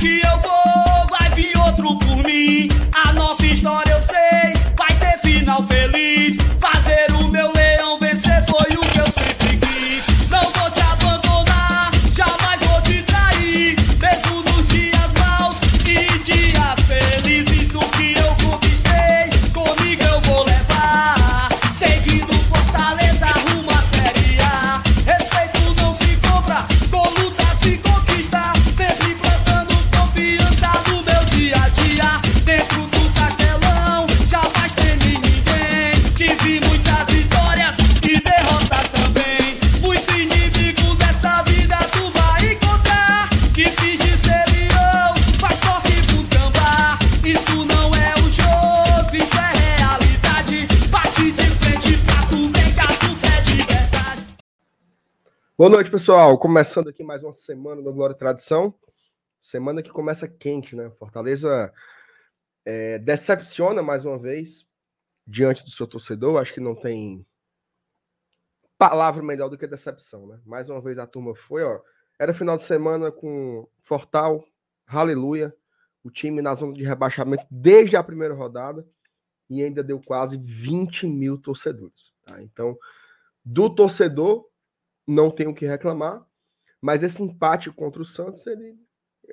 que eu vou, noite, pessoal. Começando aqui mais uma semana no Glória e Tradição. Semana que começa quente, né? Fortaleza é, decepciona mais uma vez diante do seu torcedor. Acho que não tem palavra melhor do que decepção, né? Mais uma vez a turma foi, ó. Era final de semana com Fortal, aleluia. O time na zona de rebaixamento desde a primeira rodada e ainda deu quase 20 mil torcedores. Tá? Então, do torcedor, não tenho o que reclamar, mas esse empate contra o Santos ele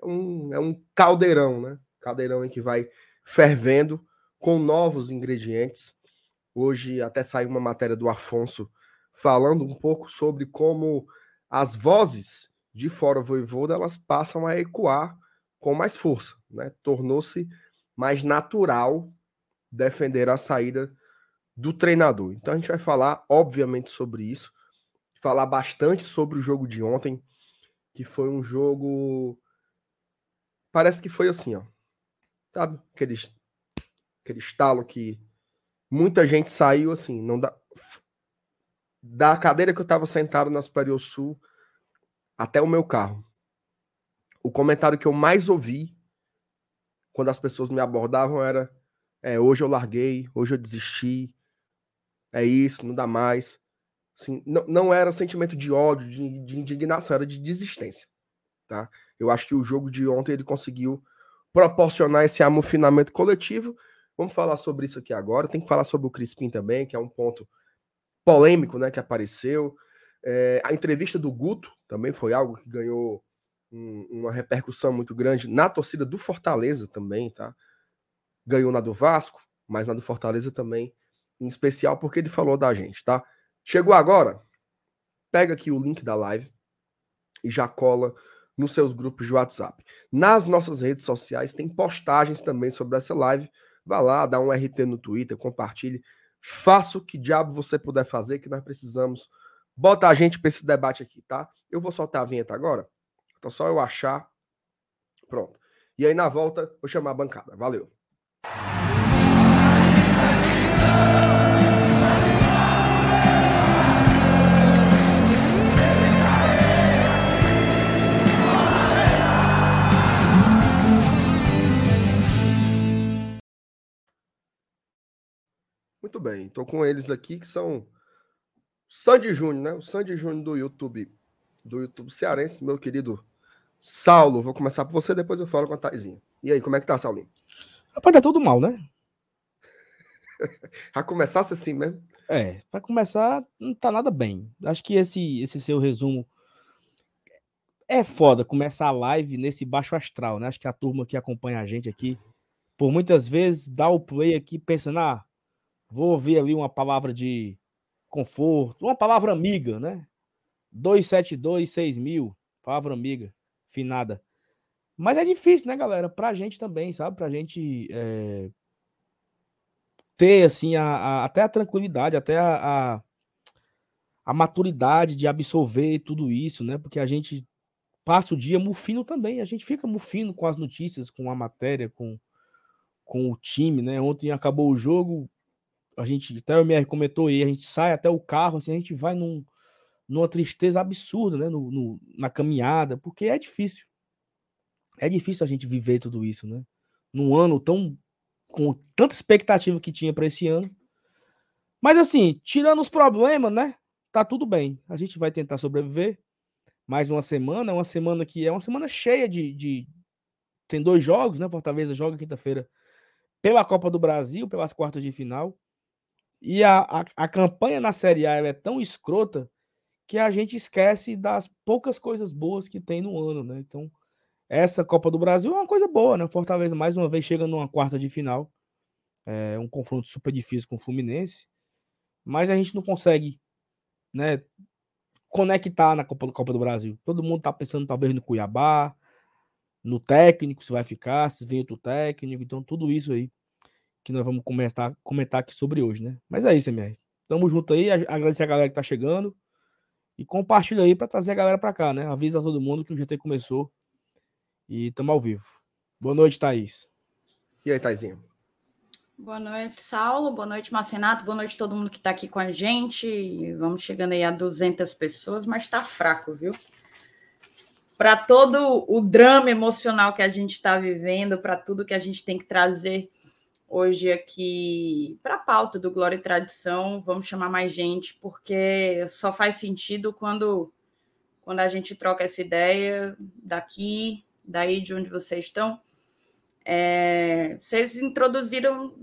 é um, é um caldeirão, né? Caldeirão em que vai fervendo com novos ingredientes. Hoje até saiu uma matéria do Afonso falando um pouco sobre como as vozes de fora voivoda elas passam a ecoar com mais força, né? Tornou-se mais natural defender a saída do treinador. Então a gente vai falar, obviamente, sobre isso, falar bastante sobre o jogo de ontem, que foi um jogo. Parece que foi assim, ó. Sabe? Aquele, aquele estalo que muita gente saiu assim, não dá. Da cadeira que eu estava sentado na Superior Sul até o meu carro. O comentário que eu mais ouvi quando as pessoas me abordavam era: é, hoje eu larguei, hoje eu desisti, é isso, não dá mais. Assim, não, não era sentimento de ódio, de, de indignação, era de desistência. Tá? Eu acho que o jogo de ontem ele conseguiu proporcionar esse amofinamento coletivo. Vamos falar sobre isso aqui agora. Tem que falar sobre o Crispim também, que é um ponto polêmico né, que apareceu. É, a entrevista do Guto também foi algo que ganhou um, uma repercussão muito grande na torcida do Fortaleza também, tá? Ganhou na do Vasco, mas na do Fortaleza também, em especial porque ele falou da gente, tá? Chegou agora? Pega aqui o link da live e já cola nos seus grupos de WhatsApp. Nas nossas redes sociais tem postagens também sobre essa live. Vá lá, dá um RT no Twitter, compartilhe. Faça o que diabo você puder fazer, que nós precisamos. Bota a gente para esse debate aqui, tá? Eu vou soltar a vinheta agora. Então só eu achar. Pronto. E aí na volta, vou chamar a bancada. Valeu. Muito bem, estou com eles aqui que são Sandy Júnior, né? O Sandy Júnior do YouTube, do YouTube cearense, meu querido Saulo. Vou começar por você, depois eu falo com a Taizinha. E aí, como é que tá, Saulinho? Rapaz, tá tudo mal, né? Já começasse assim mesmo? É, para começar, não tá nada bem. Acho que esse, esse seu resumo é foda começar a live nesse baixo astral, né? Acho que a turma que acompanha a gente aqui, por muitas vezes, dá o play aqui pensando, ah, vou ouvir ali uma palavra de conforto, uma palavra amiga, né? 272, 6 mil, palavra amiga, finada. Mas é difícil, né, galera? Pra gente também, sabe? Pra gente é, ter, assim, a, a, até a tranquilidade, até a, a, a, maturidade de absorver tudo isso, né? Porque a gente passa o dia mufino também, a gente fica mufino com as notícias, com a matéria, com, com o time, né? Ontem acabou o jogo, a gente, até o MR comentou aí, a gente sai até o carro, assim, a gente vai num, numa tristeza absurda, né? No, no, na caminhada, porque é difícil. É difícil a gente viver tudo isso, né? Num ano tão. com tanta expectativa que tinha para esse ano. Mas assim, tirando os problemas, né? Tá tudo bem. A gente vai tentar sobreviver. Mais uma semana, uma semana que é uma semana cheia de, de, tem dois jogos, né? Fortaleza joga quinta-feira pela Copa do Brasil, pelas quartas de final. E a, a, a campanha na Série A é tão escrota que a gente esquece das poucas coisas boas que tem no ano, né? Então, essa Copa do Brasil é uma coisa boa, né? Fortaleza mais uma vez chega numa quarta de final. É um confronto super difícil com o Fluminense. Mas a gente não consegue, né, conectar na Copa, Copa do Brasil. Todo mundo tá pensando talvez no Cuiabá, no técnico, se vai ficar, se vem outro técnico. Então, tudo isso aí que nós vamos começar, comentar aqui sobre hoje, né? Mas é isso, MR. Tamo junto aí, agradecer a galera que tá chegando e compartilha aí para trazer a galera para cá, né? Avisa todo mundo que o GT começou e estamos ao vivo. Boa noite, Thaís. E aí, Thaisinha? Boa noite, Saulo. Boa noite, Marcenato. Boa noite todo mundo que está aqui com a gente. Vamos chegando aí a 200 pessoas, mas está fraco, viu? Para todo o drama emocional que a gente está vivendo, para tudo que a gente tem que trazer hoje aqui para a pauta do Glória e Tradição, vamos chamar mais gente, porque só faz sentido quando, quando a gente troca essa ideia daqui, daí de onde vocês estão. É, vocês introduziram,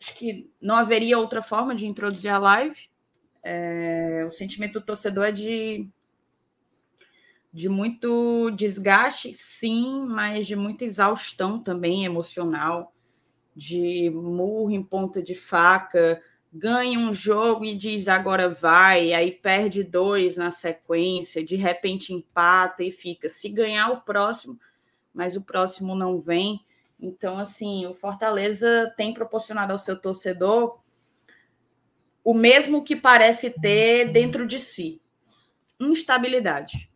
acho que não haveria outra forma de introduzir a live. É, o sentimento do torcedor é de, de muito desgaste, sim, mas de muita exaustão também emocional, de murro em ponta de faca, ganha um jogo e diz agora vai, aí perde dois na sequência, de repente empata e fica. Se ganhar o próximo, mas o próximo não vem. Então, assim, o Fortaleza tem proporcionado ao seu torcedor o mesmo que parece ter dentro de si: instabilidade.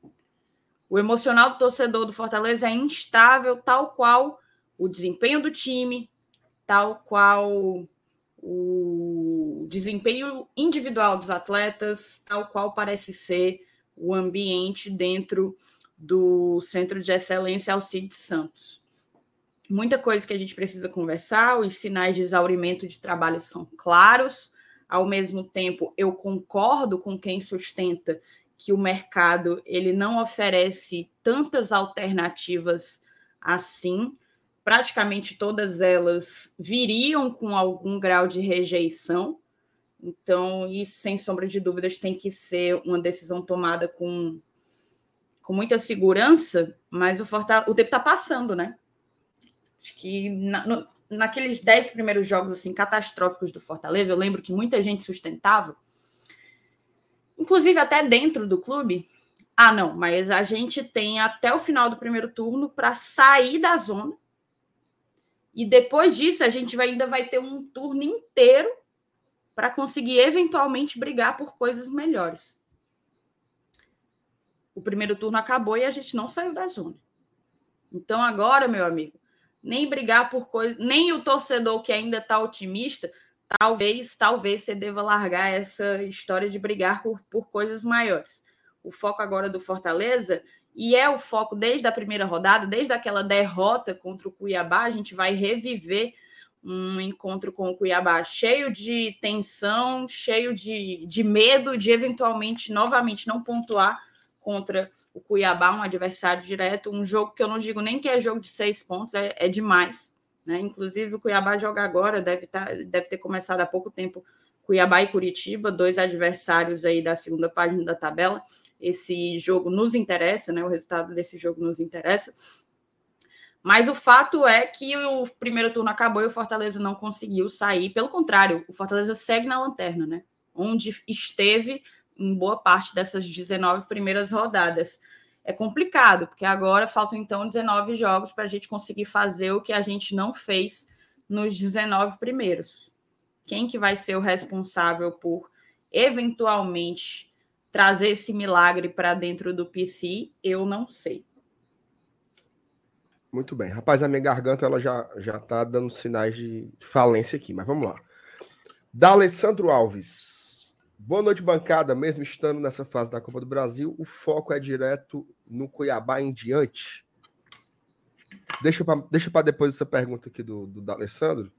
O emocional do torcedor do Fortaleza é instável, tal qual o desempenho do time, tal qual o desempenho individual dos atletas, tal qual parece ser o ambiente dentro do Centro de Excelência Alcides Santos. Muita coisa que a gente precisa conversar, os sinais de exaurimento de trabalho são claros, ao mesmo tempo eu concordo com quem sustenta que o mercado ele não oferece tantas alternativas assim, praticamente todas elas viriam com algum grau de rejeição. Então, isso, sem sombra de dúvidas, tem que ser uma decisão tomada com com muita segurança, mas o, o tempo está passando, né? Acho que na, no, naqueles dez primeiros jogos assim, catastróficos do Fortaleza, eu lembro que muita gente sustentava, inclusive até dentro do clube. Ah, não, mas a gente tem até o final do primeiro turno para sair da zona. E depois disso, a gente vai, ainda vai ter um turno inteiro para conseguir eventualmente brigar por coisas melhores o primeiro turno acabou e a gente não saiu da zona. Então agora, meu amigo, nem brigar por coisa, nem o torcedor que ainda está otimista, talvez, talvez você deva largar essa história de brigar por, por coisas maiores. O foco agora do Fortaleza e é o foco desde a primeira rodada, desde aquela derrota contra o Cuiabá, a gente vai reviver um encontro com o Cuiabá cheio de tensão, cheio de, de medo de eventualmente novamente não pontuar contra o Cuiabá, um adversário direto, um jogo que eu não digo nem que é jogo de seis pontos, é, é demais. Né? Inclusive, o Cuiabá joga agora, deve, tá, deve ter começado há pouco tempo Cuiabá e Curitiba, dois adversários aí da segunda página da tabela. Esse jogo nos interessa, né? O resultado desse jogo nos interessa. Mas o fato é que o primeiro turno acabou e o Fortaleza não conseguiu sair. Pelo contrário, o Fortaleza segue na lanterna, né? Onde esteve em boa parte dessas 19 primeiras rodadas. É complicado, porque agora faltam então 19 jogos para a gente conseguir fazer o que a gente não fez nos 19 primeiros. Quem que vai ser o responsável por eventualmente trazer esse milagre para dentro do PC, eu não sei. Muito bem. Rapaz, a minha garganta ela já já tá dando sinais de falência aqui, mas vamos lá. Da Alessandro Alves. Boa noite, bancada. Mesmo estando nessa fase da Copa do Brasil, o foco é direto no Cuiabá em diante. Deixa para deixa depois essa pergunta aqui do, do, Alessandro,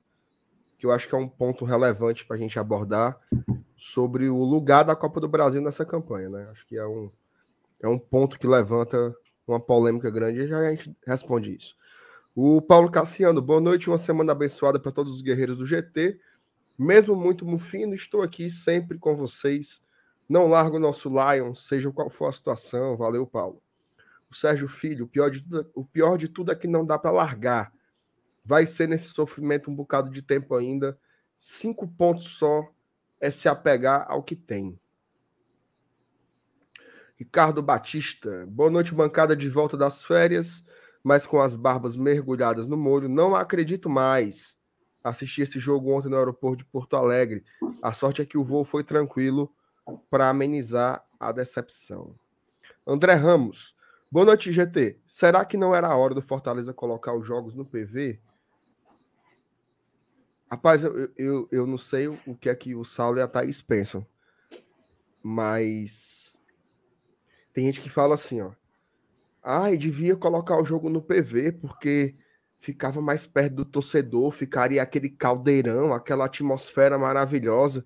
que eu acho que é um ponto relevante para a gente abordar sobre o lugar da Copa do Brasil nessa campanha. Né? Acho que é um, é um ponto que levanta uma polêmica grande e já a gente responde isso. O Paulo Cassiano, boa noite, uma semana abençoada para todos os guerreiros do GT. Mesmo muito mufino, estou aqui sempre com vocês. Não largo o nosso Lion, seja qual for a situação. Valeu, Paulo. O Sérgio Filho, o pior de tudo, o pior de tudo é que não dá para largar. Vai ser nesse sofrimento um bocado de tempo ainda. Cinco pontos só é se apegar ao que tem. Ricardo Batista, boa noite, bancada de volta das férias, mas com as barbas mergulhadas no molho. Não acredito mais. Assisti esse jogo ontem no aeroporto de Porto Alegre. A sorte é que o voo foi tranquilo para amenizar a decepção. André Ramos, boa noite, GT. Será que não era a hora do Fortaleza colocar os jogos no PV? Rapaz, eu, eu, eu não sei o que é que o Saulo e a Thaís pensam, mas tem gente que fala assim, ó. Ai, devia colocar o jogo no PV, porque ficava mais perto do torcedor, ficaria aquele caldeirão, aquela atmosfera maravilhosa.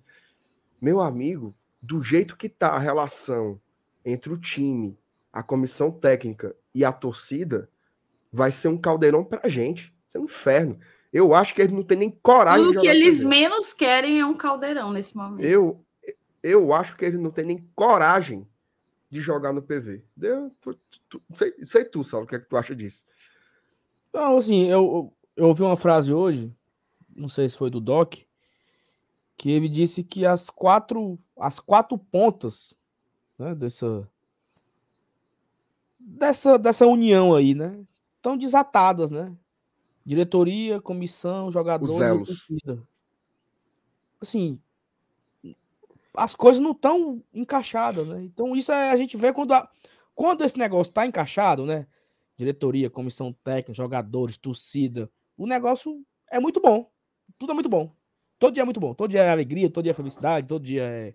Meu amigo, do jeito que tá a relação entre o time, a comissão técnica e a torcida, vai ser um caldeirão pra gente. Vai ser um inferno. Eu acho que eles não têm nem coragem o de O que eles menos querem é um caldeirão nesse momento. Eu, eu acho que eles não têm nem coragem de jogar no PV. Deu, tu, tu, sei, sei tu, Saulo, o que é que tu acha disso? Não, assim, eu, eu ouvi uma frase hoje, não sei se foi do Doc, que ele disse que as quatro, as quatro pontas né, dessa, dessa, dessa união aí, né? Estão desatadas, né? Diretoria, comissão, jogadores e Assim, as coisas não estão encaixadas, né? Então isso é, a gente vê quando, a, quando esse negócio está encaixado, né? Diretoria, comissão técnica, jogadores, torcida, o negócio é muito bom. Tudo é muito bom. Todo dia é muito bom. Todo dia é alegria, todo dia é felicidade, todo dia é.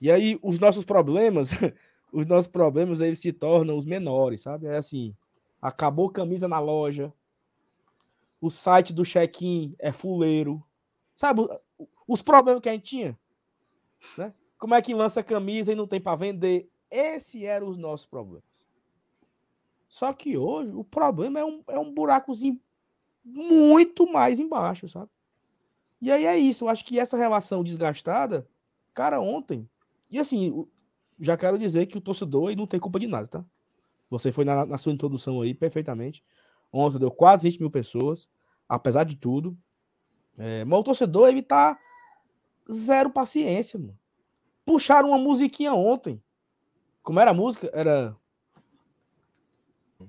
E aí os nossos problemas, os nossos problemas eles se tornam os menores, sabe? É assim, acabou camisa na loja, o site do check-in é fuleiro, sabe? Os problemas que a gente tinha, né? Como é que lança camisa e não tem para vender? Esse eram os nossos problemas. Só que hoje o problema é um, é um buracozinho muito mais embaixo, sabe? E aí é isso. Eu acho que essa relação desgastada, cara, ontem. E assim, já quero dizer que o torcedor aí não tem culpa de nada, tá? Você foi na, na sua introdução aí perfeitamente. Ontem deu quase 20 mil pessoas, apesar de tudo. É, mas o torcedor, ele tá zero paciência, mano. Puxaram uma musiquinha ontem. Como era a música? Era.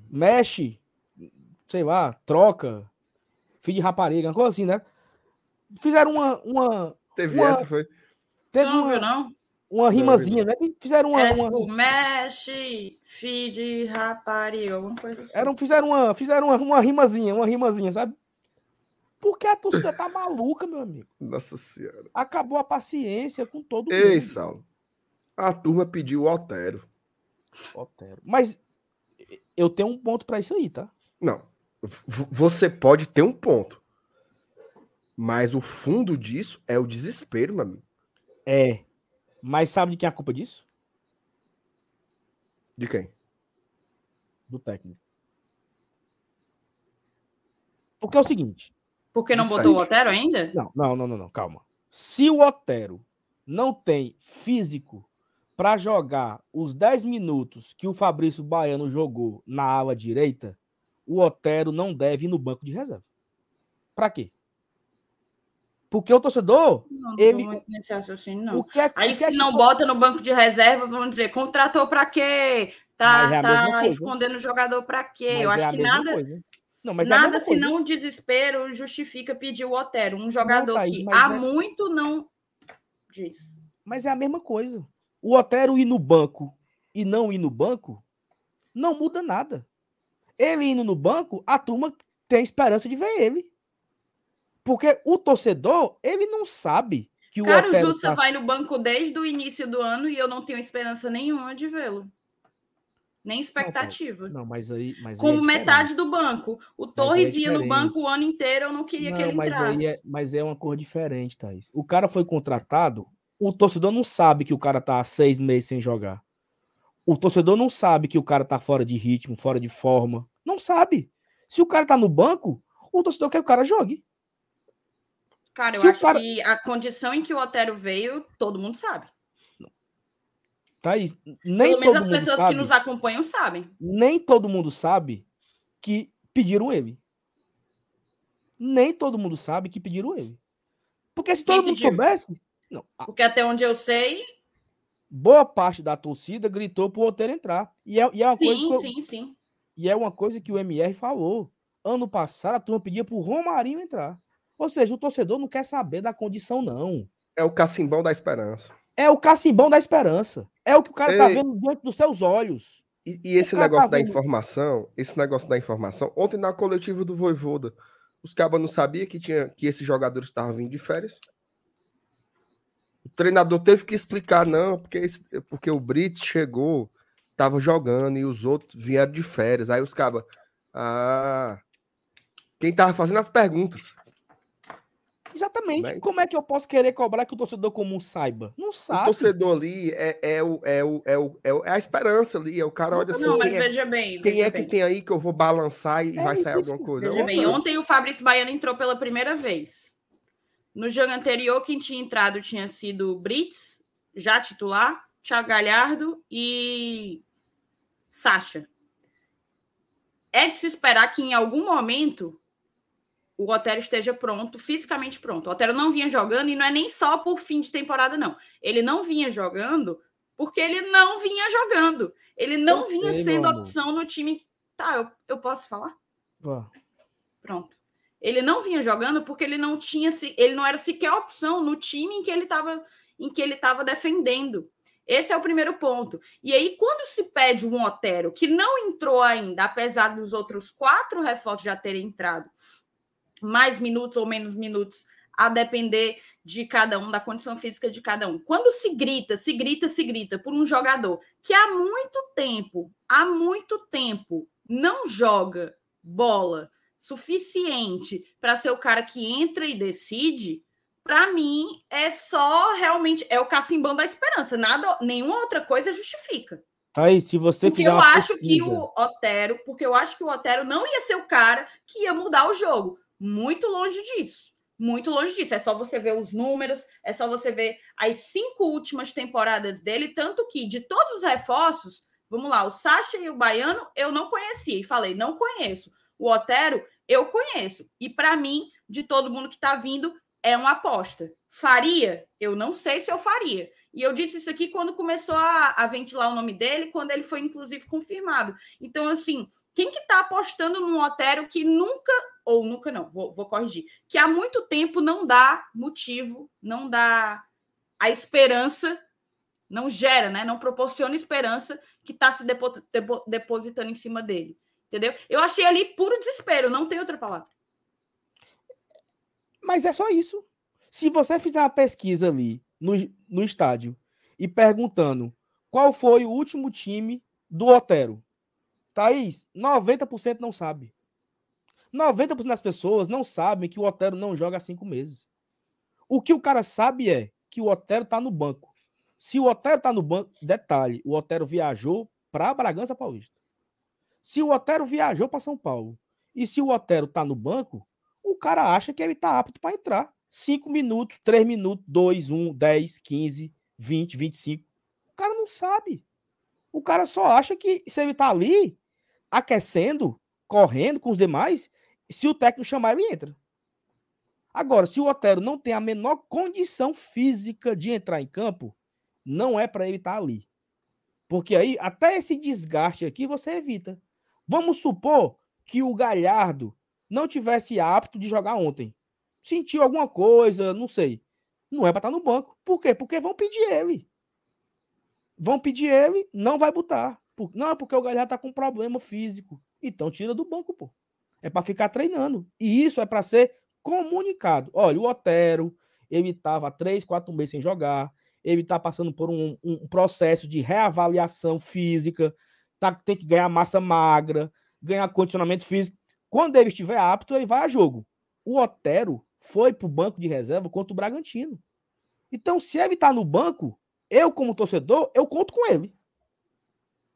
Mexe, sei lá, troca, filho de rapariga, uma coisa assim, né? Fizeram uma. uma Teve uma, essa, foi? Teve não, uma, não? Uma rimazinha, né? Fizeram uma. É, uma... Tipo, mexe, de rapariga, alguma coisa assim. Eram, fizeram uma, fizeram uma, uma rimazinha, uma rimazinha, sabe? Porque a torcida tá maluca, meu amigo. Nossa Senhora. Acabou a paciência com todo Ei, mundo. Ei, Saulo. A turma pediu o Otero. Otero. Mas eu tenho um ponto para isso aí, tá? Não. Você pode ter um ponto. Mas o fundo disso é o desespero, meu amigo. É. Mas sabe de quem é a culpa disso? De quem? Do técnico. Porque é o seguinte: porque não botou o Otero ainda? Não, não, não, não, não, calma. Se o Otero não tem físico para jogar os 10 minutos que o Fabrício Baiano jogou na ala direita, o Otero não deve ir no banco de reserva. Para quê? Porque o torcedor, não, ele. Não nesse raciocínio, não. O que é, Aí, que se é que não que... bota no banco de reserva, vamos dizer, contratou para quê? Tá, é tá escondendo o jogador para quê? Mas Eu é acho que nada. Coisa. Não, mas é Nada, é se não o desespero, justifica pedir o Otero. Um jogador que há é... muito não diz. Mas é a mesma coisa. O Otero ir no banco e não ir no banco não muda nada. Ele indo no banco, a turma tem esperança de ver ele. Porque o torcedor, ele não sabe que o Cara, Otero o Justa tá... vai no banco desde o início do ano e eu não tenho esperança nenhuma de vê-lo nem expectativa. Não, não mas aí. Mas Como aí é metade do banco. O Torres é ia no banco o ano inteiro, eu não queria não, que ele mas entrasse. É, mas é uma cor diferente, Thaís. O cara foi contratado, o torcedor não sabe que o cara tá há seis meses sem jogar. O torcedor não sabe que o cara tá fora de ritmo, fora de forma. Não sabe. Se o cara tá no banco, o torcedor quer que o cara jogue. Cara, eu Se acho cara- que a condição em que o Otero veio, todo mundo sabe. Thaís, nem Pelo menos as mundo pessoas sabe, que nos acompanham sabem. nem todo mundo sabe que pediram ele. Nem todo mundo sabe que pediram ele. Porque se Quem todo mundo pediu? soubesse, não, Porque até onde eu sei, boa parte da torcida gritou pro Otero entrar. E é, e é uma coisa que sim, eu- sim, sim. E é uma coisa que o MR falou. Ano passado, a turma pedia pro Romarinho entrar. Ou seja, o torcedor não quer saber da condição, não. É o cacimbão da esperança. É o cacimbão da esperança. É o que o cara tá Ei. vendo diante dos seus olhos. E, e esse cara negócio tá da vendo- informação, esse negócio da informação, ontem na coletiva do Voivoda, os cabas não sabiam que, tinha, que esses jogadores estavam vindo de férias. O treinador teve que explicar, não, porque, esse- porque o Brits chegou, tava jogando e os outros vieram de férias. Aí os cabas, ah, quem tava fazendo as perguntas? Exatamente. Né? Como é que eu posso querer cobrar que o torcedor comum saiba? Não O sabe. torcedor ali é, é, o, é, o, é, o, é, o- é a esperança ali, é o cara olha assim, Não, mas quem é, veja bem. quem veja é que bem. tem aí que eu vou balançar e É vai sair isso, alguma coisa? Veja bem, ontem o Fabrício Baiano entrou pela primeira vez. No jogo anterior, quem tinha entrado tinha sido o Brits, já titular, Thiago Galhardo e Sacha. É de se esperar que em algum momento o Otero esteja pronto, fisicamente pronto. O Otero não vinha jogando e não é nem só por fim de temporada, não. Ele não vinha jogando porque ele não vinha jogando. Ele não Eu vinha sei, sendo opção no time. Tá, eu, eu posso falar? Pronto. Ele não vinha jogando porque ele não tinha se ele não era sequer opção no time em que ele estava em que ele estava defendendo. Esse é o primeiro ponto. E aí, quando se pede um Otero que não entrou ainda, apesar dos outros quatro reforços já terem entrado, mais minutos ou menos minutos, a depender de cada um, da condição física de cada um. Quando se grita, se grita, se grita por um jogador que há muito tempo, há muito tempo, não joga bola suficiente para ser o cara que entra e decide, para mim é só realmente é o cacimbão da esperança. Nada, nenhuma outra coisa justifica. Aí, se você Porque fizer eu acho que pesquisa- o Otero, porque eu acho que o Otero não ia ser o cara que ia mudar o jogo. Muito longe disso. Muito longe disso. É só você ver os números, é só você ver as cinco últimas temporadas dele, tanto que de todos os reforços, vamos lá, o Sacha e o Baiano eu não conhecia e falei, não conheço. O Otero eu conheço. E para mim, de todo mundo que está vindo, é uma aposta. Faria? Eu não sei se eu faria. E eu disse isso aqui quando começou a, a ventilar o nome dele, quando ele foi, inclusive, confirmado. Então, assim, quem que está apostando num Otero que nunca, ou nunca não, vou, vou corrigir, que há muito tempo não dá motivo, não dá a esperança, não gera, né? Não proporciona esperança que está se depo- depo- depositando em cima dele. Entendeu? Eu achei ali puro desespero, não tem outra palavra. Mas é só isso. Se você fizer uma pesquisa ali no, no estádio e perguntando qual foi o último time do Otero, Thaís, 90% não sabe. 90% das pessoas não sabem que o Otero não joga há cinco meses. O que o cara sabe é que o Otero tá no banco. Se o Otero tá no banco, detalhe, o Otero viajou para Bragança Paulista. Se o Otero viajou para São Paulo e se o Otero tá no banco, o cara acha que ele tá apto para entrar. 5 minutos, 3 minutos, 2, 1, 10, 15, 20, 25. O cara não sabe. O cara só acha que se ele tá ali aquecendo, correndo com os demais, se o técnico chamar, ele entra. Agora, se o Otero não tem a menor condição física de entrar em campo, não é para ele estar ali. Porque aí, até esse desgaste aqui, você evita. Vamos supor que o Galhardo não tivesse apto de jogar ontem. Sentiu alguma coisa, não sei. Não é para estar no banco. Por quê? Porque vão pedir ele. Vão pedir ele, não vai botar. Por- Não, é porque o Galhardo tá com problema físico. Então tira do banco, pô. É para ficar treinando. E isso é para ser comunicado. Olha, o Otero, ele tava há três, quatro meses sem jogar. Ele tá passando por um, um processo de reavaliação física. Tá, tem que ganhar massa magra, ganhar condicionamento físico. Quando ele estiver apto, ele vai a jogo. O Otero foi para o banco de reserva contra o Bragantino. Então, se ele está no banco, eu, como torcedor, eu conto com ele.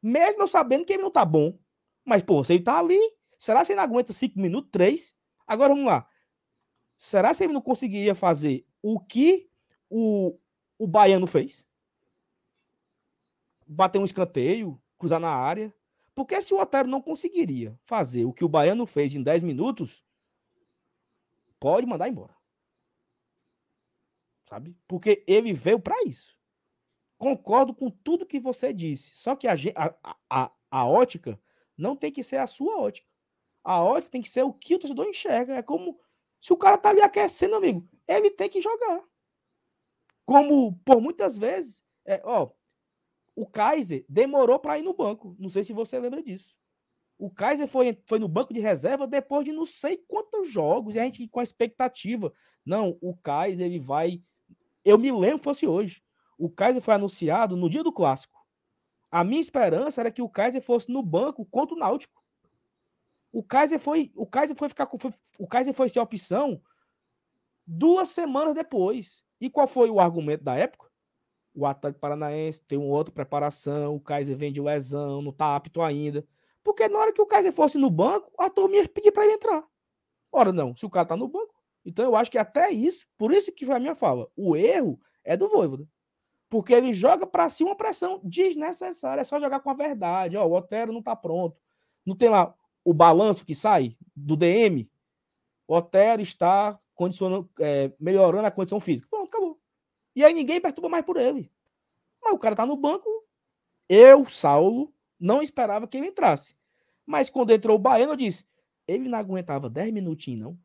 Mesmo eu sabendo que ele não tá bom. Mas, pô, se ele tá ali, Será que ele não aguenta 5 minutos, 3? Agora vamos lá. Será que ele não conseguiria fazer o que o, o Baiano fez? Bater um escanteio, cruzar na área. Porque se o Otero não conseguiria fazer o que o Baiano fez em 10 minutos, pode mandar embora. Sabe? Porque ele veio para isso. Concordo com tudo que você disse. Só que a, a, a, a ótica não tem que ser a sua ótica. A ótica tem que ser o que o torcedor enxerga. É como se o cara tá ali aquecendo, amigo, ele tem que jogar. Como por muitas vezes, é, ó, o Kaiser demorou para ir no banco. Não sei se você lembra disso. O Kaiser foi, foi no banco de reserva depois de não sei quantos jogos, e a gente com a expectativa. Não, o Kaiser ele vai. Eu me lembro fosse hoje. O Kaiser foi anunciado no dia do clássico. A minha esperança era que o Kaiser fosse no banco contra o Náutico. O Kaiser foi, o Kaiser foi ficar com, o Kaiser foi ser opção duas semanas depois. E qual foi o argumento da época? O Atlético Paranaense tem uma outra preparação, o Kaiser vem de lesão, não está apto ainda. Porque na hora que o Kaiser fosse no banco, a turma ia pedir para ele entrar. Ora, não, se o cara tá no banco. Então eu acho que até isso, por isso que foi a minha fala, o erro é do Voivoda. Porque ele joga para si uma pressão desnecessária, é só jogar com a verdade. Ó, o Otero não tá pronto. Não tem lá o balanço que sai do DM. O Otero está condicionando, é, melhorando a condição física. Pronto, acabou. E aí ninguém perturba mais por ele. Mas o cara tá no banco. Eu, Saulo, não esperava que ele entrasse. Mas quando entrou o Baiano, eu disse: ele não aguentava 10 minutinhos, não.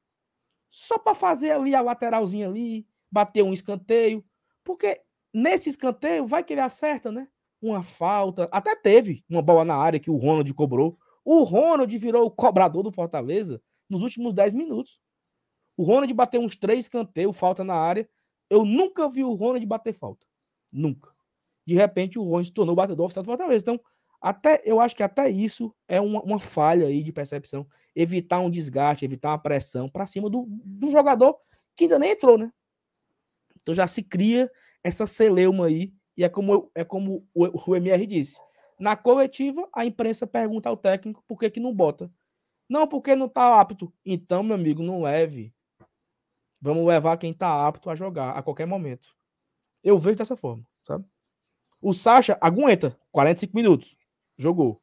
Só para fazer ali a lateralzinha ali, bater um escanteio. Porque nesse escanteio, vai que ele acerta, né? Uma falta. Até teve uma bola na área que o Ronald cobrou. O Ronald virou o cobrador do Fortaleza nos últimos 10 minutos. O Ronald bateu uns três escanteios, falta na área. Eu nunca vi o Ronald bater falta. Nunca. De repente, o Ronald se tornou o batedor oficial do Fortaleza. Então, até, eu acho que até isso é uma, uma falha aí de percepção. Evitar um desgaste, evitar uma pressão para cima do, do jogador que ainda nem entrou, né? Então já se cria essa celeuma aí, e é como, é como o, o MR disse. Na coletiva, a imprensa pergunta ao técnico por que, que não bota. Não, porque não tá apto. Então, meu amigo, não leve. Vamos levar quem tá apto a jogar a qualquer momento. Eu vejo dessa forma, sabe? O Sacha aguenta 45 minutos jogou.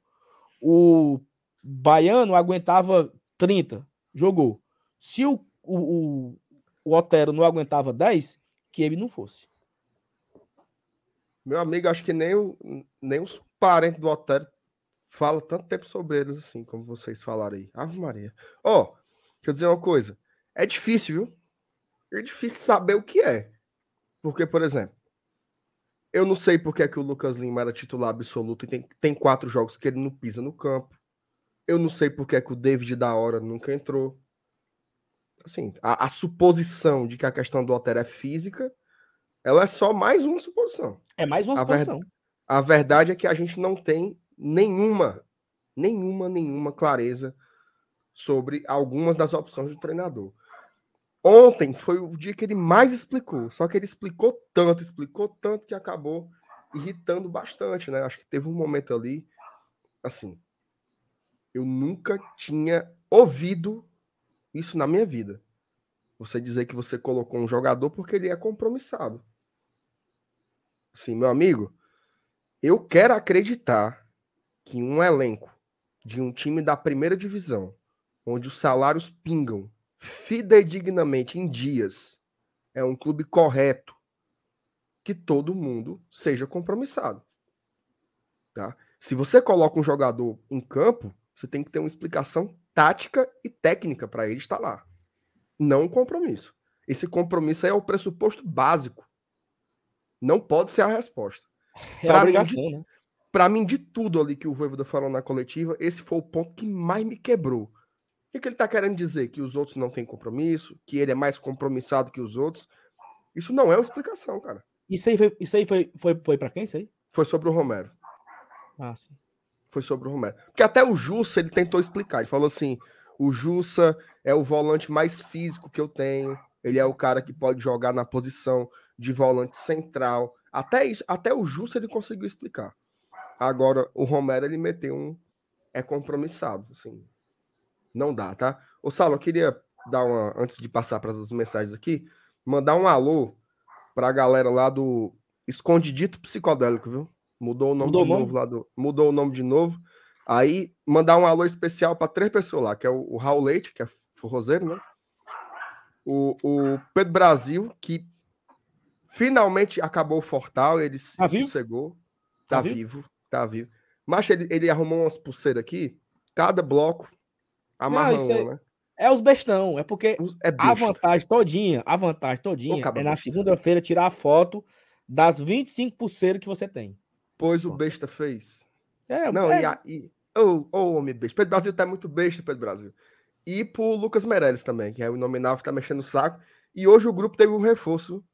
O Baiano aguentava 30, jogou. Se o, o, o Otero não aguentava 10, que ele não fosse. Meu amigo, acho que nem, o, nem os parentes do Otero falam tanto tempo sobre eles assim, como vocês falaram aí. Ave Maria. Ó, oh, deixa dizer uma coisa. É difícil, viu? É difícil saber o que é. Porque, por exemplo, eu não sei porque é que o Lucas Lima era titular absoluto e tem, tem quatro jogos que ele não pisa no campo. Eu não sei porque é que o David da hora nunca entrou. Assim, a, a suposição de que a questão do Alter é física, ela é só mais uma suposição. É mais uma suposição. A, ver, a verdade é que a gente não tem nenhuma, nenhuma, nenhuma clareza sobre algumas das opções do treinador. Ontem foi o dia que ele mais explicou, só que ele explicou tanto, explicou tanto que acabou irritando bastante, né? Acho que teve um momento ali, assim, eu nunca tinha ouvido isso na minha vida. Você dizer que você colocou um jogador porque ele é compromissado. Assim, meu amigo, eu quero acreditar que um elenco de um time da primeira divisão, onde os salários pingam fidedignamente em dias, é um clube correto, que todo mundo seja compromissado. Tá? Se você coloca um jogador em campo, você tem que ter uma explicação tática e técnica para ele estar lá. Não um compromisso. Esse compromisso é o pressuposto básico. Não pode ser a resposta. É para mim, de, né? mim, de tudo ali que o Voivoda falou na coletiva, esse foi o ponto que mais me quebrou. O que, que ele está querendo dizer? Que os outros não têm compromisso? Que ele é mais compromissado que os outros? Isso não é uma explicação, cara. Isso aí foi, isso aí foi, foi, foi para quem isso aí? Foi sobre o Romero. Ah, sim. Foi sobre o Romero. Porque até o Jussa ele tentou explicar. Ele falou assim: o Jussa é o volante mais físico que eu tenho. Ele é o cara que pode jogar na posição de volante central. Até isso, até o Jussa ele conseguiu explicar. Agora, o Romero ele meteu um é compromissado, assim. Não dá, tá? Ô, Saulo, eu queria dar uma. Antes de passar para as mensagens aqui, mandar um alô para a galera lá do Escondidito Psicodélico, viu? Mudou o nome mudou de novo lá do. Mudou o nome de novo. Aí, mandar um alô especial para três pessoas lá, que é o, o Raul Leite, que é forrozeiro, né? O, o Pedro Brasil, que finalmente acabou o Fortal, ele se tá sossegou. Tá, tá vivo? vivo? tá vivo. Mas ele, ele arrumou umas pulseiras aqui, cada bloco amarra Não, é, né? É os bestão, é porque é a vantagem todinha, a vantagem todinha é na segunda-feira tirar a foto das 25 pulseiras que você tem. Pois o besta fez. É, Não, é... e, Ô, oh, oh, homem besta. Pedro Brasil tá muito besta, Pedro Brasil. E pro Lucas Meirelles também, que é o nominável que tá mexendo o saco. E hoje o grupo teve um reforço.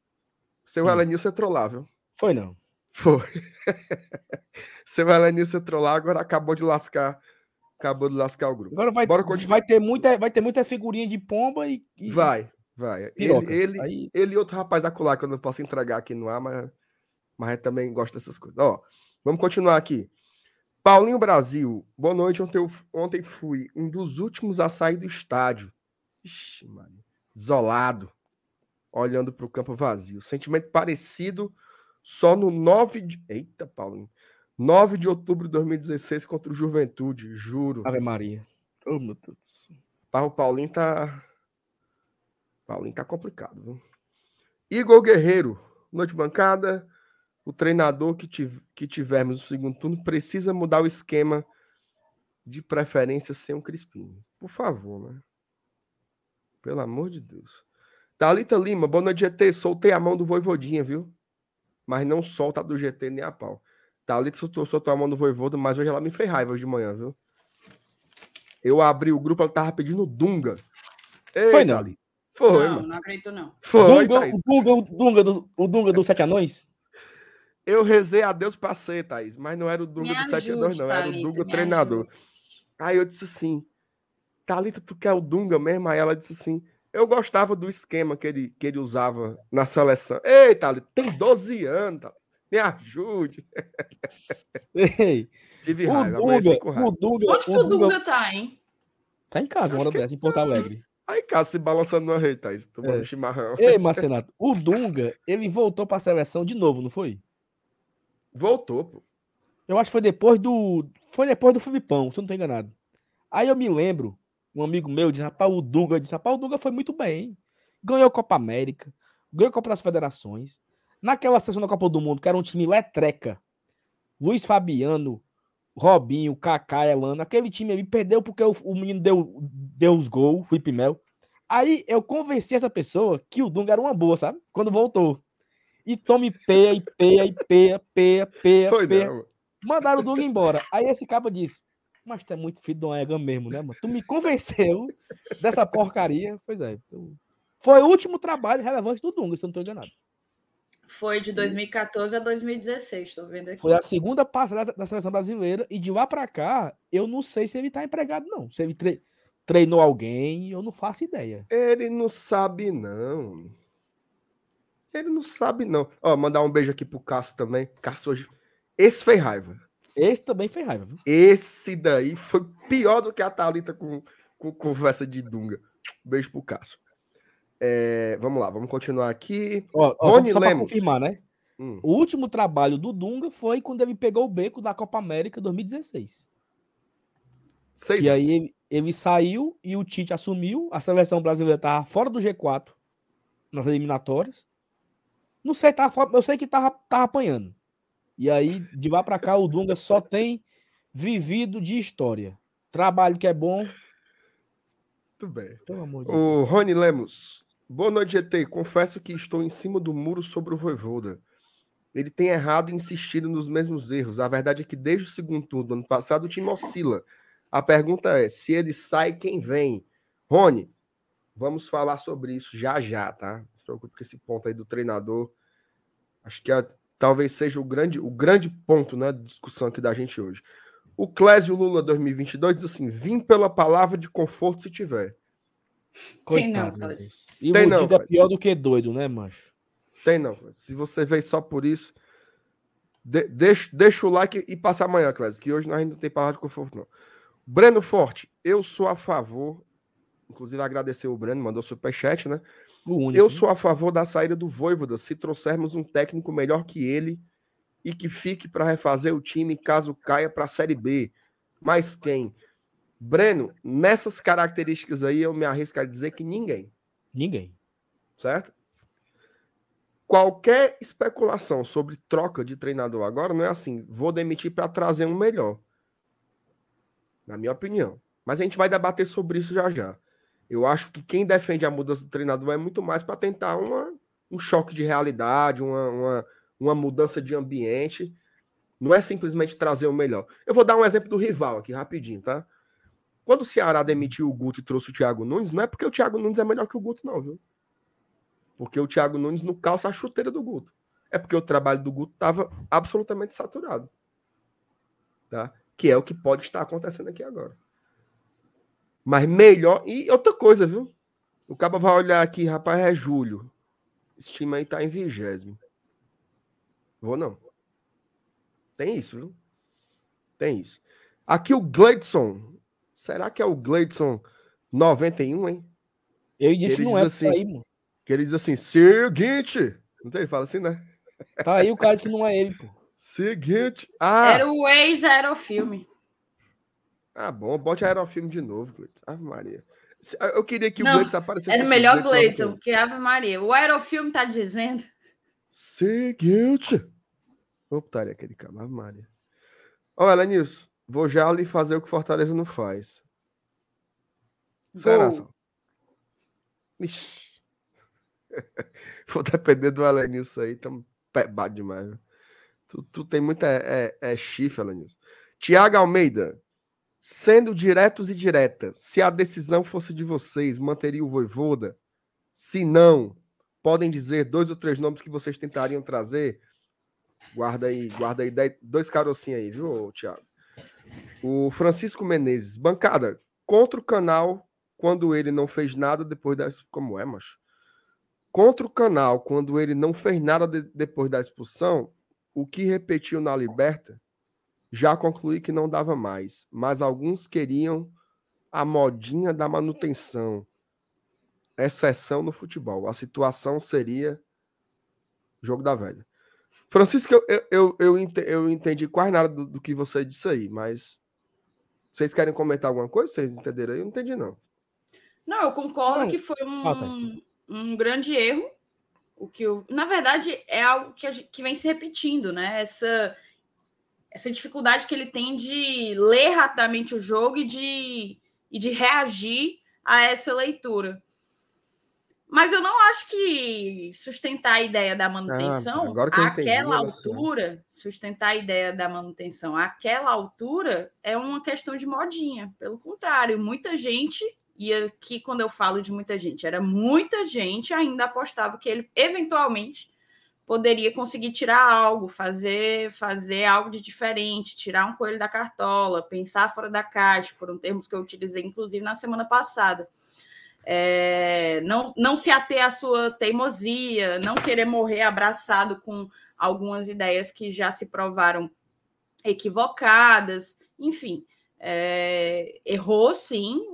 Seu hum. Elenilson é trollável. Foi não. Foi. Seu Elenilson é trollar, agora acabou de lascar. Acabou de lascar o grupo. Agora vai, Bora vai, ter, muita, vai ter muita figurinha de pomba e. e... Vai, vai. Piroca. Ele, ele, Aí... ele e outro rapaz acular que eu não posso entregar aqui no ar, mas, mas também gosta dessas coisas. Ó, vamos continuar aqui. Paulinho Brasil, boa noite. Ontem, eu, ontem fui um dos últimos a sair do estádio. Ixi, mano. Isolado. Olhando para o campo vazio. Sentimento parecido só no 9 de. Eita, Paulinho. 9 de outubro de 2016 contra o Juventude, juro. Ave Maria. Oh, meu Deus. O Paulinho tá. Paulinho tá complicado, viu? Igor Guerreiro, noite bancada o treinador que, tiv que tivermos no segundo turno precisa mudar o esquema de preferência sem um Crispim. Por favor, né? Pelo amor de Deus. Thalita Lima, boa noite, GT. Soltei a mão do Voivodinha, viu? Mas não solta do GT nem a pau. Thalita soltou, soltou a mão do Voivoda, mas hoje ela me fez raiva hoje de manhã, viu? Eu abri o grupo, ela tava pedindo Dunga. Ei, Foi, não? Foi, não, mano. não acredito, não. Foi, Dunga, o, Dunga, o, Dunga do, o Dunga do Sete Anões? Eu rezei a Deus pra ser, Thaís, mas não era o Dunga do 7-2, não, era o Dunga treinador. Ajude. Aí eu disse assim, Thalita, tu quer o Dunga mesmo? Aí ela disse assim, eu gostava do esquema que ele, que ele usava na seleção. Ei, Thalita, tem 12 anos, me ajude. Ei, Tive raiva, o Dunga, o Dunga, Onde que o Dunga, Dunga tá, hein? Tá em casa, uma hora dessa, em Porto Alegre. Aí, casa se balançando na rede, Thaís, tomando é. chimarrão. Ei, Marcenato, o Dunga, ele voltou pra seleção de novo, não foi? Voltou, pô. Eu acho que foi depois do. Foi depois do Filipão, se eu não tô enganado. Aí eu me lembro, um amigo meu disse, rapaz, o Dunga, disse, rapaz, o Dunga foi muito bem. Ganhou a Copa América, ganhou a Copa das Federações. Naquela sessão da Copa do Mundo, que era um time letreca, Luiz Fabiano, Robinho, Kaká, Elano, aquele time ali perdeu porque o, o menino deu, deu os gols, Felipe Mel. Aí eu convenci essa pessoa que o Dunga era uma boa, sabe? Quando voltou e tome peia, e peia, e peia, peia, peia, Foi peia. Não. Mandaram o Dunga embora. Aí esse cabo disse, mas tu é muito filho de uma ega mesmo, né, mano? Tu me convenceu dessa porcaria. Pois é. Foi o último trabalho relevante do Dunga, se eu não tô enganado. Foi de 2014 a 2016, tô vendo aqui. Foi a segunda passada da seleção brasileira e de lá para cá, eu não sei se ele tá empregado não. Se ele tre treinou alguém, eu não faço ideia. Ele não sabe não. Ele não sabe, não. Ó, mandar um beijo aqui pro Cássio também. Cássio hoje. Esse fez raiva. Esse também fez raiva, viu? Esse daí foi pior do que a Thalita com, com conversa de Dunga. Beijo pro Cássio. É, vamos lá, vamos continuar aqui. Ó, ó, Rony só, só Lemos. confirmar, né? Hum. O último trabalho do Dunga foi quando ele pegou o beco da Copa América 2016. Seis e aí ele, ele, saiu e o Tite assumiu. A seleção brasileira estava fora do G4 nas eliminatórias. Não sei, tá, eu sei que tava, tava apanhando. E aí, de lá para cá, o Dunga só tem vivido de história. Trabalho que é bom. Muito bem. o Rony Lemos. Boa noite, GT. Confesso que estou em cima do muro sobre o Voivoda. Ele tem errado e insistido nos mesmos erros. A verdade é que desde o segundo turno do ano passado o time oscila. A pergunta é: se ele sai, quem vem? Rony, vamos falar sobre isso já já, tá? Não se preocupe com esse ponto aí do treinador. Acho que é, talvez seja o grande, o grande ponto né, de discussão aqui da gente hoje. O Clésio Lula 2022 diz assim: vim pela palavra de conforto se tiver. Tem não, Clésio. E Tem não, é pior do que doido, né, mancho? Tem não. Se você veio só por isso, de, deixa, deixa o like e passa amanhã, Clésio, que hoje nós ainda não tem palavra de conforto, não. Breno Forte, eu sou a favor. Inclusive, agradecer o Breno, mandou superchat, né? Único, eu né? sou a favor da saída do Voivoda se trouxermos um técnico melhor que ele e que fique para refazer o time caso caia para a Série B. Mas quem? Breno, nessas características aí, eu me arrisco a dizer que ninguém, Ninguém. certo? Qualquer especulação sobre troca de treinador agora não é assim, vou demitir para trazer um melhor. Na minha opinião. Mas a gente vai debater sobre isso já já. Eu acho que quem defende a mudança do treinador é muito mais para tentar uma, um choque de realidade, uma, uma, uma mudança de ambiente. Não é simplesmente trazer o melhor. Eu vou dar um exemplo do rival aqui, rapidinho, tá? Quando o Ceará demitiu o Guto e trouxe o Thiago Nunes, não é porque o Thiago Nunes é melhor que o Guto, não, viu? Porque o Thiago Nunes não calça a chuteira do Guto. É porque o trabalho do Guto estava absolutamente saturado. Tá? Que é o que pode estar acontecendo aqui agora. Mas melhor. E outra coisa, viu? O Cabo vai olhar aqui, rapaz, é julho. Esse time aí tá em vigésimo. Vou não. Tem isso, viu? Tem isso. Aqui o Gleidson. Será que é o Gleidson 91, hein? Eu disse Ele que não é assim- isso aí, mano. Que ele diz assim: seguinte. Não tem? Ele fala assim, né? Tá aí o cara que não é ele, pô. Seguinte. Ah, Era o ex-aerofilme. Ah bom. Bote aerofilme de novo, Gleidson. Ave Maria. Se- Eu queria que o Não, Gleidson aparecesse. Era melhor 91. porque Ave Maria. O aerofilme tá dizendo. Seguinte. Vou botar aquele cara, Ave Maria. Olha, Nilson, vou já lhe fazer o que Fortaleza não faz. Será. Sal? Ixi. Vou depender do Elenilson aí, tamo pebado demais. Tu, tu tem muita é, é, é chifre, Elenilson. Tiago Almeida, sendo diretos e diretas, se a decisão fosse de vocês, manteria o Voivoda? Se não, podem dizer dois ou três nomes que vocês tentariam trazer? Guarda aí, guarda aí dois carocinhos aí, viu, Tiago? O Francisco Menezes, bancada, contra o canal quando ele não fez nada depois da. Como é, macho? Contra o canal quando ele não fez nada de- depois da expulsão, o que repetiu na Liberta, já concluí que não dava mais. Mas alguns queriam a modinha da manutenção. Exceção no futebol. A situação seria jogo da velha. Francisco, eu, eu, eu, eu ente- eu entendi quase nada do, do que você disse aí, mas vocês querem comentar alguma coisa? Vocês entenderam aí? Eu não entendi, não. Não, eu concordo Não. que foi um, um grande erro. O que eu, na verdade, é algo que, gente- que vem se repetindo, né? Essa, essa dificuldade que ele tem de ler rapidamente o jogo e de, e de reagir a essa leitura. Mas eu não acho que sustentar a ideia da manutenção, entendi, àquela altura, sustentar a ideia da manutenção àquela altura é uma questão de modinha. Pelo contrário, muita gente, e aqui quando eu falo de muita gente, era muita gente ainda apostava que ele eventualmente poderia conseguir tirar algo, fazer, fazer algo de diferente, tirar um coelho da cartola, pensar fora da caixa, foram termos que eu utilizei, inclusive, na semana passada. É, não, não se ater à sua teimosia, não querer morrer abraçado com algumas ideias que já se provaram equivocadas, enfim. é, errou sim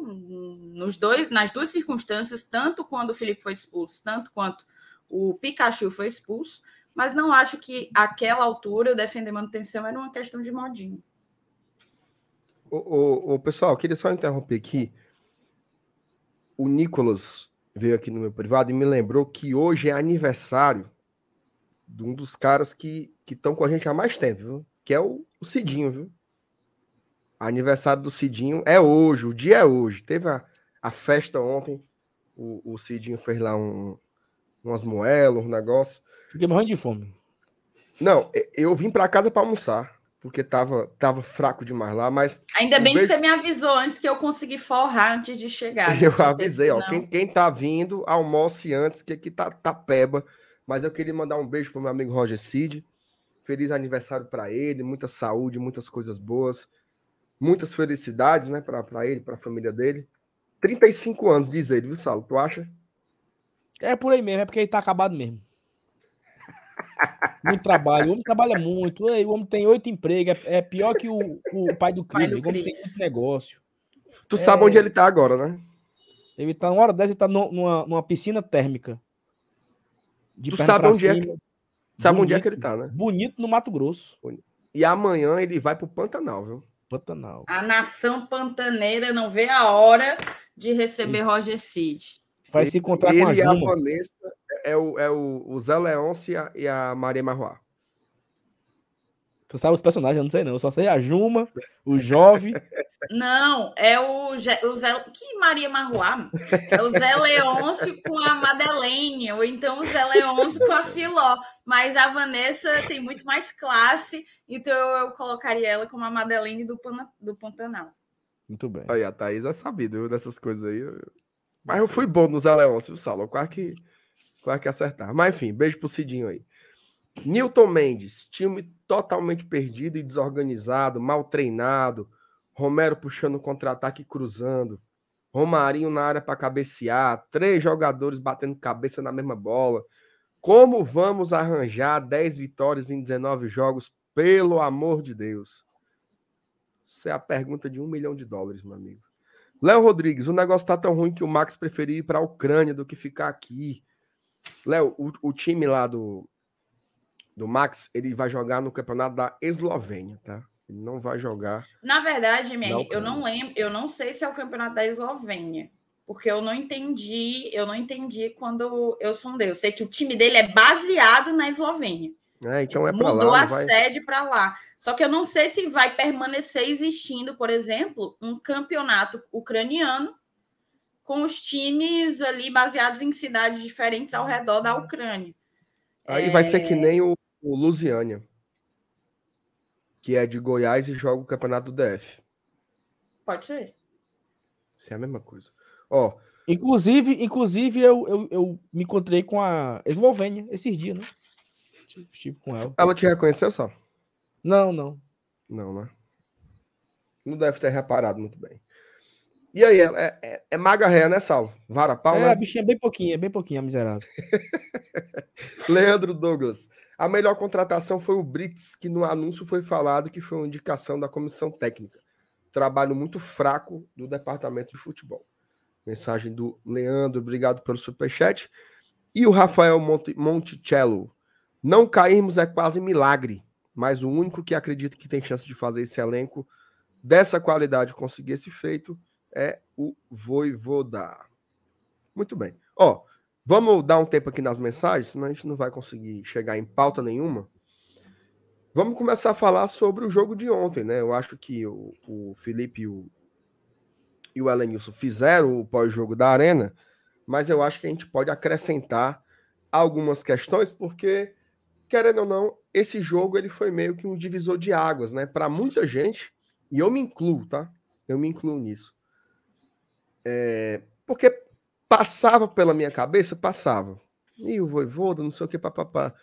nos dois, nas duas circunstâncias, tanto quando o Felipe foi expulso, tanto quanto o Pikachu foi expulso, mas não acho que aquela altura defender manutenção era uma questão de modinho. Ô, ô, pessoal, queria só interromper aqui. O Nicolas veio aqui no meu privado e me lembrou que hoje é aniversário de um dos caras que estão com a gente há mais tempo, viu? Que é o, o Cidinho, viu? Aniversário do Cidinho é hoje, o dia é hoje. Teve a, a festa ontem, o, o Cidinho fez lá um, umas moelas, um negócio. Fiquei morrendo de fome. Não, eu vim para casa para almoçar, porque tava, tava fraco demais lá, mas Ainda bem que beijo. você me avisou antes que eu consegui forrar antes de chegar. Eu avisei, ó. Quem, quem tá vindo, almoce antes, que aqui tá, tá peba. Mas eu queria mandar um beijo pro meu amigo Roger Cid. Feliz aniversário para ele, muita saúde, muitas coisas boas, muitas felicidades, né, para ele, para a família dele. 35 anos, diz ele, viu, Saulo? Tu acha? É por aí mesmo, é porque ele tá acabado mesmo. Muito trabalho. O homem trabalha muito. O homem tem oito empregos. É é pior que o, o pai do crime. O homem tem muito negócio. Tu sabe É. onde ele tá agora, né? Ele tá, uma hora dessa, ele tá numa, numa piscina térmica. De Tu sabe onde é cima. Sabe onde é Bonito. que ele tá, né? Bonito no Mato Grosso. E amanhã ele vai pro Pantanal, viu? Pantanal. A nação pantaneira não vê a hora de receber Roger Cid. Vai se encontrar com a ele e a Juma. Vanessa é o, é o, o Zé Leôncio e a, Maria Marroá. Tu sabe os personagens, eu não sei não. Eu só sei a Juma, o Jove. Não, é o, Zé- o Zé. Que Maria Marruá? É o Zé Leôncio com a Madeleine, ou então o Zé Leôncio com a Filó. Mas a Vanessa tem muito mais classe, então eu, eu colocaria ela como a Madeleine do, Pana- do Pantanal. Muito bem. Aí, a Thaís é sabido viu, dessas coisas aí. Mas eu fui bom no Zé Leôncio, viu, Saulo? Quase que, quase que acertar. Mas enfim, beijo pro Cidinho aí. Newton Mendes, time totalmente perdido e desorganizado, mal treinado. Romero puxando o contra-ataque e cruzando. Romarinho na área para cabecear. Três jogadores batendo cabeça na mesma bola. Como vamos arranjar 10 vitórias em 19 jogos? Pelo amor de Deus. Isso é a pergunta de um milhão de dólares, meu amigo. Léo Rodrigues, o negócio tá tão ruim que o Max preferiu ir para a Ucrânia do que ficar aqui. Léo, o, o time lá do, do Max, ele vai jogar no campeonato da Eslovênia, tá? Ele não vai jogar. Na verdade, Não, eu não lembro, eu não sei se é o campeonato da Eslovênia. Porque eu não entendi, eu não entendi quando eu sondei. Eu sei que o time dele é baseado na Eslovênia. É, então é para Mudou lá. a vai... sede para lá. Só que eu não sei se vai permanecer existindo, por exemplo, um campeonato ucraniano com os times ali baseados em cidades diferentes ao redor da Ucrânia. Aí vai ser É. que nem o, o Lusiânia, que é de Goiás e joga o campeonato do DF. Pode ser. Isso é a mesma coisa. Ó, Inclusive, inclusive eu, eu, eu me encontrei com a Eslovênia esses dias, né? Estive- Estive com ela. ela te reconheceu só? Não, não. Não, né? Não deve ter reparado muito bem. E aí, é, é, é maga ré, né, Saulo? Vara pau, é, né? a bichinha é bem pouquinho, é bem pouquinho, a miserável. Leandro Douglas. A melhor contratação foi o Brits, que no anúncio foi falado que foi uma indicação da comissão técnica. Trabalho muito fraco do departamento de futebol. Mensagem do Leandro, obrigado pelo superchat. E o Rafael Monte, Monticello. Não cairmos é quase milagre, mas o único que acredita que tem chance de fazer esse elenco dessa qualidade conseguir esse feito é o Voivoda. Muito bem. Ó, Vamos dar um tempo aqui nas mensagens, senão a gente não vai conseguir chegar em pauta nenhuma. Vamos começar a falar sobre o jogo de ontem, né? Eu acho que o, o Felipe e o, e o Elenilson fizeram o pós-jogo da Arena, mas eu acho que a gente pode acrescentar algumas questões, porque, querendo ou não, esse jogo ele foi meio que um divisor de águas, né? Para muita gente, e eu me incluo, tá? Eu me incluo nisso. É, porque passava pela minha cabeça, passava. E o Voivoda, não sei o que, papapá.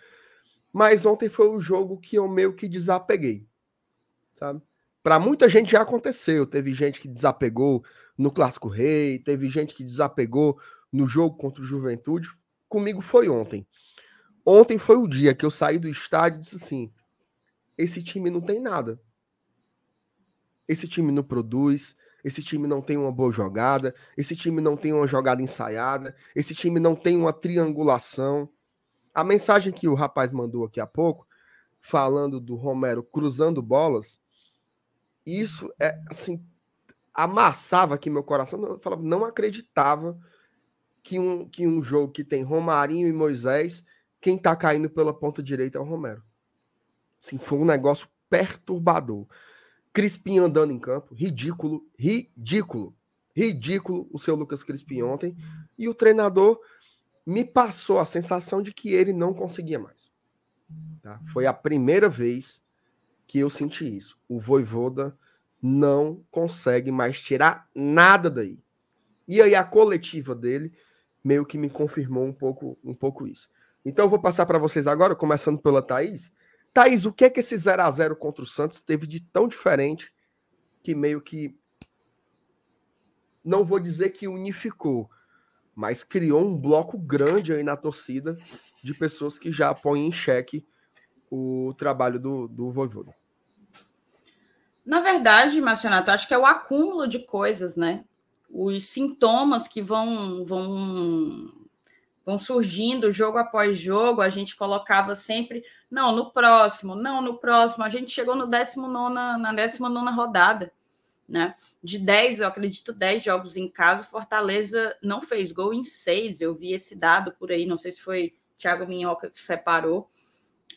Mas ontem foi o jogo que eu meio que desapeguei, sabe? Para muita gente já aconteceu. Teve gente que desapegou no Clássico Rei, teve gente que desapegou no jogo contra o Juventude. Comigo foi ontem. Ontem foi o dia que eu saí do estádio e disse assim: esse time não tem nada. Esse time não produz, esse time não tem uma boa jogada, esse time não tem uma jogada ensaiada, esse time não tem uma triangulação. A mensagem que o rapaz mandou aqui há pouco, falando do Romero cruzando bolas, isso é assim, amassava aqui meu coração. Eu falava, não acreditava que um, que um jogo que tem Romarinho e Moisés, quem tá caindo pela ponta direita é o Romero. Assim, foi um negócio perturbador. Crispim andando em campo, ridículo, ridículo, ridículo o seu Lucas Crispim ontem. E o treinador me passou a sensação de que ele não conseguia mais. Tá? Foi a primeira vez que eu senti isso. O Voivoda não consegue mais tirar nada daí. E aí a coletiva dele meio que me confirmou um pouco, um pouco isso. Então eu vou passar para vocês agora, começando pela Thaís. Thaís, o que é que esse 0 a 0 contra o Santos teve de tão diferente que meio que não vou dizer que unificou, mas criou um bloco grande aí na torcida de pessoas que já põem em xeque o trabalho do, do Voivoda. Na verdade, Marcionato, acho que é o acúmulo de coisas, né? Os sintomas que vão, vão, vão surgindo jogo após jogo, a gente colocava sempre, não, no próximo, não, no próximo. A gente chegou no 19, na 19 rodada, né? De 10, eu acredito, 10 jogos em casa, Fortaleza não fez gol em 6. Eu vi esse dado por aí, não sei se foi Thiago Minhoca que separou.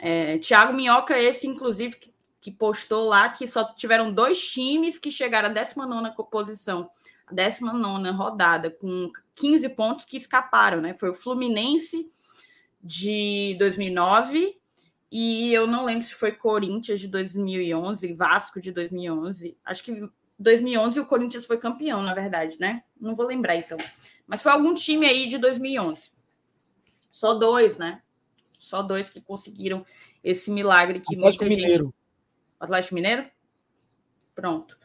É, Thiago Minhoca, esse, inclusive, que que postou lá que só tiveram dois times que chegaram à 19 posição, 19 rodada, com 15 pontos que escaparam, né? Foi o Fluminense de 2009 e eu não lembro se foi Corinthians de 2011, Vasco de 2011. Acho que 2011 o Corinthians foi campeão, na verdade, né? Não vou lembrar então. Mas foi algum time aí de 2011. Só dois, né? Só dois que conseguiram esse milagre que Atlético muita Mineiro. gente Atlético Mineiro? Pronto.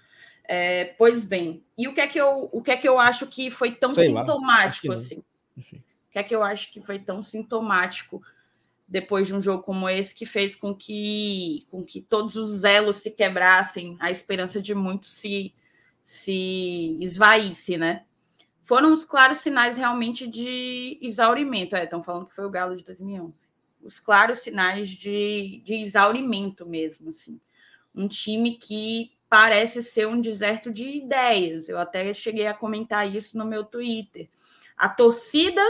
É, pois bem, e o que é que eu, o que é que eu acho que foi tão Sei sintomático assim? Enfim. O que é que eu acho que foi tão sintomático depois de um jogo como esse que fez com que, com que todos os elos se quebrassem, a esperança de muitos se, se esvaísse, né? Foram os claros sinais realmente de exaurimento. É, estão falando que foi o Galo de 2011. Os claros sinais de, de exaurimento mesmo, assim um time que parece ser um deserto de ideias. Eu até cheguei a comentar isso no meu Twitter. A torcida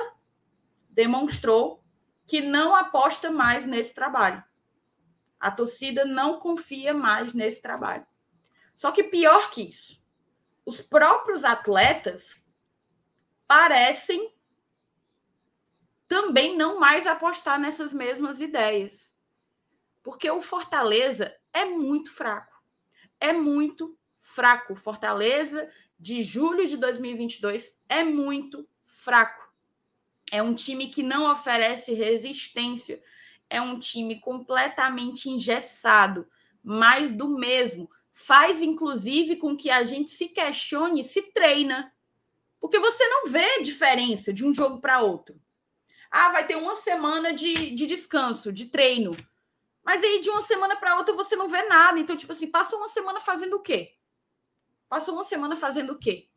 demonstrou que não aposta mais nesse trabalho. A torcida não confia mais nesse trabalho. Só que pior que isso, os próprios atletas parecem também não mais apostar nessas mesmas ideias. Porque o Fortaleza é muito fraco. É muito fraco. Fortaleza de julho de 2022 é muito fraco. É um time que não oferece resistência. É um time completamente engessado, mais do mesmo. Faz, inclusive, com que a gente se questione se treina. Porque você não vê diferença de um jogo para outro. Ah, vai ter uma semana de, de descanso, de treino. Mas aí de uma semana para outra você não vê nada. Então, tipo assim, passa uma semana fazendo o quê? Passa uma semana fazendo o quê?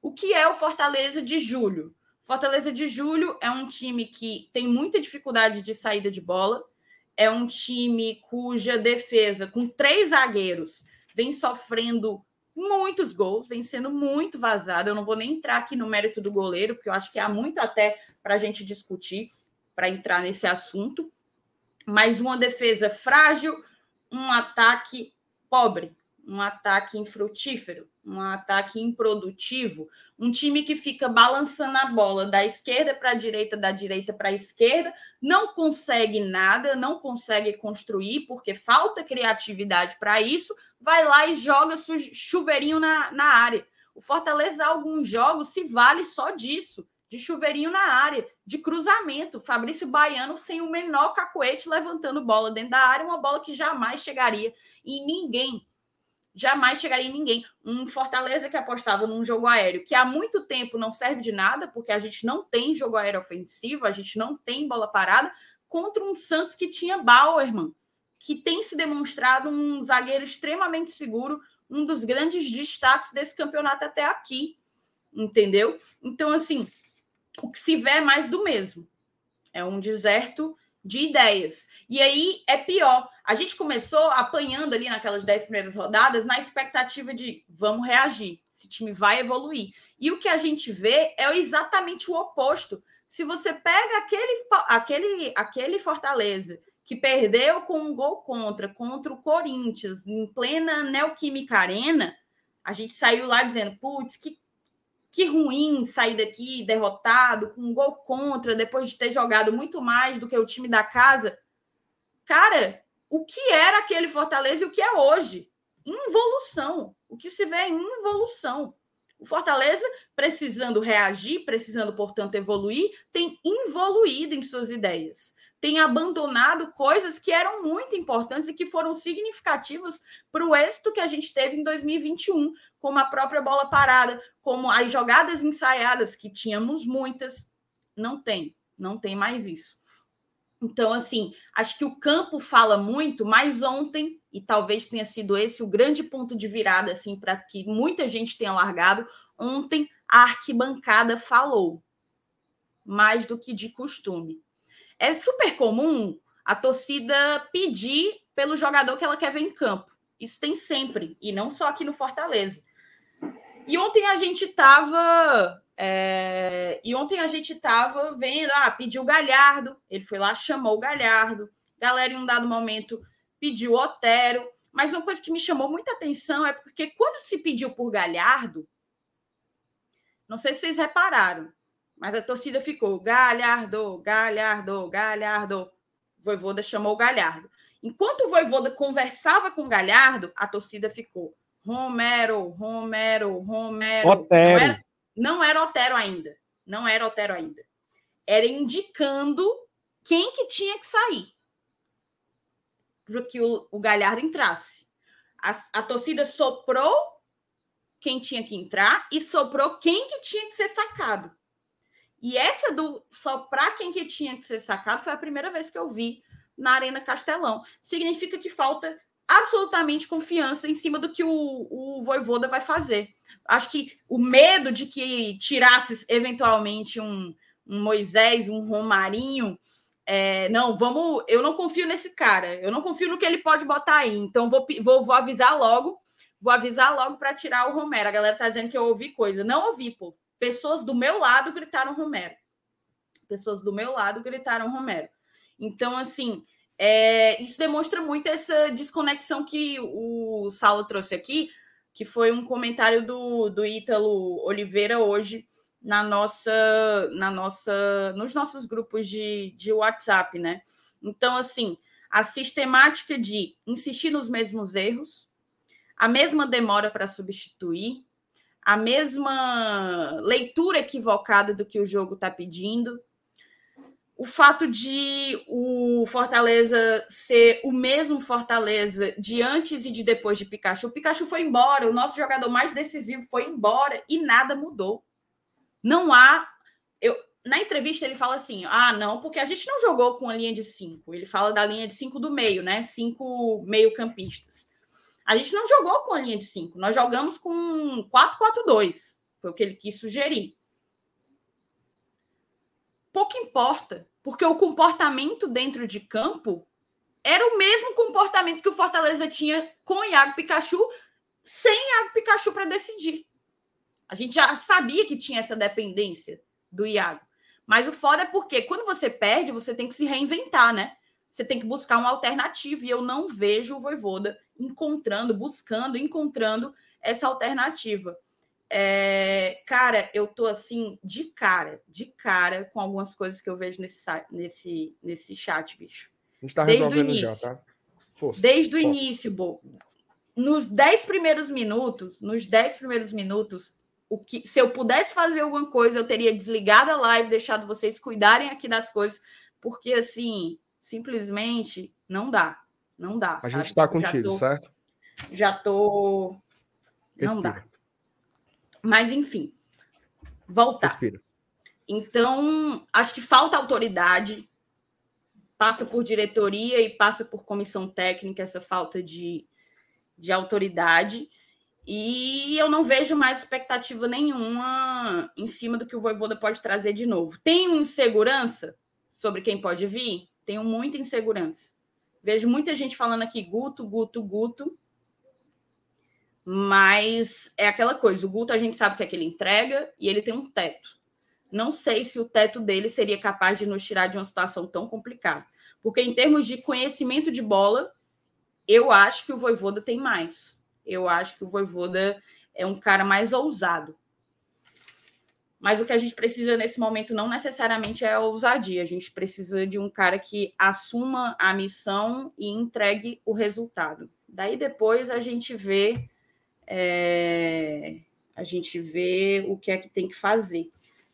O que é o Fortaleza de julho? Fortaleza de julho é um time que tem muita dificuldade de saída de bola. É um time cuja defesa, com três zagueiros, vem sofrendo muitos gols, vem sendo muito vazada. Eu não vou nem entrar aqui no mérito do goleiro, porque eu acho que há muito até para a gente discutir, para entrar nesse assunto mas uma defesa frágil, um ataque pobre, um ataque infrutífero, um ataque improdutivo, um time que fica balançando a bola da esquerda para a direita, da direita para a esquerda, não consegue nada, não consegue construir, porque falta criatividade para isso, vai lá e joga chuveirinho na, na área. O Fortaleza, alguns jogos, se vale só disso de chuveirinho na área, de cruzamento. Fabrício Baiano sem o menor cacoete levantando bola dentro da área, uma bola que jamais chegaria em ninguém. Jamais chegaria em ninguém. Um Fortaleza que apostava num jogo aéreo que há muito tempo não serve de nada, porque a gente não tem jogo aéreo ofensivo, a gente não tem bola parada, contra um Santos que tinha Bauerman, que tem se demonstrado um zagueiro extremamente seguro, um dos grandes destaques desse campeonato até aqui. Entendeu? Então, assim, o que se vê é mais do mesmo. É um deserto de ideias. E aí é pior. A gente começou apanhando ali naquelas dez primeiras rodadas na expectativa de vamos reagir, esse time vai evoluir. E o que a gente vê é exatamente o oposto. Se você pega aquele, aquele, aquele Fortaleza que perdeu com um gol contra, contra o Corinthians, em plena Neoquímica Arena, a gente saiu lá dizendo, putz, que que ruim sair daqui derrotado, com um gol contra, depois de ter jogado muito mais do que o time da casa. Cara, o que era aquele Fortaleza e o que é hoje? Involução. O que se vê é involução. O Fortaleza, precisando reagir, precisando, portanto, evoluir, tem involuído em suas ideias tem abandonado coisas que eram muito importantes e que foram significativas para o êxito que a gente teve em 2021, como a própria bola parada, como as jogadas ensaiadas, que tínhamos muitas. Não tem, não tem mais isso. Então, assim, acho que o campo fala muito, mas ontem, e talvez tenha sido esse o grande ponto de virada, assim, para que muita gente tenha largado, ontem a arquibancada falou mais do que de costume. É super comum a torcida pedir pelo jogador que ela quer ver em campo. Isso tem sempre, e não só aqui no Fortaleza. E ontem a gente estava. É... E ontem a gente estava vendo, ah, pediu o Galhardo, ele foi lá, chamou o Galhardo. Galera, em um dado momento, pediu o Otero. Mas uma coisa que me chamou muita atenção é porque quando se pediu por Galhardo, não sei se vocês repararam, mas a torcida ficou Galhardo, Galhardo, Galhardo. O Voivoda chamou o Galhardo. Enquanto o Voivoda conversava com o Galhardo, a torcida ficou Romero, Romero, Romero. Otero. Não era, não era Otero ainda. Não era Otero ainda. Era indicando quem que tinha que sair para que o, o Galhardo entrasse. A, a torcida soprou quem tinha que entrar e soprou quem que tinha que ser sacado. E essa do soprar quem que tinha que ser sacado foi a primeira vez que eu vi na Arena Castelão. Significa que falta absolutamente confiança em cima do que o, o Voivoda vai fazer. Acho que o medo de que tirasse eventualmente um, um Moisés, um Romarinho, é, não, vamos. Eu não confio nesse cara. Eu não confio no que ele pode botar aí. Então vou, vou, vou avisar logo. Vou avisar logo para tirar o Romero. A galera tá dizendo que eu ouvi coisa. Não ouvi, pô. Pessoas do meu lado gritaram Romero. Pessoas do meu lado gritaram Romero. Então, assim, é, isso demonstra muito essa desconexão que o Saulo trouxe aqui, que foi um comentário do, do Ítalo Oliveira hoje na nossa, na nossa, nos nossos grupos de, de WhatsApp, né? Então, assim, a sistemática de insistir nos mesmos erros, a mesma demora para substituir, a mesma leitura equivocada do que o jogo está pedindo, o fato de o Fortaleza ser o mesmo Fortaleza de antes e de depois de Pikachu. O Pikachu foi embora, o nosso jogador mais decisivo foi embora e nada mudou. Não há. Eu, na entrevista ele fala assim: ah, não, porque a gente não jogou com a linha de cinco. Ele fala da linha de cinco do meio, né? Cinco meio-campistas. A gente não jogou com a linha de cinco, nós jogamos com 4-4-2. Foi o que ele quis sugerir pouco importa, porque o comportamento dentro de campo era o mesmo comportamento que o Fortaleza tinha com o Iago Pikachu, sem Iago Pikachu para decidir. A gente já sabia que tinha essa dependência do Iago. Mas o foda é porque quando você perde, você tem que se reinventar, né? Você tem que buscar uma alternativa. E eu não vejo o Voivoda encontrando, buscando, encontrando essa alternativa. É, cara, eu tô assim, de cara, de cara com algumas coisas que eu vejo nesse, nesse, nesse chat, bicho. A gente tá Desde resolvendo início, já, tá? Força, Desde força. o início, Bo. Nos dez primeiros minutos, nos dez primeiros minutos, o que, se eu pudesse fazer alguma coisa, eu teria desligado a live, deixado vocês cuidarem aqui das coisas, porque assim, simplesmente não dá. Não dá. A sabe? gente tá tipo, contigo, tô, certo? Já tô. Não Respira. dá. Mas, enfim, voltar. Respira. Então, acho que falta autoridade, passa por diretoria e passa por comissão técnica essa falta de, de autoridade. E eu não vejo mais expectativa nenhuma em cima do que o Voivoda pode trazer de novo. Tenho insegurança sobre quem pode vir? Tenho muita insegurança. Vejo muita gente falando aqui Guto, Guto, Guto. Mas é aquela coisa, o Guto a gente sabe que é que ele entrega e ele tem um teto. Não sei se o teto dele seria capaz de nos tirar de uma situação tão complicada. Porque em termos de conhecimento de bola, eu acho que o Voivoda tem mais. Eu acho que o Voivoda é um cara mais ousado. Mas o que a gente precisa nesse momento não necessariamente é a ousadia. A gente precisa de um cara que assuma a missão e entregue o resultado. Daí depois a gente vê é, a gente vê o que é que tem que fazer.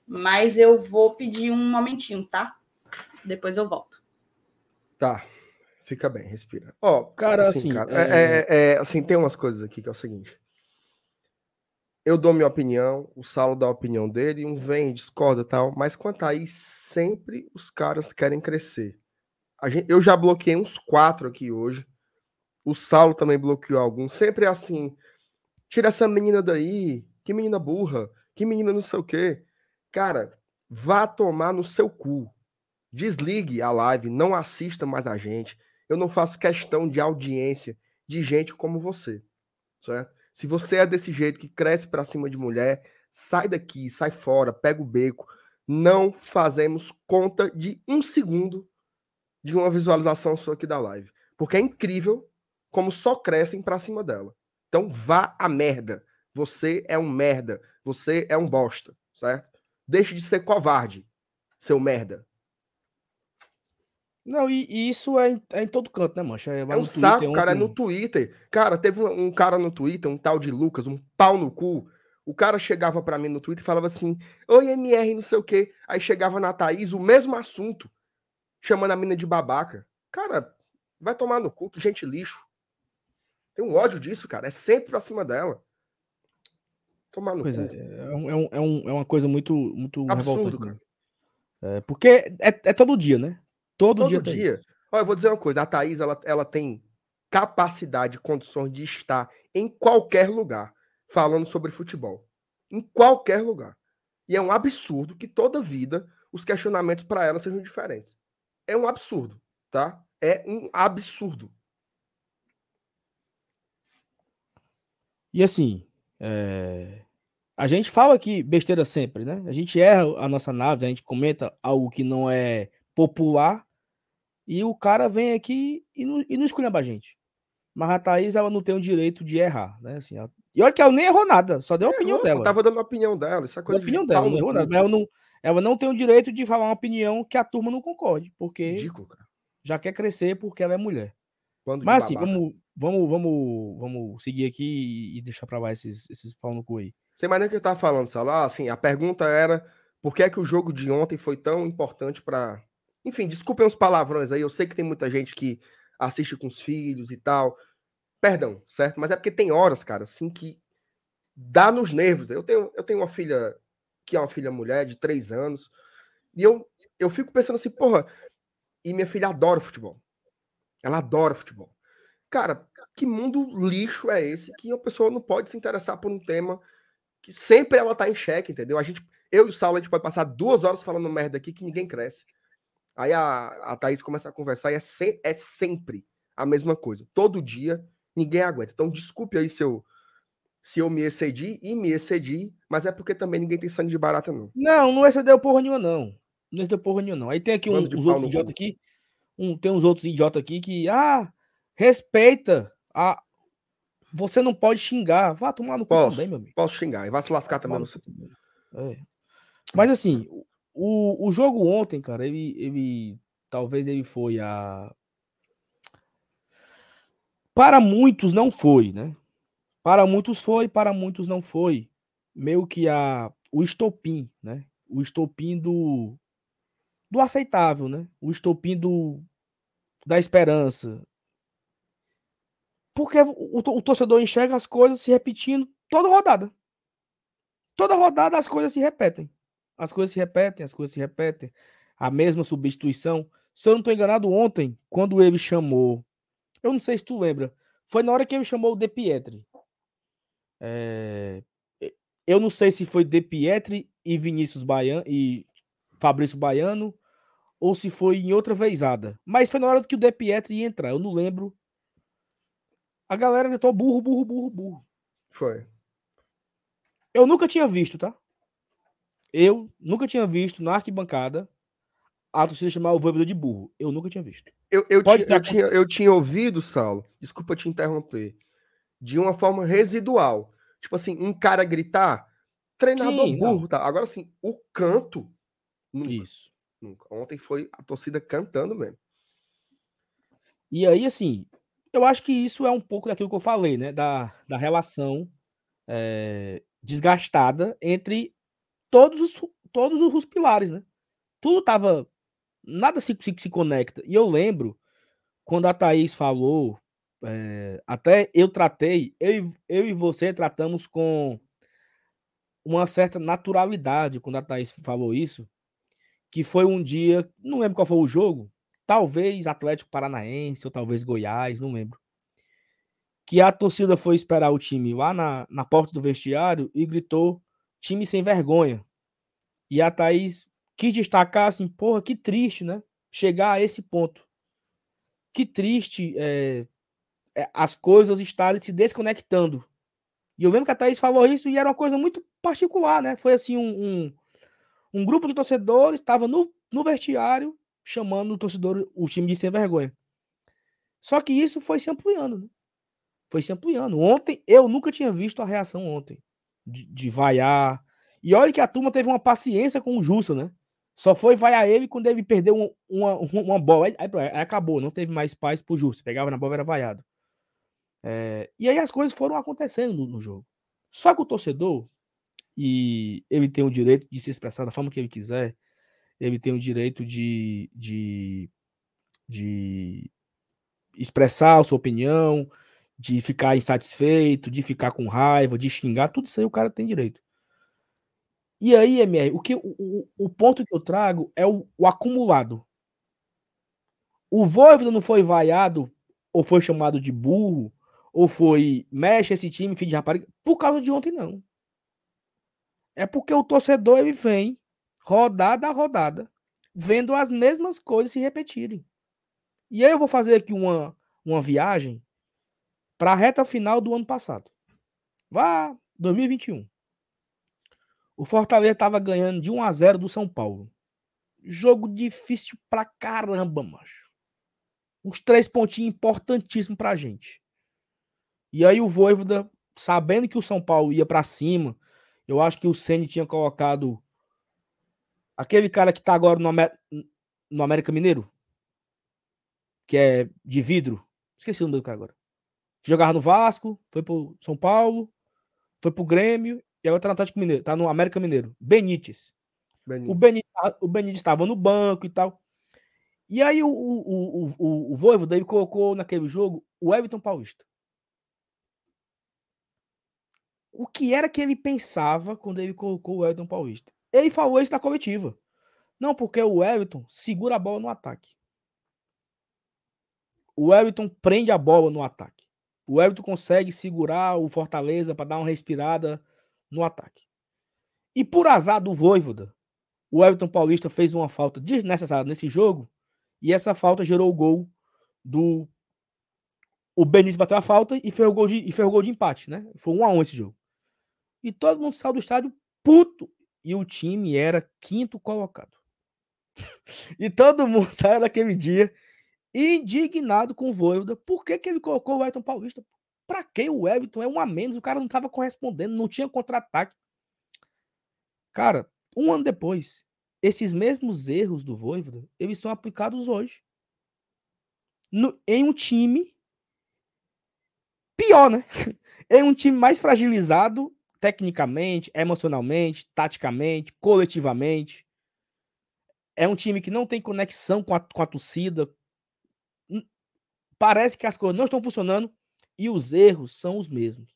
Mas eu vou pedir um momentinho, tá? Depois eu volto. Tá. Fica bem, respira. Ó, oh, cara, assim, assim cara, é... É, é... é, assim, tem umas coisas aqui que é o seguinte. Eu dou minha opinião, o Saulo dá a opinião dele, um vem, discorda tal, mas quanto a isso, sempre os caras querem crescer. gente, eu já bloqueei uns quatro aqui hoje. O Saulo também bloqueou alguns. Sempre é assim: tira essa menina daí, que menina burra, que menina não sei o quê. Cara, vá tomar no seu cu. Desligue a live, não assista mais a gente. Eu não faço questão de audiência de gente como você, certo? Se você é desse jeito que cresce para cima de mulher, sai daqui, sai fora, pega o beco. Não fazemos conta de um segundo de uma visualização sua aqui da live, porque é incrível como só crescem para cima dela. Então vá a merda. Você é um merda. Você é um bosta, certo? Deixe de ser covarde, seu merda. Não, e, e isso é em, é em, todo canto, né, mancha? É, é um saco, cara, é no Twitter. Cara, teve um, um, cara no Twitter, um tal de Lucas, um pau no cu. O cara chegava para mim no Twitter e falava assim: Oi, MR, não sei o quê. Aí chegava na Thaís, o mesmo assunto, chamando a mina de babaca. Cara, vai tomar no cu, que gente lixo. Tem um ódio disso, cara. É sempre pra cima dela. Tomar no pois cu. É, é, um, é, um, é uma coisa muito, muito Absurdo, revoltante. Cara. É, porque é, é todo dia, né? Todo, Todo dia. dia. Olha, eu vou dizer uma coisa: a Thaís ela, ela tem capacidade, condições de estar em qualquer lugar falando sobre futebol. Em qualquer lugar. E é um absurdo que toda vida os questionamentos para ela sejam diferentes. É um absurdo, tá? É um absurdo. E assim, é... a gente fala aqui besteira sempre, né? A gente erra a nossa nave, a gente comenta algo que não é popular e o cara vem aqui e não, e não escolhamba a gente. Mas a Thaís, ela não tem o direito de errar, né? Assim, ela... E olha que ela nem errou nada, só deu a opinião dela. Ela tava dando a opinião dela, essa coisa. A opinião dela, não errou nada. Mas ela não, ela não tem o direito de falar uma opinião que a turma não concorde, porque Ridículo, já quer crescer porque ela é mulher. Quando Mas assim, vamos, vamos, vamos, vamos seguir aqui e deixar pra lá esses, esses pau no cu aí. Sem mais nem o que eu tava falando, Salah. Assim, a pergunta era por que é que o jogo de ontem foi tão importante para enfim, desculpem os palavrões aí. Eu sei que tem muita gente que assiste com os filhos e tal. Perdão, certo? Mas é porque tem horas, cara, assim, que dá nos nervos. Eu tenho, eu tenho uma filha que é uma filha mulher de três anos. E eu, eu fico pensando assim, porra, e minha filha adora futebol. Ela adora futebol. Cara, que mundo lixo é esse que a pessoa não pode se interessar por um tema que sempre ela tá em xeque, entendeu? A gente, eu e o Saulo, a gente pode passar duas horas falando merda aqui que ninguém cresce. Aí a, a Thaís começa a conversar e é, se, é sempre a mesma coisa. Todo dia, ninguém aguenta. Então, desculpe aí se eu, se eu me excedi e me excedi, mas é porque também ninguém tem sangue de barata, não. Não, não excedeu porra nenhuma, não. Não excedeu porra nenhuma, não. Aí tem aqui um, uns outros idiotas aqui. Um, tem uns outros idiotas aqui que, ah, respeita. A... Você não pode xingar. Vá tomar no cu posso, também, meu amigo. Posso xingar. E vai se lascar também. É. Mas assim, o, o jogo ontem, cara, ele, ele talvez ele foi a. Para muitos não foi, né? Para muitos foi, para muitos não foi. Meio que a o estopim, né? O estopim do do aceitável, né? O estopim do da esperança. Porque o, o torcedor enxerga as coisas se repetindo toda rodada. Toda rodada as coisas se repetem. As coisas se repetem, as coisas se repetem. A mesma substituição. Se eu não estou enganado, ontem, quando ele chamou. Eu não sei se tu lembra. Foi na hora que ele chamou o De Pietri. É, eu não sei se foi De Pietri e Vinícius Baiano e Fabrício Baiano ou se foi em outra vezada. Mas foi na hora que o De Pietri ia entrar. Eu não lembro. A galera gritou burro, burro, burro, burro. Foi. Eu nunca tinha visto, tá? Eu nunca tinha visto na arquibancada a torcida chamar o Voivoda de burro. Eu nunca tinha visto. Eu, eu, tinha, eu, tinha, eu tinha ouvido, Saulo, desculpa te interromper, de uma forma residual. Tipo assim, um cara gritar, treinador Sim, burro, não. tá? Agora assim, o canto. Nunca, Isso. Nunca. Ontem foi a torcida cantando mesmo. E aí, assim, eu acho que isso é um pouco daquilo que eu falei, né? Da, da relação é, desgastada entre todos os, todos os pilares, né? Tudo tava. Nada se, se, se conecta. E eu lembro quando a Thaís falou, é, até eu tratei, eu, eu e você tratamos com uma certa naturalidade quando a Thaís falou isso, que foi um dia, não lembro qual foi o jogo, talvez Atlético Paranaense ou talvez Goiás, não lembro. Que a torcida foi esperar o time lá na, na porta do vestiário e gritou: time sem vergonha. E a Thaís quis destacar assim: porra, que triste, né? Chegar a esse ponto. Que triste é, é, as coisas estarem se desconectando. E eu lembro que a Thaís falou isso e era uma coisa muito particular, né? Foi assim: um, um, um grupo de torcedores estava no, no vestiário chamando o torcedor, o time de sem vergonha. Só que isso foi se ampliando, né? Foi se ampliando. Ontem, eu nunca tinha visto a reação ontem. De, de vaiar. E olha que a turma teve uma paciência com o Justo, né? Só foi vaiar ele quando ele perdeu uma, uma, bola. Aí, aí, acabou, não teve mais paz pro Justo. Pegava na bola, era vaiado. É, e aí as coisas foram acontecendo no, no jogo. Só que o torcedor, e ele tem o direito de se expressar da forma que ele quiser, ele tem o direito de, de, de expressar a sua opinião, de ficar insatisfeito, de ficar com raiva, de xingar, tudo isso aí o cara tem direito. E aí, MR, o, que, o, o ponto que eu trago é o, o acumulado. O Voivoda não foi vaiado, ou foi chamado de burro, ou foi mexe esse time, filho de rapariga, por causa de ontem, não. É porque o torcedor ele vem rodada a rodada, vendo as mesmas coisas se repetirem. E aí eu vou fazer aqui uma, uma viagem para a reta final do ano passado. Vá, 2021. O Fortaleza estava ganhando de 1 a 0 do São Paulo. Jogo difícil pra caramba, macho. Uns três pontinhos importantíssimos pra gente. E aí o Voivoda, sabendo que o São Paulo ia para cima, eu acho que o Ceni tinha colocado Aquele cara que tá agora no, Amer... no América Mineiro, que é de vidro. Esqueci o nome do cara agora. Jogava no Vasco, foi pro São Paulo, foi pro Grêmio e agora tá no Atlético Mineiro, tá no América Mineiro. Benítez. Benítez. O Benítez, o Benítez estava no banco e tal. E aí o, o, o, o, o Voivo daí colocou naquele jogo o Everton Paulista. O que era que ele pensava quando ele colocou o Everton Paulista? Ele falou isso na coletiva. Não, porque o Everton segura a bola no ataque. O Everton prende a bola no ataque. O Everton consegue segurar o Fortaleza para dar uma respirada no ataque. E por azar do Voivoda, o Everton Paulista fez uma falta desnecessária nesse jogo e essa falta gerou o gol do o Benítez bateu a falta e fez o gol de, e fez o gol de empate, né? Foi um a um esse jogo. E todo mundo saiu do estádio puto e o time era quinto colocado. e todo mundo saiu daquele dia indignado com o Voivoda. Por que, que ele colocou o Everton Paulista? Pra que o Everton? É um a menos, o cara não estava correspondendo, não tinha contra-ataque. Cara, um ano depois, esses mesmos erros do Voivoda, eles são aplicados hoje. No, em um time pior, né? em um time mais fragilizado tecnicamente, emocionalmente, taticamente, coletivamente. É um time que não tem conexão com a, com a torcida. Parece que as coisas não estão funcionando e os erros são os mesmos.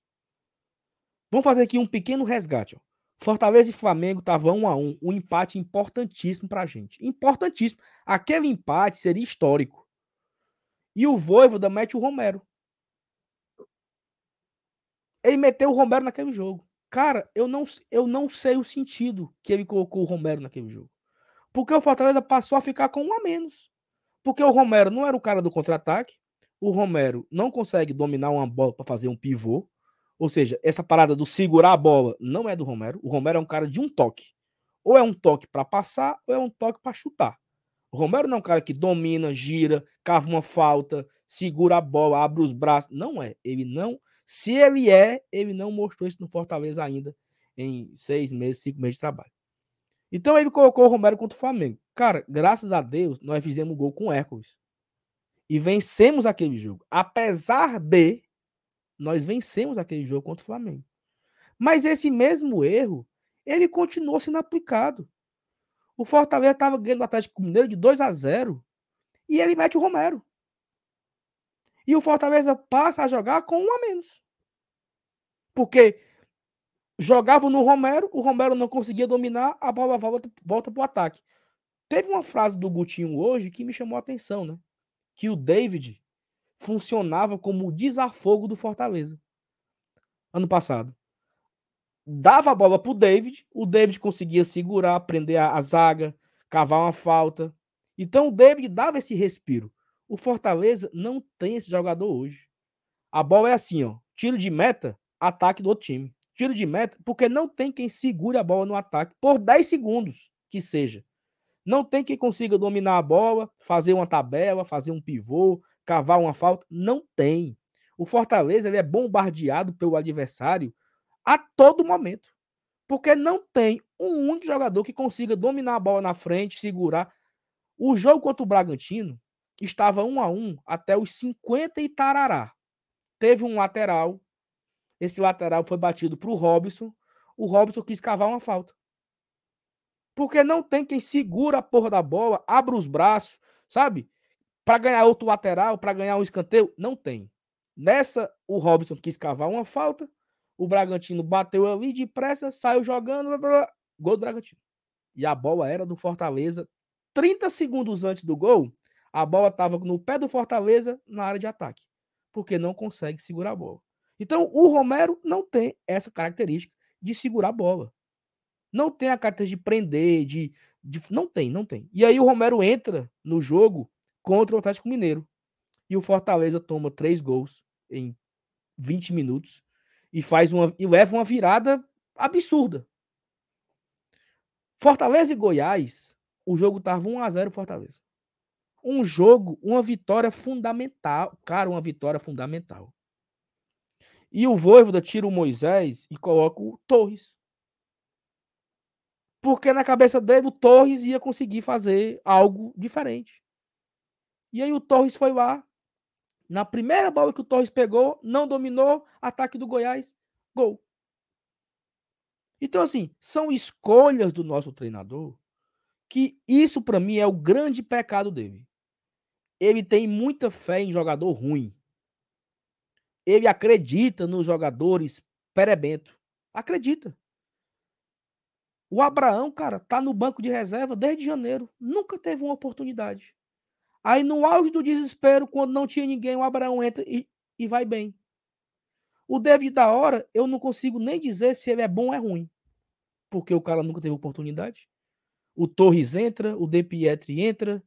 Vamos fazer aqui um pequeno resgate. Ó. Fortaleza e Flamengo estavam um a um, um empate importantíssimo para a gente. Importantíssimo. Aquele empate seria histórico. E o Voivoda mete o Romero. Ele meteu o Romero naquele jogo. Cara, eu não, eu não sei o sentido que ele colocou o Romero naquele jogo. Porque o Fortaleza passou a ficar com um a menos. Porque o Romero não era o cara do contra-ataque. O Romero não consegue dominar uma bola para fazer um pivô. Ou seja, essa parada do segurar a bola não é do Romero. O Romero é um cara de um toque. Ou é um toque para passar, ou é um toque para chutar. O Romero não é um cara que domina, gira, cava uma falta, segura a bola, abre os braços. Não é. Ele não se ele é, ele não mostrou isso no Fortaleza ainda em seis meses, cinco meses de trabalho. Então ele colocou o Romero contra o Flamengo. Cara, graças a Deus, nós fizemos gol com o Hércules. E vencemos aquele jogo. Apesar de nós vencemos aquele jogo contra o Flamengo. Mas esse mesmo erro, ele continuou sendo aplicado. O Fortaleza estava ganhando o Atlético Mineiro de 2 a 0 e ele mete o Romero. E o Fortaleza passa a jogar com um a menos. Porque jogava no Romero, o Romero não conseguia dominar, a bola volta, para o ataque. Teve uma frase do Gutinho hoje que me chamou a atenção, né? Que o David funcionava como o desafogo do Fortaleza. Ano passado. Dava a bola pro David, o David conseguia segurar, prender a, a zaga, cavar uma falta. Então o David dava esse respiro. O Fortaleza não tem esse jogador hoje. A bola é assim, ó. Tiro de meta, ataque do outro time. Tiro de meta, porque não tem quem segure a bola no ataque por 10 segundos que seja. Não tem quem consiga dominar a bola, fazer uma tabela, fazer um pivô, cavar uma falta. Não tem. O Fortaleza ele é bombardeado pelo adversário a todo momento. Porque não tem um único jogador que consiga dominar a bola na frente, segurar. O jogo contra o Bragantino estava um a um até os 50 e tarará. Teve um lateral. Esse lateral foi batido para o Robson. O Robson quis cavar uma falta. Porque não tem quem segura a porra da bola, abra os braços, sabe? Para ganhar outro lateral, para ganhar um escanteio, não tem. Nessa, o Robson quis cavar uma falta, o Bragantino bateu ali depressa, saiu jogando, blá, blá, blá, gol do Bragantino. E a bola era do Fortaleza. 30 segundos antes do gol, a bola estava no pé do Fortaleza na área de ataque, porque não consegue segurar a bola. Então, o Romero não tem essa característica de segurar a bola. Não tem a característica de prender, de, de, Não tem, não tem. E aí o Romero entra no jogo contra o Atlético Mineiro. E o Fortaleza toma três gols em 20 minutos e faz uma e leva uma virada absurda. Fortaleza e Goiás, o jogo tava 1 a 0 Fortaleza. Um jogo, uma vitória fundamental, cara, uma vitória fundamental. E o Voivoda tira o Moisés e coloca o Torres. Porque na cabeça dele o Torres ia conseguir fazer algo diferente. E aí o Torres foi lá. Na primeira bola que o Torres pegou, não dominou, ataque do Goiás, gol. Então, assim, são escolhas do nosso treinador que isso, para mim, é o grande pecado dele. Ele tem muita fé em jogador ruim. Ele acredita nos jogadores perebento. Acredita. O Abraão, cara, tá no banco de reserva desde janeiro. Nunca teve uma oportunidade. Aí, no auge do desespero, quando não tinha ninguém, o Abraão entra e, e vai bem. O David da hora, eu não consigo nem dizer se ele é bom ou é ruim. Porque o cara nunca teve oportunidade. O Torres entra, o De Pietri entra,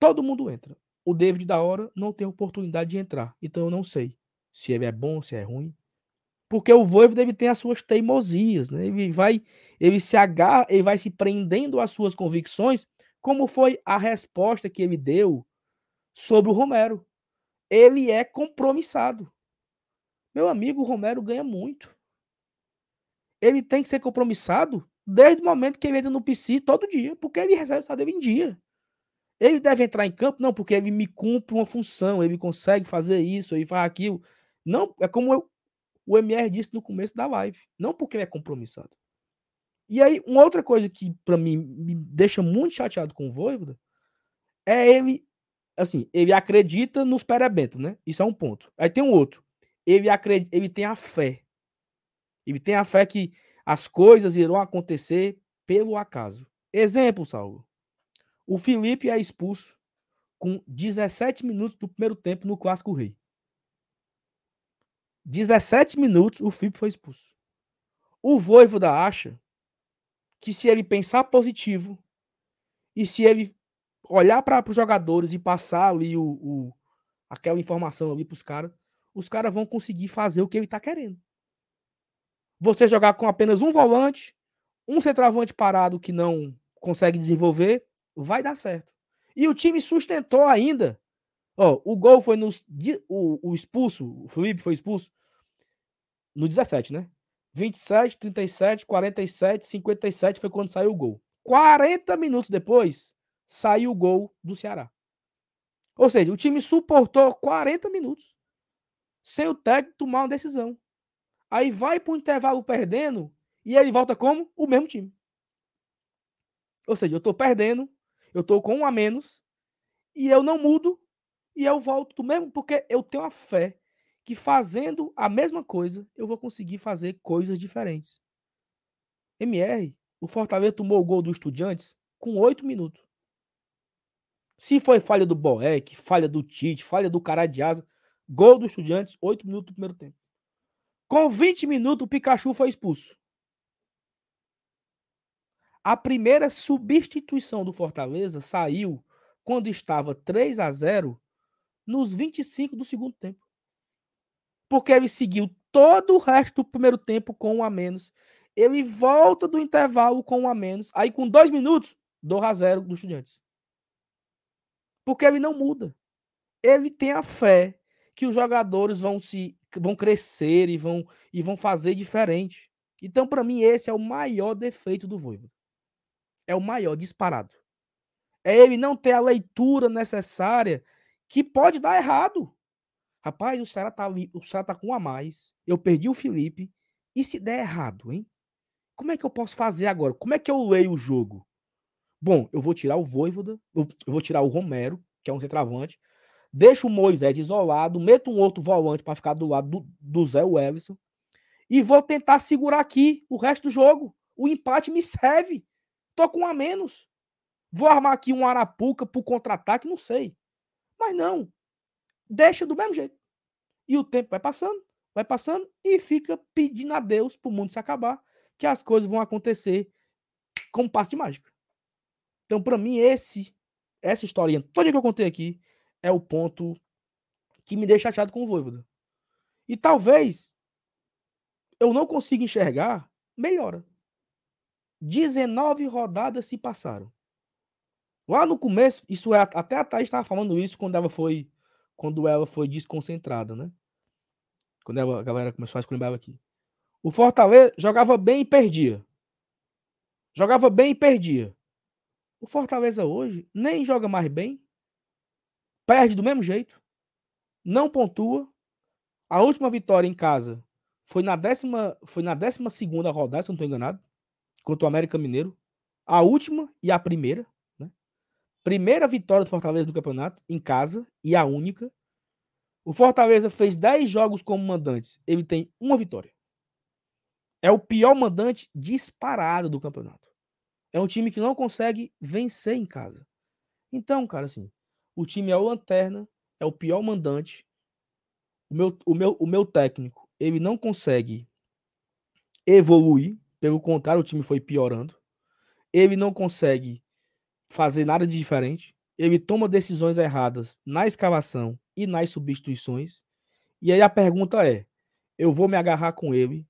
todo mundo entra. O David da hora não tem oportunidade de entrar. Então eu não sei se ele é bom, se é ruim. Porque o Voivo deve ter as suas teimosias, né? Ele vai, ele se agarra, ele vai se prendendo às suas convicções, como foi a resposta que ele deu sobre o Romero. Ele é compromissado. Meu amigo, o Romero ganha muito. Ele tem que ser compromissado desde o momento que ele entra no PC todo dia, porque ele recebe o salário em dia. Ele deve entrar em campo, não, porque ele me cumpre uma função, ele consegue fazer isso, ele faz aquilo. Não, é como eu, o MR disse no começo da live. Não porque ele é compromissado. E aí, uma outra coisa que para mim me deixa muito chateado com o Voivoda é ele, assim, ele acredita nos perebentos, né? Isso é um ponto. Aí tem um outro. Ele acredita, ele tem a fé. Ele tem a fé que as coisas irão acontecer pelo acaso. Exemplo, Saulo. O Felipe é expulso com 17 minutos do primeiro tempo no Clássico Rei. 17 minutos, o Felipe foi expulso. O Voivoda acha que se ele pensar positivo e se ele olhar para os jogadores e passar ali o, o aquela informação ali para os caras, os caras vão conseguir fazer o que ele está querendo. Você jogar com apenas um volante, um centroavante parado que não consegue desenvolver, vai dar certo. E o time sustentou ainda Ó, o gol foi no. O, o expulso, o Felipe foi expulso no 17, né? 27, 37, 47, 57 foi quando saiu o gol. 40 minutos depois, saiu o gol do Ceará. Ou seja, o time suportou 40 minutos sem o técnico tomar uma decisão. Aí vai para o intervalo perdendo e ele volta como? O mesmo time. Ou seja, eu estou perdendo, eu estou com um a menos e eu não mudo e eu volto do mesmo, porque eu tenho a fé que fazendo a mesma coisa, eu vou conseguir fazer coisas diferentes. MR, o Fortaleza tomou o gol do Estudiantes com oito minutos. Se foi falha do Boeck, falha do Tite, falha do cara de asa, gol do Estudiantes, 8 minutos do primeiro tempo. Com 20 minutos, o Pikachu foi expulso. A primeira substituição do Fortaleza saiu quando estava 3 a 0 nos 25 do segundo tempo. Porque ele seguiu todo o resto do primeiro tempo com um a menos. Ele volta do intervalo com um a menos. Aí, com dois minutos, 2 a 0 do Estudiantes. Porque ele não muda. Ele tem a fé que os jogadores vão se vão crescer e vão e vão fazer diferente. Então, para mim, esse é o maior defeito do Voivoda. É o maior disparado. É ele não ter a leitura necessária que pode dar errado. Rapaz, o Ceará tá, o Ceará tá com um a mais. Eu perdi o Felipe. E se der errado, hein? Como é que eu posso fazer agora? Como é que eu leio o jogo? Bom, eu vou tirar o Voivoda, eu vou tirar o Romero, que é um centroavante, deixo o Moisés isolado, meto um outro volante para ficar do lado do, do Zé Wellison e vou tentar segurar aqui o resto do jogo. O empate me serve. Tô com um a menos. Vou armar aqui um Arapuca pro contra-ataque, não sei. Mas não. Deixa do mesmo jeito. E o tempo vai passando, vai passando e fica pedindo a Deus pro mundo se acabar, que as coisas vão acontecer como passo de mágica. Então, para mim, esse essa historinha toda que eu contei aqui é o ponto que me deixa chateado com o Voivoda. E talvez eu não consiga enxergar melhora. 19 rodadas se passaram. Lá no começo, isso é até a Thaís estava falando isso quando ela foi quando ela foi desconcentrada, né? Quando ela, a galera começou a ela aqui. O Fortaleza jogava bem e perdia. Jogava bem e perdia. O Fortaleza hoje nem joga mais bem, perde do mesmo jeito, não pontua. A última vitória em casa foi na décima, foi na décima segunda rodada, se não estou enganado, contra o América Mineiro. A última e a primeira. Primeira vitória do Fortaleza no campeonato, em casa, e a única. O Fortaleza fez 10 jogos como mandante. Ele tem uma vitória. É o pior mandante disparado do campeonato. É um time que não consegue vencer em casa. Então, cara, assim, o time é o lanterna, é o pior mandante. O meu, o meu, o meu técnico, ele não consegue evoluir. Pelo contrário, o time foi piorando. Ele não consegue fazer nada de diferente. Ele toma decisões erradas na escalação e nas substituições. E aí a pergunta é: eu vou me agarrar com ele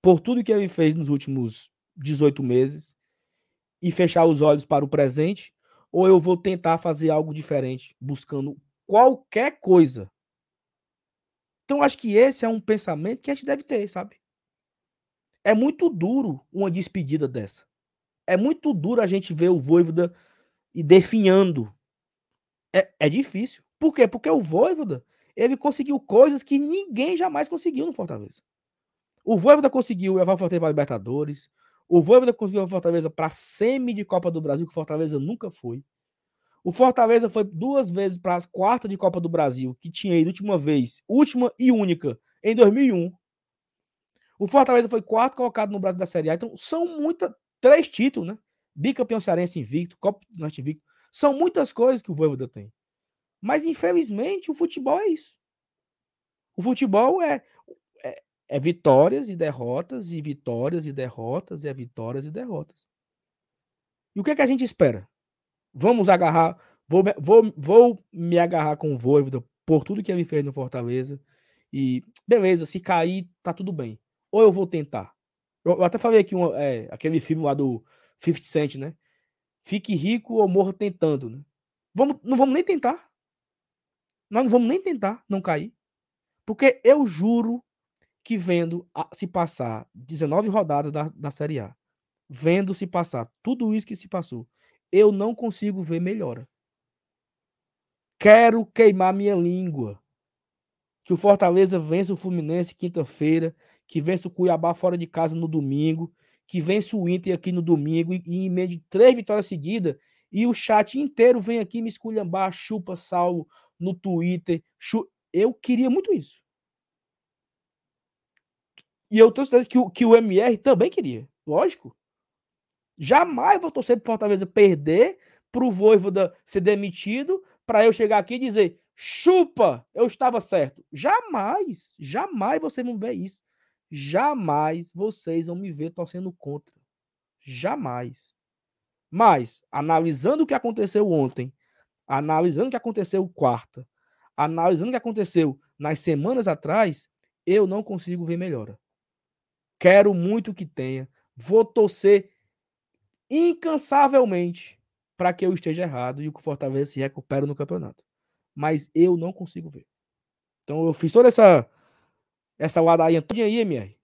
por tudo que ele fez nos últimos 18 meses e fechar os olhos para o presente, ou eu vou tentar fazer algo diferente, buscando qualquer coisa. Então, acho que esse é um pensamento que a gente deve ter, sabe? É muito duro uma despedida dessa. É muito duro a gente ver o Voivoda e definhando. É, é difícil. Por quê? Porque o Voivoda, ele conseguiu coisas que ninguém jamais conseguiu no Fortaleza. O Voivoda conseguiu levar o Fortaleza para a Libertadores. O Voivoda conseguiu a Fortaleza para semi de Copa do Brasil, que o Fortaleza nunca foi. O Fortaleza foi duas vezes para as quartas de Copa do Brasil, que tinha ido última vez, última e única, em 2001. O Fortaleza foi quarto colocado no Brasil da Série A. Então, são muitas. Três títulos, né? Bicampeão cearense invicto, Copa do Norte invicto. São muitas coisas que o Voivoda tem. Mas, infelizmente, o futebol é isso. O futebol é, é, é vitórias e derrotas, e vitórias e derrotas, e é vitórias e derrotas. E o que, é que a gente espera? Vamos agarrar, vou, vou, vou me agarrar com o Voivoda por tudo que ele fez no Fortaleza. E beleza, se cair, tá tudo bem. Ou eu vou tentar. Eu, até falei aqui um, é, aquele filme lá do 50 Cent, né? Fique rico ou morra tentando, né? Vamos, não vamos nem tentar. Nós não vamos nem tentar não cair. Porque eu juro que vendo a, se passar 19 rodadas da, da Série A, vendo se passar tudo isso que se passou, eu não consigo ver melhora. Quero queimar minha língua. Que o Fortaleza vença o Fluminense quinta-feira, que vença o Cuiabá fora de casa no domingo, que vença o Inter aqui no domingo e, e emende três vitórias seguidas e o chat inteiro vem aqui me esculhambar, chupa Saulo no Twitter. Chu... Eu queria muito isso. E eu tenho certeza que o, que o MR também queria. Lógico. Jamais vou torcer pro Fortaleza perder pro Voivoda ser demitido para eu chegar aqui e dizer chupa, eu estava certo. Jamais, jamais vocês vão ver isso. Jamais vocês vão me ver torcendo contra. Jamais. Mas, analisando o que aconteceu ontem, analisando o que aconteceu quarta, analisando o que aconteceu nas semanas atrás, eu não consigo ver melhora. Quero muito que tenha. Vou torcer incansavelmente para que eu esteja errado e o Fortaleza se recupere no campeonato. Mas eu não consigo ver. Então eu fiz toda essa essa ladainha toda aí, MR,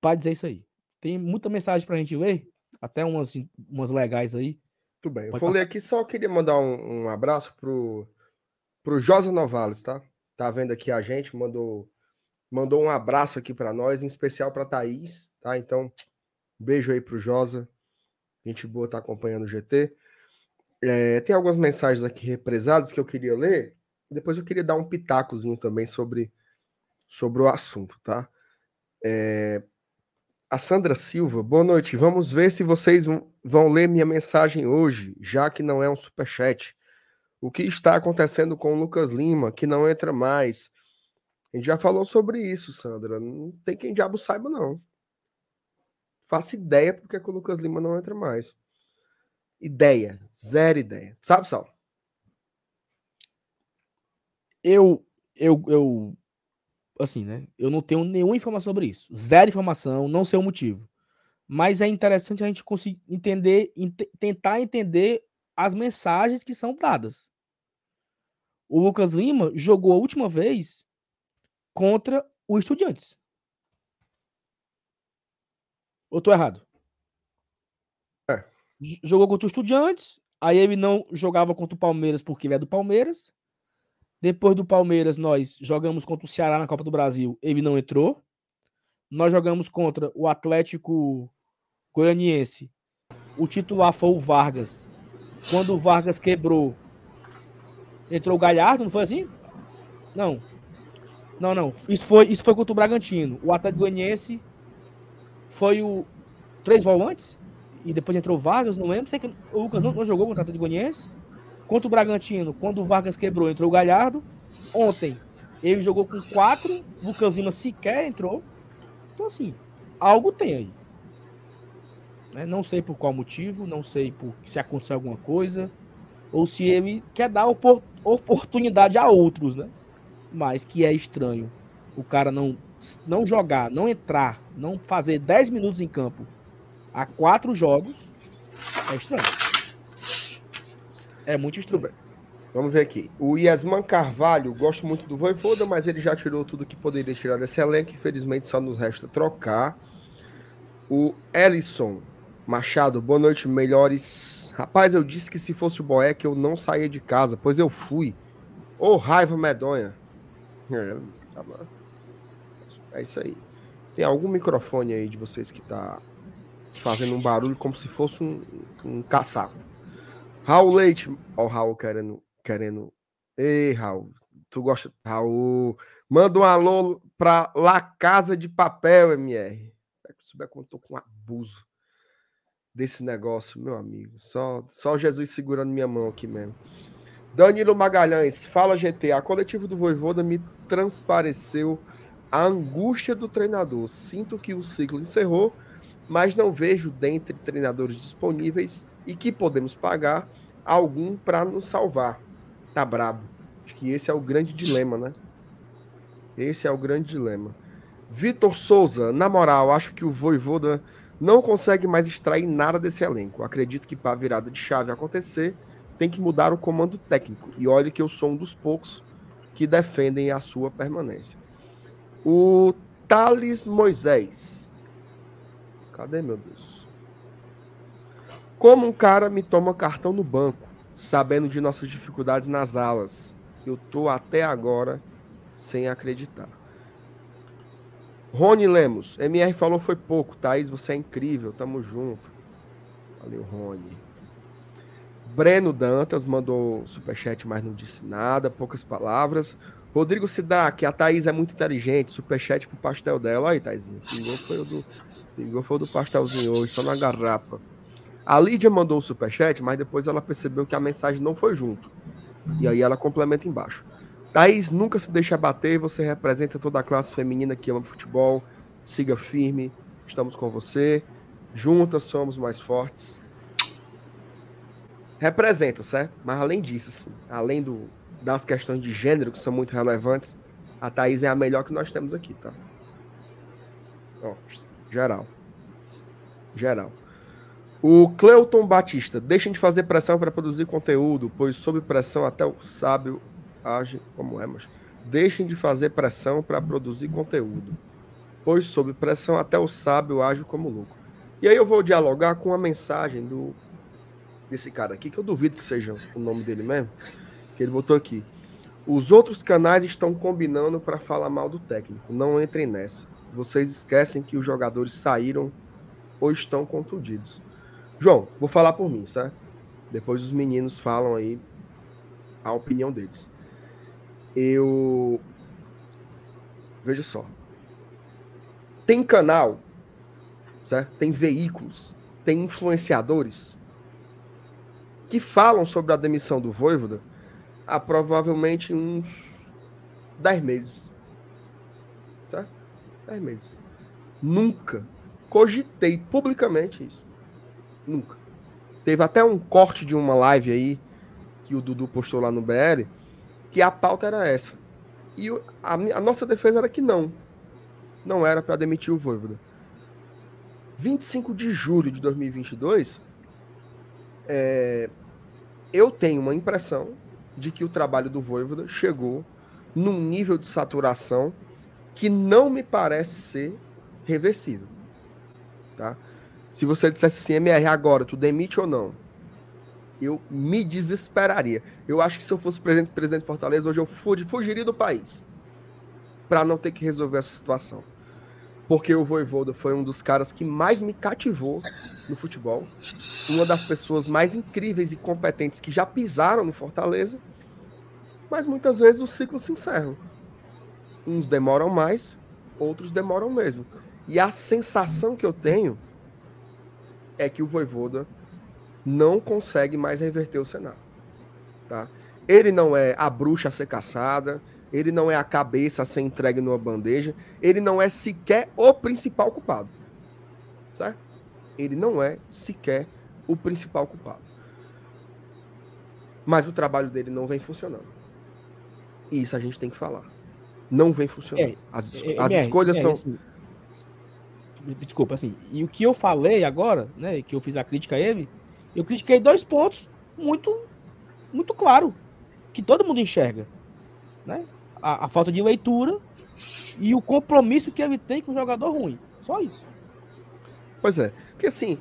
para dizer isso aí. Tem muita mensagem para a gente ler, até umas, umas legais aí. Tudo bem. Eu vou ler aqui, só queria mandar um, um abraço pro, pro Josa Novales, tá? Tá vendo aqui a gente, mandou mandou um abraço aqui para nós, em especial para Thaís, tá? Então, beijo aí pro Josa. Gente boa tá acompanhando o GT. É, tem algumas mensagens aqui represadas que eu queria ler. Depois eu queria dar um pitacozinho também sobre, sobre o assunto, tá? É, a Sandra Silva, boa noite. Vamos ver se vocês vão ler minha mensagem hoje, já que não é um superchat. O que está acontecendo com o Lucas Lima, que não entra mais? A gente já falou sobre isso, Sandra. Não tem quem diabo saiba, não. Faço ideia porque que o Lucas Lima não entra mais. Ideia. Zero ideia. Sabe, Sal? Eu, eu, eu, assim, né? Eu não tenho nenhuma informação sobre isso. Zero informação, não sei o motivo. Mas é interessante a gente conseguir entender, ent tentar entender as mensagens que são dadas. O Lucas Lima jogou a última vez contra o Estudiantes. Ou tô errado? Jogou contra o Estudiantes, aí ele não jogava contra o Palmeiras porque ele é do Palmeiras. Depois do Palmeiras, nós jogamos contra o Ceará na Copa do Brasil, ele não entrou. Nós jogamos contra o Atlético Goianiense. O titular foi o Vargas. Quando o Vargas quebrou, entrou o Galhardo, não foi assim? Não. Não, não. Isso foi, isso foi contra o Bragantino. O Atlético Goianiense foi o três volantes e depois entrou Vargas, não lembro. Sei que o Lucas não, não jogou contra o Atlético. Contra o Bragantino, quando o Vargas quebrou, entrou o Galhardo. Ontem ele jogou com quatro, o Lucas Lima sequer entrou. Então assim, algo tem aí. Né? Não sei por qual motivo, não sei por se aconteceu alguma coisa ou se ele quer dar oportunidade a outros, né? mas que é estranho o cara não, não jogar, não entrar, não fazer 10 minutos em campo a quatro jogos, é estranho. É muito estranho. Vamos ver aqui. O Yasman Carvalho, gosto muito do Voivoda, mas ele já tirou tudo que poderia tirar desse elenco. Infelizmente, só nos resta trocar. O Ellison Machado, boa noite, melhores. Rapaz, eu disse que se fosse o Boeck eu não saía de casa, pois eu fui. Ô, oh, raiva medonha. É, tá é isso aí. Tem algum microfone aí de vocês que tá fazendo um barulho como se fosse um, um caçaco. Raul Leite. Ó, o Raul querendo. querendo. Ei, Raul. Tu gosta. Raul. Manda um alô pra La Casa de Papel, MR. Se souber como eu tô com abuso desse negócio, meu amigo. Só, só Jesus segurando minha mão aqui mesmo. Danilo Magalhães, fala GT. A coletiva do Voivoda me transpareceu a angústia do treinador. Sinto que o ciclo encerrou, mas não vejo dentre treinadores disponíveis e que podemos pagar algum para nos salvar. Tá brabo. Acho que esse é o grande dilema, né? Esse é o grande dilema. Vitor Souza, na moral, acho que o Voivoda não consegue mais extrair nada desse elenco. Acredito que para a virada de chave acontecer, tem que mudar o comando técnico. E olha que eu sou um dos poucos que defendem a sua permanência. O Thales Moisés. Cadê, meu Deus? Como um cara me toma cartão no banco, sabendo de nossas dificuldades nas alas. Eu tô até agora sem acreditar. Rony Lemos, MR falou foi pouco, Thaís, você é incrível, tamo junto. Valeu, Rony. Breno Dantas mandou superchat, mas não disse nada, poucas palavras. Rodrigo Sidak, a Thaís é muito inteligente, superchat pro pastel dela. Aí, Thaisinha, pingou foi o do, pingou foi o do pastelzinho hoje, só na garrapa. A Lídia mandou o superchat, mas depois ela percebeu que a mensagem não foi junto. E aí ela complementa embaixo. Thaís, nunca se deixa bater, você representa toda a classe feminina que ama futebol. Siga firme, estamos com você. Juntas somos mais fortes. Representa, certo? Mas além disso, assim, além do, das questões de gênero, que são muito relevantes, a Thaís é a melhor que nós temos aqui, tá? Ó, geral. Geral. O Cleuton Batista, deixem de fazer pressão para produzir conteúdo, pois sob pressão até o sábio age como é, mas deixem de fazer pressão para produzir conteúdo, pois sob pressão até o sábio age como louco. E aí eu vou dialogar com a mensagem do desse cara aqui, que eu duvido que seja o nome dele mesmo, que ele botou aqui. Os outros canais estão combinando para falar mal do técnico. Não entrem nessa. Vocês esquecem que os jogadores saíram ou estão contundidos. João, vou falar por mim, certo? Depois os meninos falam aí a opinião deles. Eu. Veja só. Tem canal, certo? Tem veículos, tem influenciadores que falam sobre a demissão do Voivoda há provavelmente uns 10 meses. Certo? 10 meses. Nunca cogitei publicamente isso. Nunca. Teve até um corte de uma live aí que o Dudu postou lá no BL, que a pauta era essa. E a, a nossa defesa era que não. Não era para demitir o Voivoda. 25 de julho de 2022, é, eu tenho uma impressão de que o trabalho do Voivoda chegou num nível de saturação que não me parece ser reversível. Tá? Se você dissesse assim, MR, agora, tu demite ou não? Eu me desesperaria. Eu acho que se eu fosse presidente, presidente de Fortaleza, hoje eu fugiria do país. para não ter que resolver essa situação. Porque o Voivoda foi um dos caras que mais me cativou no futebol. Uma das pessoas mais incríveis e competentes que já pisaram no Fortaleza. Mas muitas vezes os ciclos se encerram. Uns demoram mais, outros demoram mesmo. E a sensação que eu tenho é que o Voivoda não consegue mais reverter o cenário. Tá? Ele não é a bruxa a ser caçada, ele não é a cabeça a ser entregue numa bandeja, ele não é sequer o principal culpado. Certo? Ele não é sequer o principal culpado. Mas o trabalho dele não vem funcionando. E isso a gente tem que falar. Não vem funcionando. É, as, é, as é, escolhas é, são. Assim, Desculpa, assim. E o que eu falei agora, né? Que eu fiz a crítica a ele, eu critiquei dois pontos muito, muito claro. Que todo mundo enxerga. Né? A, a falta de leitura e o compromisso que ele tem com o jogador ruim. Só isso. Pois é. Porque assim,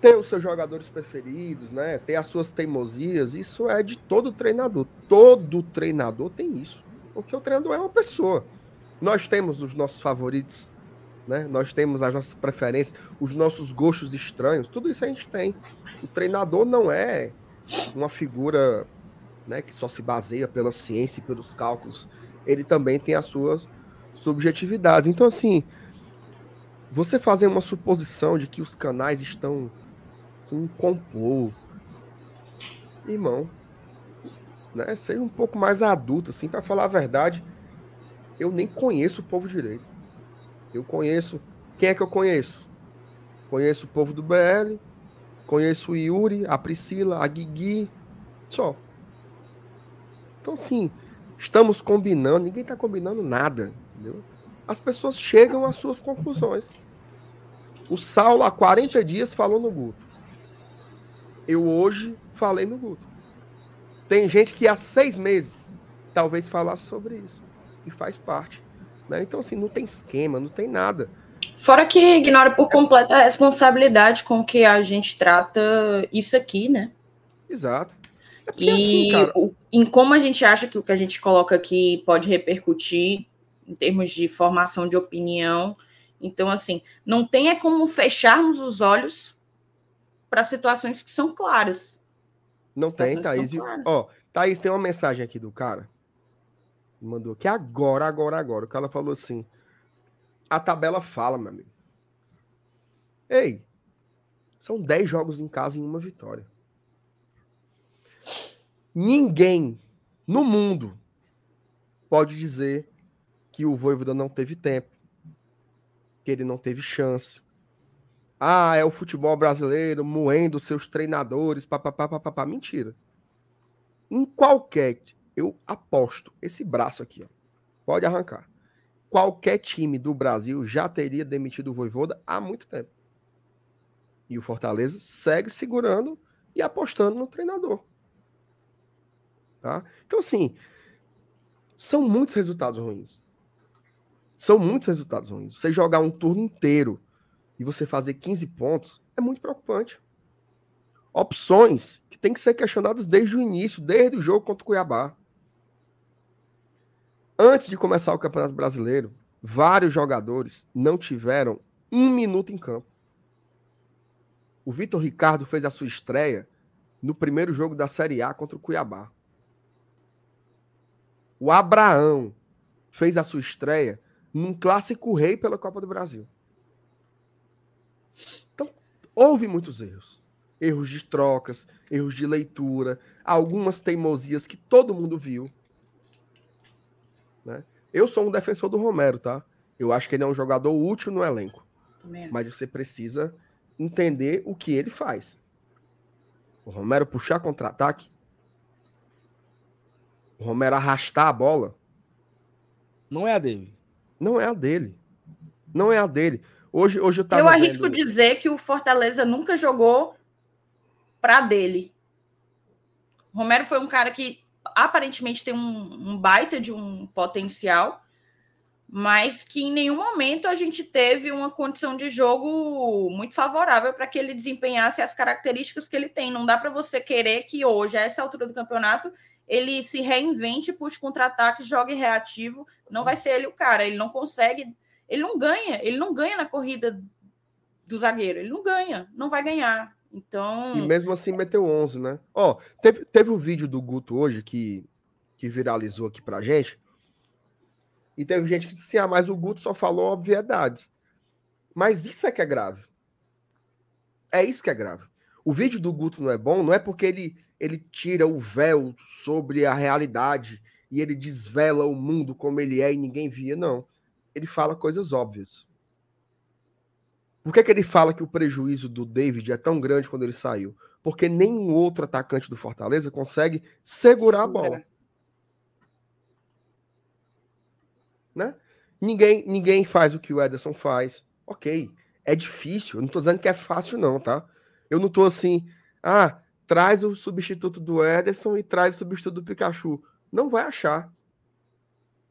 ter os seus jogadores preferidos, né? Ter as suas teimosias, isso é de todo treinador. Todo treinador tem isso. Porque o treinador é uma pessoa. Nós temos os nossos favoritos, né? Nós temos as nossas preferências, os nossos gostos estranhos, tudo isso a gente tem. O treinador não é uma figura né, que só se baseia pela ciência e pelos cálculos. Ele também tem as suas subjetividades. Então, assim, você fazer uma suposição de que os canais estão um complô, irmão, né, seja um pouco mais adulto, assim, para falar a verdade, eu nem conheço o povo direito. Eu conheço. Quem é que eu conheço? Conheço o povo do BL, conheço o Yuri, a Priscila, a Guigui, só. Então, assim, estamos combinando, ninguém está combinando nada, entendeu? As pessoas chegam às suas conclusões. O Saulo, há 40 dias, falou no Guto. Eu hoje falei no Guto. Tem gente que há seis meses talvez falasse sobre isso. E faz parte. Né? Então, assim, não tem esquema, não tem nada. Fora que ignora por completo a responsabilidade com que a gente trata isso aqui, né? Exato. É e assim, cara... em como a gente acha que o que a gente coloca aqui pode repercutir em termos de formação de opinião. Então, assim, não tem é como fecharmos os olhos para situações que são claras. Não tem, Thaís. Ó, Thaís, tem uma mensagem aqui do cara mandou que agora, agora, agora. O cara falou assim: a tabela fala, meu amigo. Ei, São 10 jogos em casa em uma vitória. Ninguém no mundo pode dizer que o Voivoda não teve tempo, que ele não teve chance. Ah, é o futebol brasileiro moendo seus treinadores, papapá. Mentira. Em qualquer, eu aposto, esse braço aqui, ó, pode arrancar. Qualquer time do Brasil já teria demitido o Voivoda há muito tempo. E o Fortaleza segue segurando e apostando no treinador. Tá? Então, assim, são muitos resultados ruins. São muitos resultados ruins. Você jogar um turno inteiro e você fazer 15 pontos é muito preocupante. Opções que têm que ser questionadas desde o início, desde o jogo contra o Cuiabá. Antes de começar o Campeonato Brasileiro, vários jogadores não tiveram um minuto em campo. O Vitor Ricardo fez a sua estreia no primeiro jogo da Série A contra o Cuiabá. O Abraão fez a sua estreia num clássico rei pela Copa do Brasil. Houve muitos erros. Erros de trocas, erros de leitura, algumas teimosias que todo mundo viu. Né? Eu sou um defensor do Romero, tá? Eu acho que ele é um jogador útil no elenco. Mas você precisa entender o que ele faz. O Romero puxar contra-ataque, o Romero arrastar a bola. Não é a dele. Não é a dele. Não é a dele. Hoje, hoje eu tava. Eu arrisco vendo... dizer que o Fortaleza nunca jogou para dele. O Romero foi um cara que aparentemente tem um, um baita de um potencial, mas que em nenhum momento a gente teve uma condição de jogo muito favorável para que ele desempenhasse as características que ele tem. Não dá para você querer que hoje, a essa altura do campeonato, ele se reinvente, puxe contra-ataque, jogue reativo. Não vai ser ele o cara. Ele não consegue. Ele não ganha. Ele não ganha na corrida do zagueiro. Ele não ganha. Não vai ganhar. Então. E mesmo assim meteu 11, né? Ó, teve, teve o um vídeo do Guto hoje que, que viralizou aqui pra gente. E teve gente que disse assim: ah, mas o Guto só falou obviedades. Mas isso é que é grave. É isso que é grave. O vídeo do Guto não é bom, não é porque ele ele tira o véu sobre a realidade e ele desvela o mundo como ele é e ninguém via, não. Ele fala coisas óbvias. Por que, que ele fala que o prejuízo do David é tão grande quando ele saiu? Porque nenhum outro atacante do Fortaleza consegue segurar a bola. Né? Ninguém, ninguém faz o que o Ederson faz. Ok, é difícil. Eu não estou dizendo que é fácil, não, tá? Eu não estou assim, ah, traz o substituto do Ederson e traz o substituto do Pikachu. Não vai achar.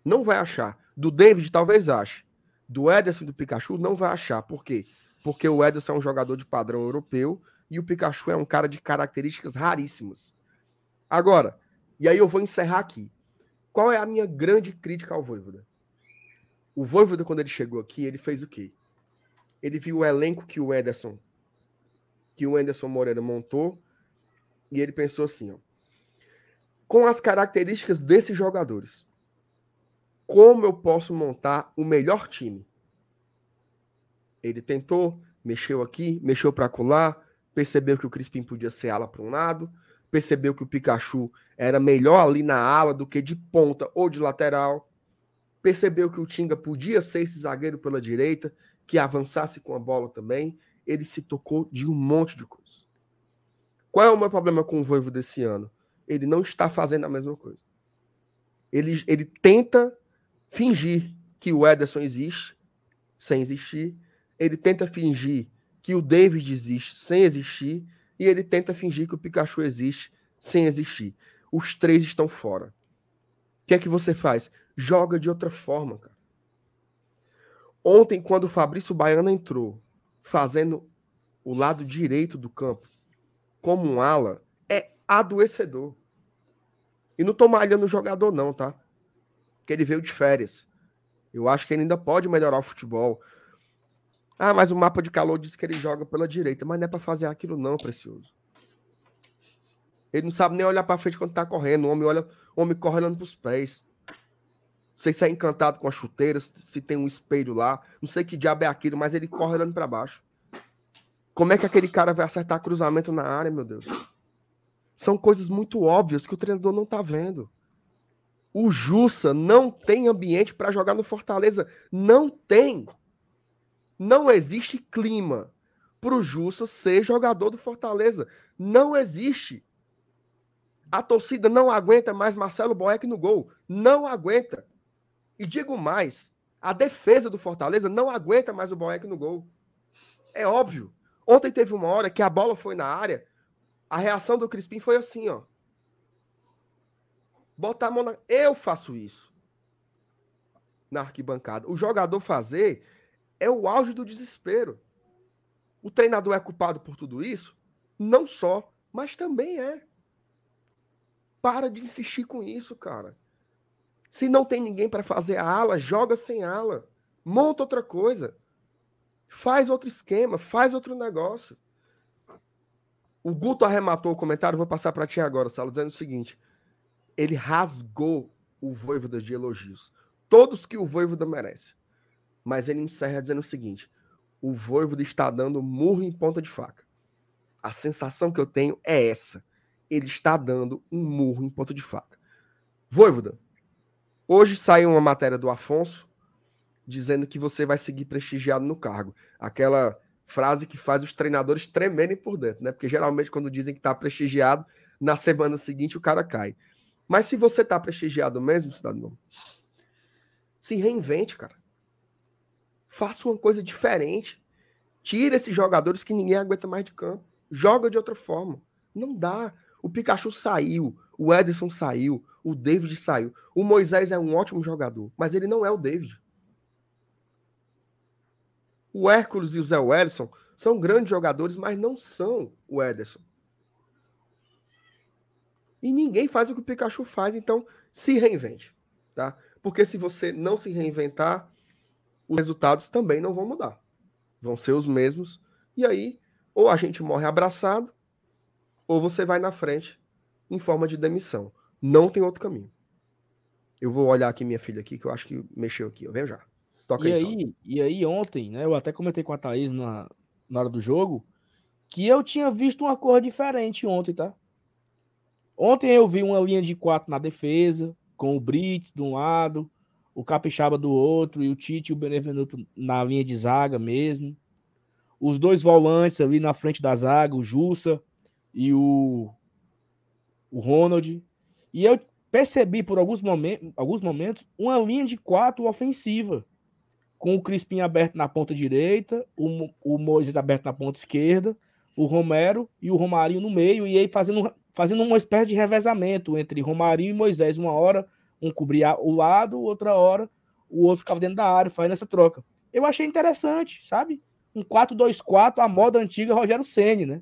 Não vai achar. Do David, talvez ache. Do Ederson do Pikachu, não vai achar. Por quê? Porque o Ederson é um jogador de padrão europeu e o Pikachu é um cara de características raríssimas. Agora, e aí eu vou encerrar aqui. Qual é a minha grande crítica ao Voivoda? O Voivoda, quando ele chegou aqui, ele fez o quê? Ele viu o elenco que o Ederson que o Ederson Moreira montou e ele pensou assim, ó, com as características desses jogadores, como eu posso montar o melhor time? Ele tentou, mexeu aqui, mexeu para colar, percebeu que o Crispim podia ser ala para um lado, percebeu que o Pikachu era melhor ali na ala do que de ponta ou de lateral, percebeu que o Tinga podia ser esse zagueiro pela direita, que avançasse com a bola também. Ele se tocou de um monte de coisa. Qual é o meu problema com o Voivo desse ano? Ele não está fazendo a mesma coisa. Ele, ele tenta fingir que o Ederson existe sem existir. Ele tenta fingir que o David existe sem existir. E ele tenta fingir que o Pikachu existe sem existir. Os três estão fora. O que é que você faz? Joga de outra forma, cara. Ontem, quando o Fabrício Baiano entrou, fazendo o lado direito do campo, como um ala é adoecedor. E não tô malhando o jogador, não, tá? Porque ele veio de férias. Eu acho que ele ainda pode melhorar o futebol. Ah, mas o mapa de calor diz que ele joga pela direita, mas não é para fazer aquilo, não, precioso. Ele não sabe nem olhar para frente quando tá correndo. O homem olha, o homem corre olhando pros pés. Não sei se é encantado com as chuteiras, se tem um espelho lá. Não sei que diabo é aquilo, mas ele corre olhando para baixo Como é que aquele cara vai acertar cruzamento na área, meu Deus? São coisas muito óbvias que o treinador não tá vendo. O Jussa não tem ambiente para jogar no Fortaleza. Não tem. Não existe clima para o Jussa ser jogador do Fortaleza. Não existe. A torcida não aguenta mais Marcelo Boeck no gol. Não aguenta. E digo mais, a defesa do Fortaleza não aguenta mais o Boeck no gol. É óbvio. Ontem teve uma hora que a bola foi na área, a reação do Crispim foi assim, ó. Botar a mão na... Eu faço isso. Na arquibancada. O jogador fazer é o auge do desespero. O treinador é culpado por tudo isso? Não só, mas também é. Para de insistir com isso, cara. Se não tem ninguém para fazer a ala, joga sem ala. Monta outra coisa. Faz outro esquema, faz outro negócio. O Guto arrematou o comentário, vou passar para ti agora, Salo, dizendo o seguinte: ele rasgou o Voivoda de elogios. Todos que o Voivoda merece. Mas ele encerra dizendo o seguinte: o Voivoda está dando murro em ponta de faca. A sensação que eu tenho é essa. Ele está dando um murro em ponta de faca. Voivoda, hoje saiu uma matéria do Afonso dizendo que você vai seguir prestigiado no cargo. Aquela frase que faz os treinadores tremerem por dentro, né? Porque geralmente quando dizem que está prestigiado, na semana seguinte o cara cai. Mas se você está prestigiado mesmo, cidadão, se reinvente, cara. Faça uma coisa diferente. Tira esses jogadores que ninguém aguenta mais de campo. Joga de outra forma. Não dá. O Pikachu saiu, o Edson saiu, o David saiu. O Moisés é um ótimo jogador, mas ele não é o David. O Hércules e o Zé Wellison são grandes jogadores, mas não são o Ederson. E ninguém faz o que o Pikachu faz, então se reinvente, tá? Porque se você não se reinventar, os resultados também não vão mudar. Vão ser os mesmos. E aí, ou a gente morre abraçado, ou você vai na frente em forma de demissão. Não tem outro caminho. Eu vou olhar aqui minha filha aqui, que eu acho que mexeu aqui. Eu venho já. Toca e aí, aí e aí ontem, né? Eu até comentei com a Thaís na, na hora do jogo que eu tinha visto uma cor diferente ontem, tá? Ontem eu vi uma linha de quatro na defesa, com o Brits de um lado, o Capixaba do outro, e o Tite e o Benevenuto na linha de zaga mesmo. Os dois volantes ali na frente da zaga, o Jussa e o, o Ronald. E eu percebi por alguns momentos, alguns momentos uma linha de quatro ofensiva com o Crispim aberto na ponta direita, o, o Moisés aberto na ponta esquerda, o Romero e o Romarinho no meio, e aí fazendo, fazendo uma espécie de revezamento entre Romarinho e Moisés. Uma hora um cobria o lado, outra hora o outro ficava dentro da área, fazendo essa troca. Eu achei interessante, sabe? Um 4-2-4, a moda antiga Rogério Ceni, né?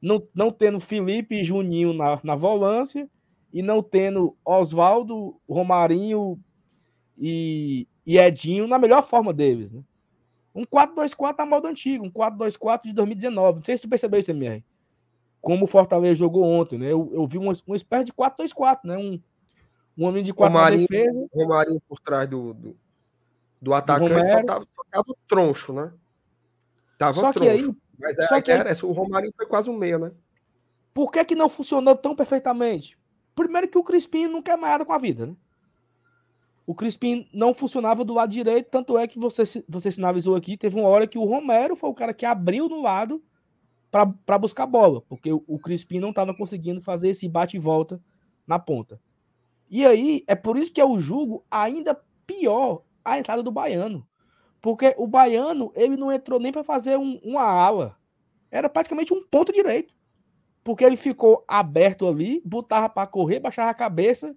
Não, não tendo Felipe e Juninho na, na volância, e não tendo Oswaldo, Romarinho e, e Edinho na melhor forma deles, né? Um 4-2-4 a modo antigo, um 4-2-4 de 2019. Não sei se você percebeu isso, MR. Como o Fortaleza jogou ontem, né? Eu, eu vi uma, uma espécie de 4-2-4, né? Um, um homem de 4 Romarinho, na defesa. Romarinho por trás do, do, do atacante do só, tava, só tava troncho, né? Tava só troncho. que aí. Mas é, só que era, o Romarinho foi quase um meio, né? Por que, que não funcionou tão perfeitamente? Primeiro que o Crispim não quer mais nada com a vida, né? O Crispim não funcionava do lado direito, tanto é que você, você sinalizou aqui, teve uma hora que o Romero foi o cara que abriu no lado para buscar bola, porque o, Crispim não estava conseguindo fazer esse bate e volta na ponta. E aí, é por isso que eu julgo ainda pior a entrada do Baiano. Porque o Baiano, ele não entrou nem para fazer um, uma ala. Era praticamente um ponto direito. Porque ele ficou aberto ali, botava para correr, baixava a cabeça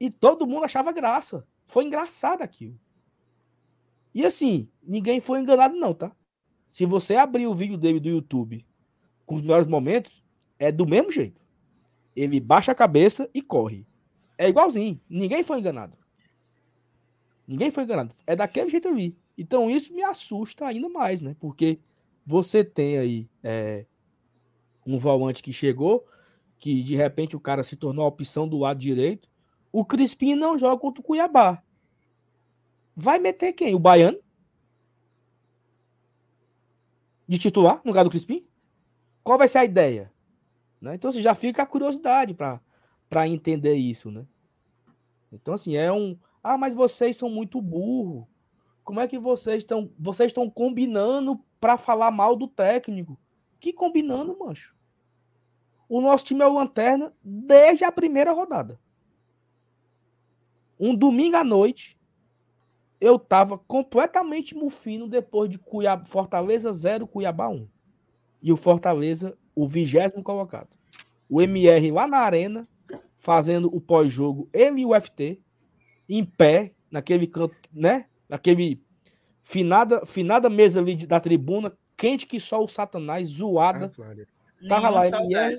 e todo mundo achava graça. Foi engraçado aquilo. E assim, ninguém foi enganado, não, tá? Se você abrir o vídeo dele do YouTube com os melhores momentos, é do mesmo jeito. Ele baixa a cabeça e corre. É igualzinho. Ninguém foi enganado. Ninguém foi enganado. É daquele jeito ali. Então isso me assusta ainda mais, né? Porque você tem aí é, um volante que chegou, que de repente o cara se tornou a opção do lado direito, o Crispim não joga contra o Cuiabá. Vai meter quem? O Baiano? de titular no lugar do Crispim? Qual vai ser a ideia? Né? Então, assim, já fica a curiosidade para entender isso, né? Então, assim, é um. Ah, mas vocês são muito burro. Como é que vocês estão. Vocês estão combinando para falar mal do técnico? Que combinando, mancho? O nosso time é o lanterna desde a primeira rodada. Um domingo à noite, eu tava completamente mufino depois de Cuiabá, Fortaleza 0, Cuiabá 1. E o Fortaleza, o vigésimo colocado. O MR lá na arena, fazendo o pós-jogo, ele e o FT, em pé, naquele canto, né? Naquele finada, finada mesa ali da tribuna, quente que só o Satanás, zoada. Ah, Tava lá MR,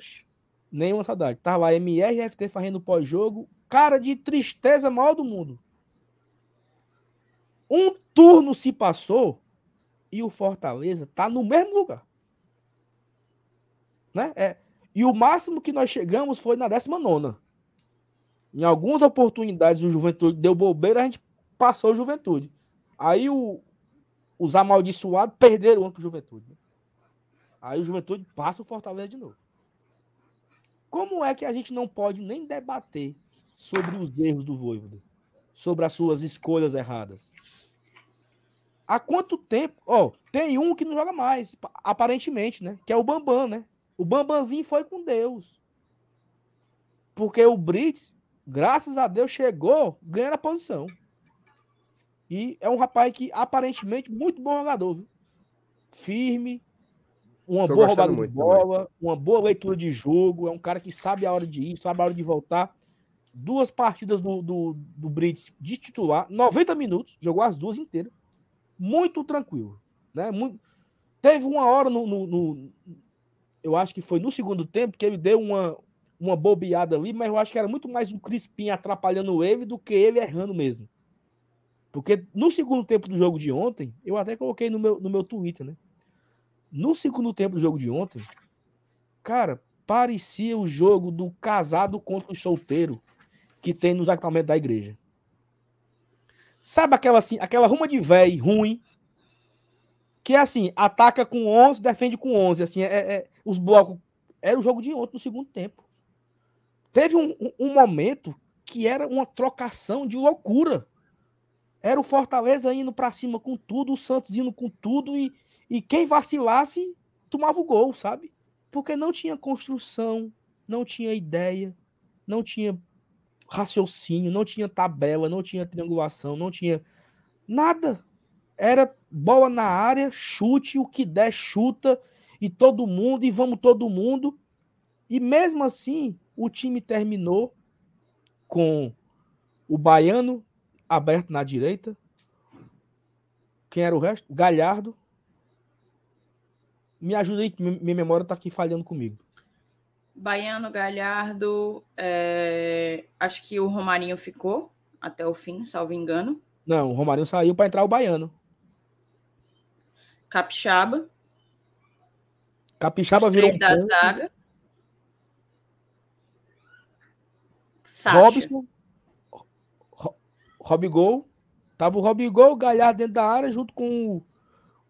nenhuma saudade. Tava lá MR e FT fazendo pós-jogo, cara de tristeza maior do mundo. Um turno se passou e o Fortaleza tá no mesmo lugar. Né? É, e o máximo que nós chegamos foi na 19. Em algumas oportunidades o Juventude deu bobeira, a gente passou o Juventude. Aí o, os amaldiçoados perderam o Juventude. Né? Aí o Juventude passa o Fortaleza de novo. Como é que a gente não pode nem debater sobre os erros do Voivoda? Sobre as suas escolhas erradas? Há quanto tempo? Ó, oh, tem um que não joga mais, aparentemente, né? Que é o Bambam, né? O Bambanzinho foi com Deus. Porque o Brits, graças a Deus, chegou ganhando a posição. E é um rapaz que aparentemente muito bom jogador, viu? Firme, uma Tô boa roubada de bola, também. uma boa leitura de jogo, é um cara que sabe a hora de ir, sabe a hora de voltar. Duas partidas do, do, do Brits de titular, 90 minutos, jogou as duas inteiras. Muito tranquilo. Né? Muito... Teve uma hora no, no, no, Eu acho que foi no segundo tempo que ele deu uma, uma bobeada ali, mas eu acho que era muito mais o Crispim atrapalhando ele do que ele errando mesmo. Porque no segundo tempo do jogo de ontem, eu até coloquei no meu, no meu Twitter, né? No segundo tempo do jogo de ontem, cara, parecia o jogo do casado contra o solteiro que tem nos acampamentos da igreja. Sabe aquela assim, aquela ruma de véi ruim, que é assim, ataca com 11, defende com 11, assim, é, é os blocos. Era o jogo de ontem no segundo tempo. Teve um, um, um momento que era uma trocação de loucura. Era o Fortaleza indo para cima com tudo, o Santos indo com tudo e, e quem vacilasse tomava o gol, sabe? Porque não tinha construção, não tinha ideia, não tinha raciocínio, não tinha tabela, não tinha triangulação, não tinha nada. Era bola na área, chute, o que der, chuta, e todo mundo, e vamos todo mundo. E mesmo assim, o time terminou com o Baiano aberto na direita. Quem era o resto? Galhardo, me ajuda aí, minha memória está aqui falhando comigo. Baiano, Galhardo, é... acho que o Romarinho ficou até o fim, salvo engano. Não, o Romarinho saiu para entrar o Baiano. Capixaba. Capixaba virou um da ponto. zaga. Sacha. Robson. Robigol. Tava o Robigol, o Galhardo dentro da área, junto com o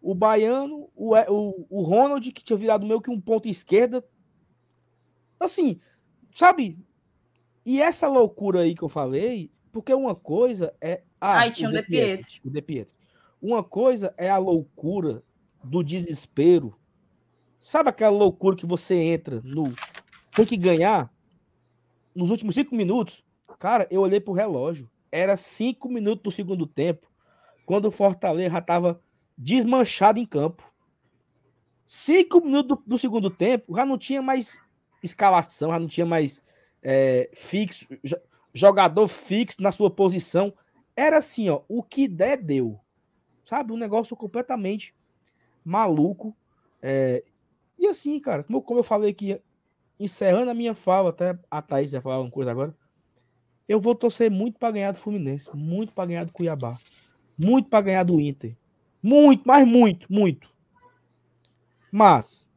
o Baiano, o, o, o Ronald, que tinha virado meio que um ponto esquerda. Assim, sabe? E essa loucura aí que eu falei, porque uma coisa é. Ah, Ai, tinha o De Pietro. O De Pietro. Uma coisa é a loucura do desespero. Sabe aquela loucura que você entra no. Tem que ganhar? Nos últimos cinco minutos, cara, eu olhei pro relógio. Era cinco minutos do segundo tempo. Quando o Fortaleza já tava desmanchado em campo. Cinco minutos do, do, segundo tempo, já não tinha mais escalação, já não tinha mais é, fixo, jogador fixo na sua posição. Era assim, ó, o que der, deu. Sabe? Um negócio completamente maluco. É, e assim, cara, como, como eu falei aqui, encerrando a minha fala, até a Thaís vai falar alguma coisa agora. Eu vou torcer muito para ganhar do Fluminense, muito para ganhar do Cuiabá, muito para ganhar do Inter. Muito, mas muito, muito. Mas,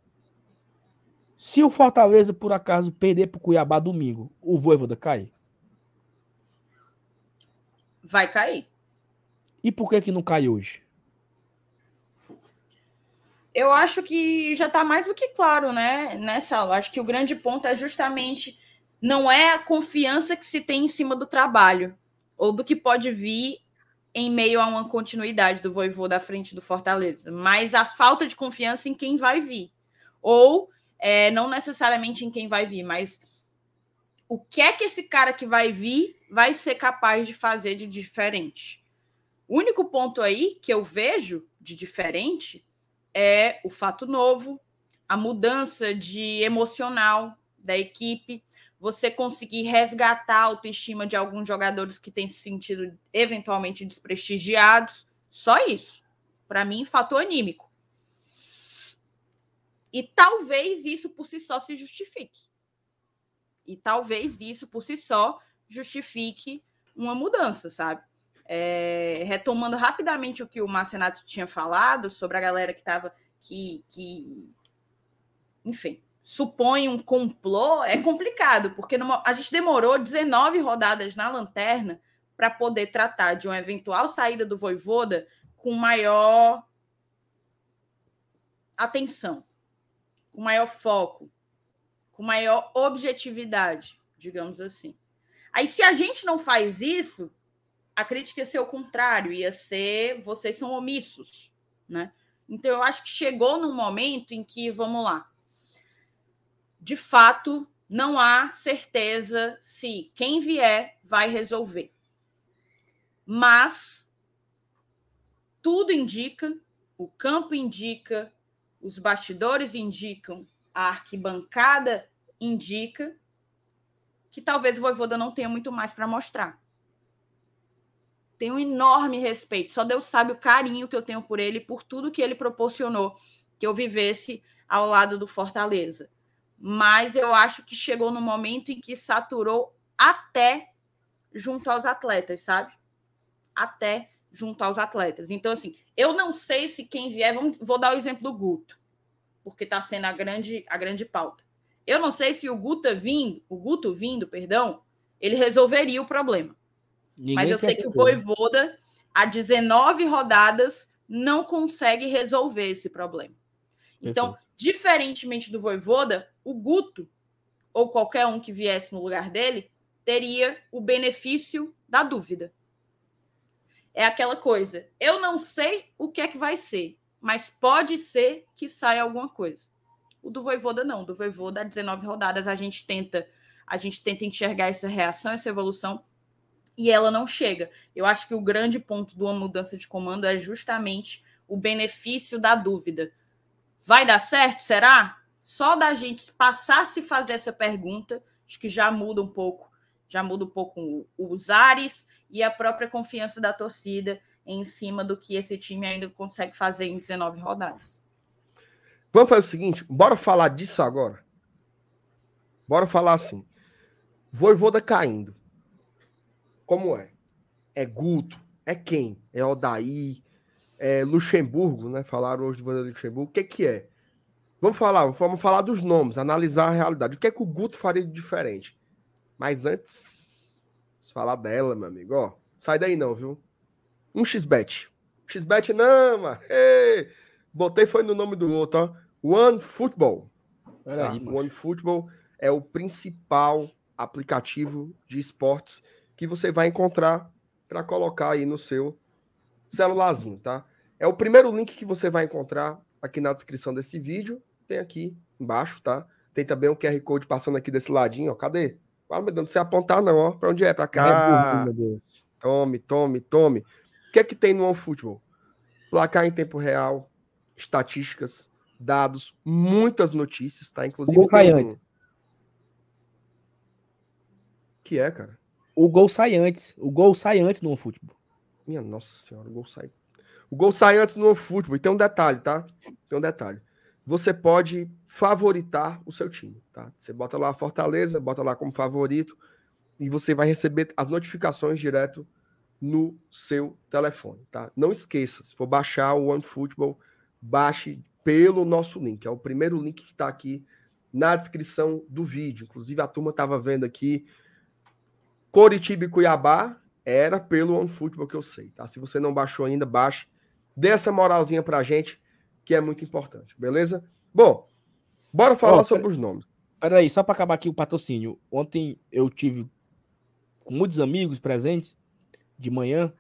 se o Fortaleza, por acaso, perder para o Cuiabá domingo, o Voivoda cai? Vai cair. E por que que não cai hoje? Eu acho que já está mais do que claro, né, nessa aula. Acho que o grande ponto é justamente não é a confiança que se tem em cima do trabalho ou do que pode vir em meio a uma continuidade do Voivô da frente do Fortaleza, mas a falta de confiança em quem vai vir. Ou é, não necessariamente em quem vai vir, mas o que é que esse cara que vai vir vai ser capaz de fazer de diferente. O único ponto aí que eu vejo de diferente é o fato novo, a mudança de emocional da equipe, você conseguir resgatar a autoestima de alguns jogadores que têm se sentido eventualmente desprestigiados. Só isso. Para mim, fator anímico. E talvez isso por si só se justifique. E talvez isso por si só justifique uma mudança, sabe? É, retomando rapidamente o que o Marcenato tinha falado sobre a galera que estava que, que enfim, supõe um complô, é complicado, porque numa, a gente demorou 19 rodadas na lanterna para poder tratar de uma eventual saída do Voivoda com maior atenção, com maior foco, com maior objetividade, digamos assim. Aí, se a gente não faz isso, a crítica ia ser o contrário, ia ser vocês são omissos, né? Então, eu acho que chegou num momento em que, vamos lá, de fato, não há certeza se quem vier vai resolver. Mas tudo indica, o campo indica, os bastidores indicam, a arquibancada indica que talvez o Voivoda não tenha muito mais para mostrar. Tenho um enorme respeito, só Deus sabe o carinho que eu tenho por ele, por tudo que ele proporcionou que eu vivesse ao lado do Fortaleza mas eu acho que chegou no momento em que saturou até junto aos atletas, sabe? Até junto aos atletas. Então, assim, eu não sei se quem vier, vamos, vou dar o exemplo do Guto, porque está sendo a grande, a grande pauta. Eu não sei se o Guto vindo, o Guto vindo, perdão, ele resolveria o problema. Ninguém Mas eu sei que o Voivoda, a 19 rodadas, não consegue resolver esse problema. Então, Perfeito. diferentemente do Voivoda, o Guto, ou qualquer um que viesse no lugar dele, teria o benefício da dúvida. É aquela coisa. Eu não sei o que é que vai ser, mas pode ser que saia alguma coisa. O do Voivoda não. Do Voivoda, 19 rodadas, a gente tenta a gente tenta enxergar essa reação, essa evolução, e ela não chega. Eu acho que o grande ponto de uma mudança de comando é justamente o benefício da dúvida. Vai dar certo? Será? Só da gente passar a se fazer essa pergunta, acho que já muda um pouco, já muda um pouco os ares e a própria confiança da torcida em cima do que esse time ainda consegue fazer em 19 rodadas. Vamos fazer o seguinte, bora falar disso agora. Bora falar assim. Voivoda caindo. Como é? É Guto? É quem? É Odaí? É Luxemburgo, né? Falaram hoje do Voivoda Luxemburgo. O que que é? Vamos falar, vamos falar dos nomes, analisar a realidade. O que é que o Guto faria de diferente? Mas antes, falar dela, meu amigo. Ó, sai daí não, viu? Um xbet. Xbet não, mano. Ei, botei foi no nome do outro, ó. One Football. Tá? One Football é o principal aplicativo de esportes que você vai encontrar para colocar aí no seu celularzinho, tá? É o primeiro link que você vai encontrar aqui na descrição desse vídeo tem aqui embaixo, tá? Tem também um QR Code passando aqui desse ladinho, ó. Cadê? Ah, meu Deus, não se apontar não, ó. Pra onde é? Pra cá. Tome, tome, tome. O que é que tem no OneFootball? Placar em tempo real, estatísticas, dados, muitas notícias, tá? Inclusive. O gol sai antes. Que é, cara? O gol sai antes. O gol sai antes no OneFootball. Minha nossa senhora, o gol sai. O gol sai antes no OneFootball. E tem um detalhe, tá? Tem um detalhe você pode favoritar o seu time, tá? Você bota lá a Fortaleza, bota lá como favorito e você vai receber as notificações direto no seu telefone, tá? Não esqueça, se for baixar o OneFootball, baixe pelo nosso link, é o primeiro link que está aqui na descrição do vídeo. Inclusive a turma estava vendo aqui Coritiba e Cuiabá era pelo OneFootball que eu sei, tá? Se você não baixou ainda, baixe. Dê essa moralzinha pra gente que é muito importante, beleza? Bom, bora falar sobre os nomes. Peraí, só para acabar aqui o patrocínio. Ontem eu tive com muitos amigos presentes de manhã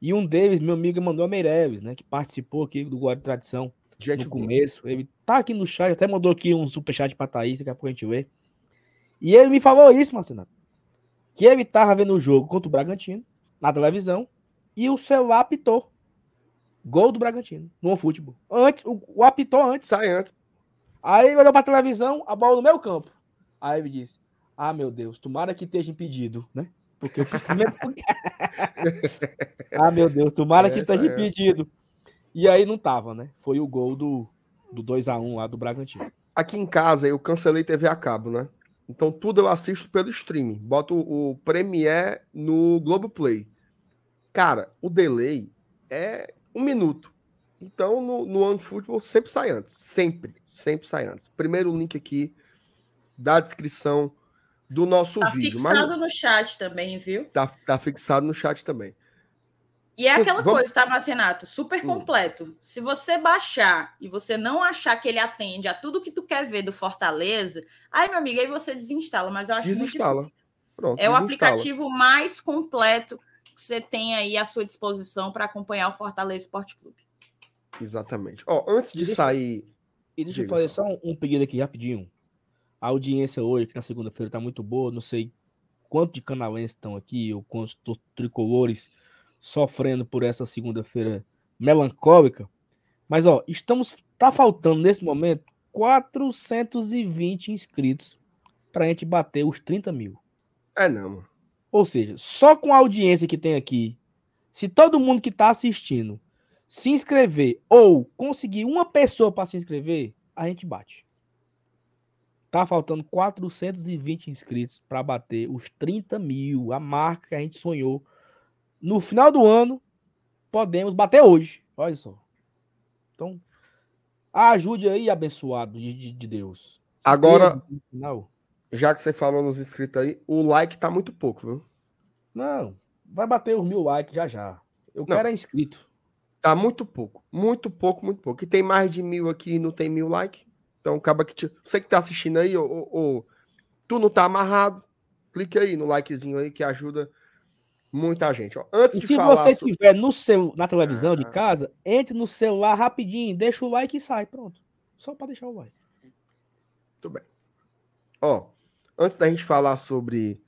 e um deles, meu amigo Emanuel Meireles, né, que participou aqui do Guarda Tradição Gente no começo. Ele tá aqui no chat, até mandou aqui um superchat pra Thaís, daqui a pouco a gente vê. E ele me falou isso, Marcelo. Que ele tava vendo o jogo contra o Bragantino, na televisão, e o celular apitou. Gol do Bragantino, no futebol. Antes, o, o apitou antes. Sai antes. Aí ele olhou pra televisão, a bola no meu campo. Aí ele disse: Ah, meu Deus, tomara que esteja impedido, né? Porque o pensamento. ah, meu Deus, tomara que esteja é. impedido. E aí não tava, né? Foi o gol do, do 2x1 lá do Bragantino. Aqui em casa eu cancelei TV a cabo, né? Então tudo eu assisto pelo streaming. Boto o Premiere no Globoplay. Cara, o delay é um minuto. Então no, no OneFootball sempre sai antes. Sempre, sempre sai antes. Primeiro link aqui da descrição do nosso tá vídeo. Tá fixado mas... no chat também, viu? Tá, tá fixado no chat também. E é aquela Vamos... coisa, tá, Marcinato? Super hum. completo. Hum. Se você baixar e você não achar que ele atende a tudo que tu quer ver do Fortaleza, aí, meu amigo, aí você desinstala, mas eu acho desinstala. muito. Pronto, é desinstala. o aplicativo mais completo que você tem aí à sua disposição para acompanhar o Fortaleza Esporte Clube. Exatamente. Ó, antes de sair. E deixa eu fazer só um, um pedido aqui rapidinho. A audiência hoje, que na segunda-feira, tá muito boa. Não sei quanto de canalenses estão aqui, ou quantos tricolores sofrendo por essa segunda-feira melancólica. Mas, ó, estamos. Tá faltando nesse momento 420 inscritos para a gente bater os 30 mil. É, não. Ou seja, só com a audiência que tem aqui, se todo mundo que está assistindo se inscrever ou conseguir uma pessoa para se inscrever, a gente bate. Tá faltando 420 inscritos para bater os 30 mil, a marca que a gente sonhou no final do ano, podemos bater hoje. Olha só. Então, ajude aí, abençoado de, de, de Deus. Se Agora, já que você falou nos inscritos aí, o like tá muito pouco, viu? Não, vai bater os mil likes já já. Eu não, quero é inscrito. Tá muito pouco, muito pouco, muito pouco. E tem mais de mil aqui e não tem mil likes. Então, acaba que. Te... Você que tá assistindo aí, ou, tu não tá amarrado, clique aí no likezinho aí que ajuda Muita gente. Ó. Antes e se você estiver no seu, na televisão de casa, entre no celular rapidinho, deixa o like e sai. Pronto. Só para deixar o like. Muito bem. Ó, antes da gente falar sobre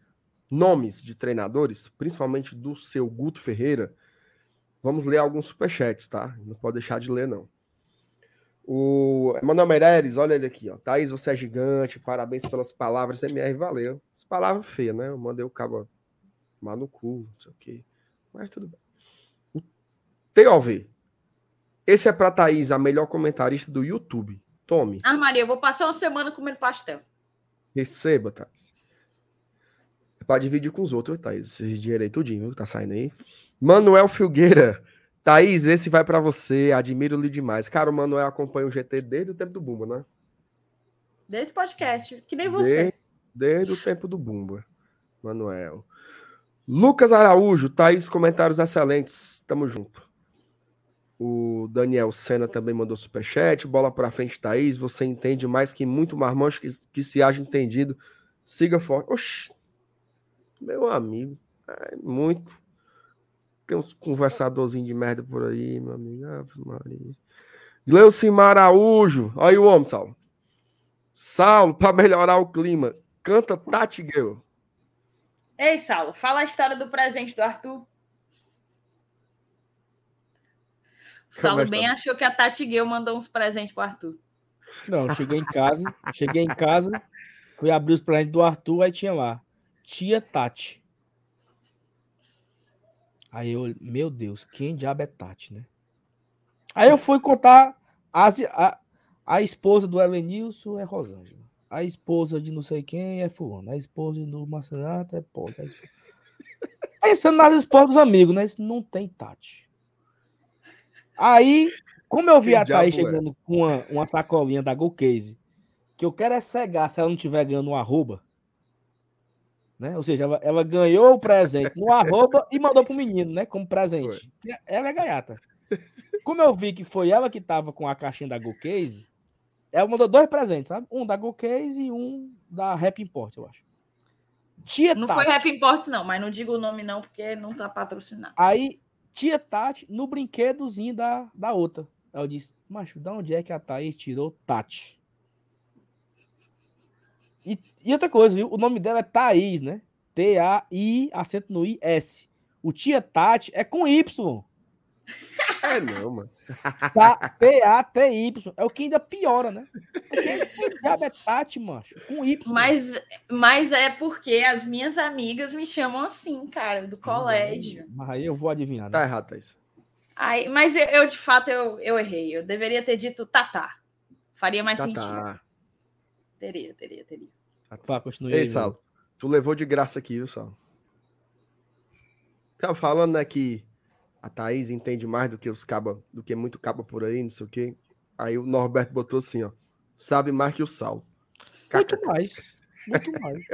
nomes de treinadores, principalmente do seu Guto Ferreira, vamos ler alguns superchats, tá? Não pode deixar de ler, não. O Emanuel Meireles, olha ele aqui, ó. Thaís, você é gigante, parabéns pelas palavras. MR, valeu. As palavras feias, né? Eu mandei o cabo tomar no cu, não sei o quê. Mas tudo bem. O TOV. Esse é pra Thaís, a melhor comentarista do YouTube. Tome. Ah, Maria, eu vou passar uma semana comendo pastel. Receba, Thaís. Pra dividir com os outros, Thaís. Esse dinheiro aí tudinho, viu? Tá saindo aí. Manuel Filgueira. Thaís, esse vai para você. Admiro-lhe demais. Cara, o Manuel acompanha o GT desde o tempo do Bumba, né? Desde o podcast. Que nem você. Desde, desde o tempo do Bumba. Manuel. Lucas Araújo, Thaís, comentários excelentes. Tamo junto. O Daniel Senna também mandou superchat. Bola pra frente, Thaís. Você entende mais que muito marmanjo que, que se haja entendido. Siga forte. Oxi. Meu amigo. É muito. Tem uns conversadorzinhos de merda por aí, meu amigo. Ave Maria. Gleucimar Araújo. Olha aí o homem, Saulo. Saulo, para melhorar o clima. Canta Tati Girl. Ei, Saulo, fala a história do presente do Arthur. O Saulo bem achou que a Tati Gueu mandou uns presentes pro Arthur. Não, cheguei em casa, cheguei em casa, fui abrir os presentes do Arthur, aí tinha lá, tia Tati. Aí eu, meu Deus, quem diabo é Tati, né? Aí eu fui contar as, a, a esposa do Elenilson é Rosângela. A esposa de não sei quem é fulano. A esposa do Marcelato é pobre. Pensando nas esposas dos amigos, né? Isso não tem Tati. Aí, como eu vi que a Thaís é? chegando é? com uma, uma sacolinha da Go Case, que eu quero é cegar se ela não estiver ganhando um arroba. Né? Ou seja, ela, ela, ganhou o presente no arroba e mandou pro menino, né? Como presente. Foi. Ela é gaiata. como eu vi que foi ela que tava com a caixinha da Go Case, ela mandou dois presentes, sabe? Um da Go Case e um da Rap Import, eu acho. Tia Não Tati. foi Rap Import, não, mas não digo o nome, não, porque não tá patrocinado. Aí, tia Tati no brinquedozinho da, da outra. Aí eu disse, macho, da onde é que a Thaís tirou Tati? E, e outra coisa, viu? O nome dela é Thaís, né? T-A-I, acento no I-S. O tia Tati é com Y. É não, mano. Tá? T-A-T-Y. É o que ainda piora, né? Porque diabo é Tati, macho? Com Y. Mas, mas é porque as minhas amigas me chamam assim, cara, do colégio. Mas aí eu vou adivinhar, né? Tá errado, Thaís. Aí, mas eu, eu, de fato, eu, eu errei. Eu deveria ter dito Tatá. Faria mais Tá, sentido. Tá. Teria, teria, teria. Vá, continue Ei, aí. Salo, tu levou de graça aqui, viu, Salo? Tava falando, né, que a Thaís entende mais do que os caba, do que muito caba por aí, não sei o quê. Aí o Norberto botou assim, ó. Sabe mais que o Sal. Muito mais. Muito mais.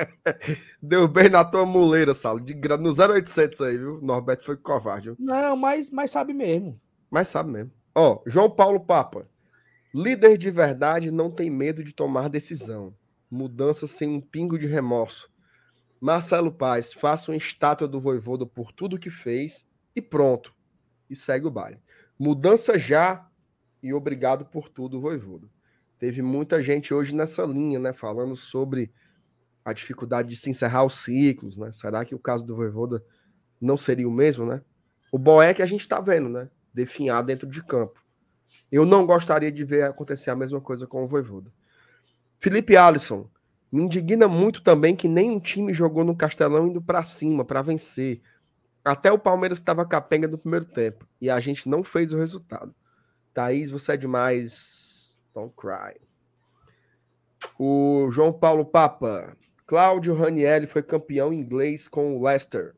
Deu bem na tua muleira, Salo. De gra... No 0800 aí, viu? Norberto foi covarde, viu? Não, mas, mas sabe mesmo. Mas sabe mesmo. Ó, João Paulo Papa. Líder de verdade não tem medo de tomar decisão. Mudança sem um pingo de remorso. Marcelo Paz, faça uma estátua do Voivoda por tudo que fez e pronto. E segue o baile. Mudança já e obrigado por tudo, Voivoda. Teve muita gente hoje nessa linha, né? Falando sobre a dificuldade de se encerrar os ciclos, né? Será que o caso do Voivoda não seria o mesmo, né? O Boé que a gente tá vendo, né? Definhar dentro de campo. Eu não gostaria de ver acontecer a mesma coisa com o Voivoda. Felipe Alisson, me indigna muito também que nenhum time jogou no Castelão indo para cima, para vencer. Até o Palmeiras estava capenga no primeiro tempo e a gente não fez o resultado. Thaís, você é demais. Don't cry. O João Paulo Papa. Cláudio Ranielli foi campeão inglês com o Leicester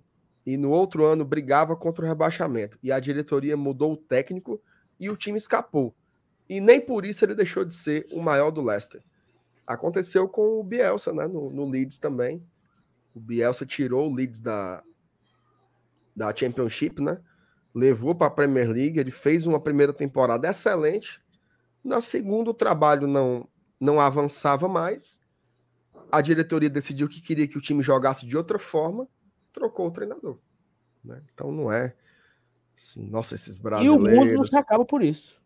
e no outro ano brigava contra o rebaixamento. E a diretoria mudou o técnico e o time escapou. E nem por isso ele deixou de ser o maior do Leicester. Aconteceu com o Bielsa, né? No, no Leeds também. O Bielsa tirou o Leeds da, da Championship, né? Levou para a Premier League. Ele fez uma primeira temporada excelente. Na segunda, o trabalho não, não avançava mais. A diretoria decidiu que queria que o time jogasse de outra forma. Trocou o treinador. Né? Então não é assim, nossa, esses E o brasileiros. mundo não se acaba por isso.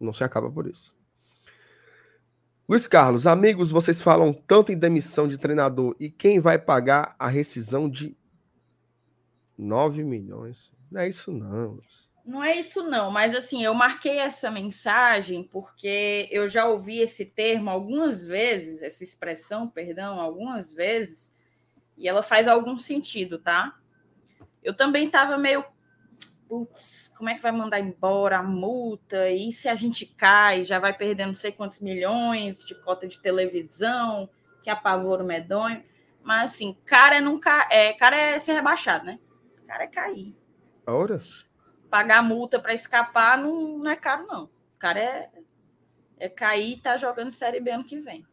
Não se acaba por isso. Luiz Carlos, amigos, vocês falam tanto em demissão de treinador e quem vai pagar a rescisão de 9 milhões? Não é isso, não. Luiz. Não é isso, não, mas assim, eu marquei essa mensagem porque eu já ouvi esse termo algumas vezes, essa expressão, perdão, algumas vezes, e ela faz algum sentido, tá? Eu também estava meio. Putz, como é que vai mandar embora a multa? E se a gente cai, já vai perder não sei quantos milhões de cota de televisão, que apavoro medonho. Mas assim, cara é, nunca, é, cara é ser rebaixado, né? Cara é cair Ora, pagar multa para escapar não, não é caro, não. O cara é, é cair e tá jogando Série B ano que vem.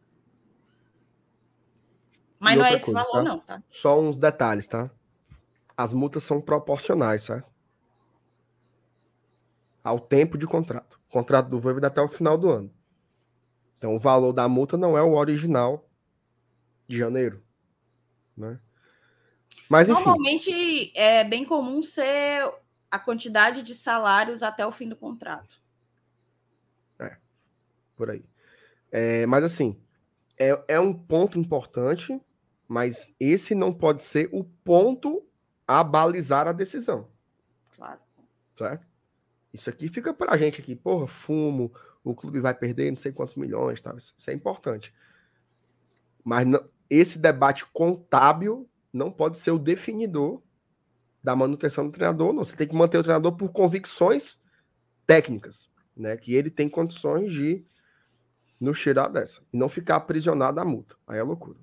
Mas não é esse coisa, valor, tá? não, tá? só uns detalhes, tá? As multas são proporcionais, certo? Ao tempo de contrato. O contrato do Voivoda até o final do ano. Então, o valor da multa não é o original de janeiro, né? Mas enfim, Normalmente é bem comum ser a quantidade de salários até o fim do contrato. por aí. É, mas assim, é, é um ponto importante, mas esse não pode ser o ponto a balizar a decisão, Claro. certo? Isso aqui fica pra gente aqui, porra, fumo, o clube vai perder não sei quantos milhões, tá? Isso, isso é importante. Mas não- esse debate contábil não pode ser o definidor da manutenção do treinador, não. Você tem que manter o treinador por convicções técnicas, né? Que ele tem condições de nos tirar dessa e não ficar aprisionado à multa. Aí é loucura.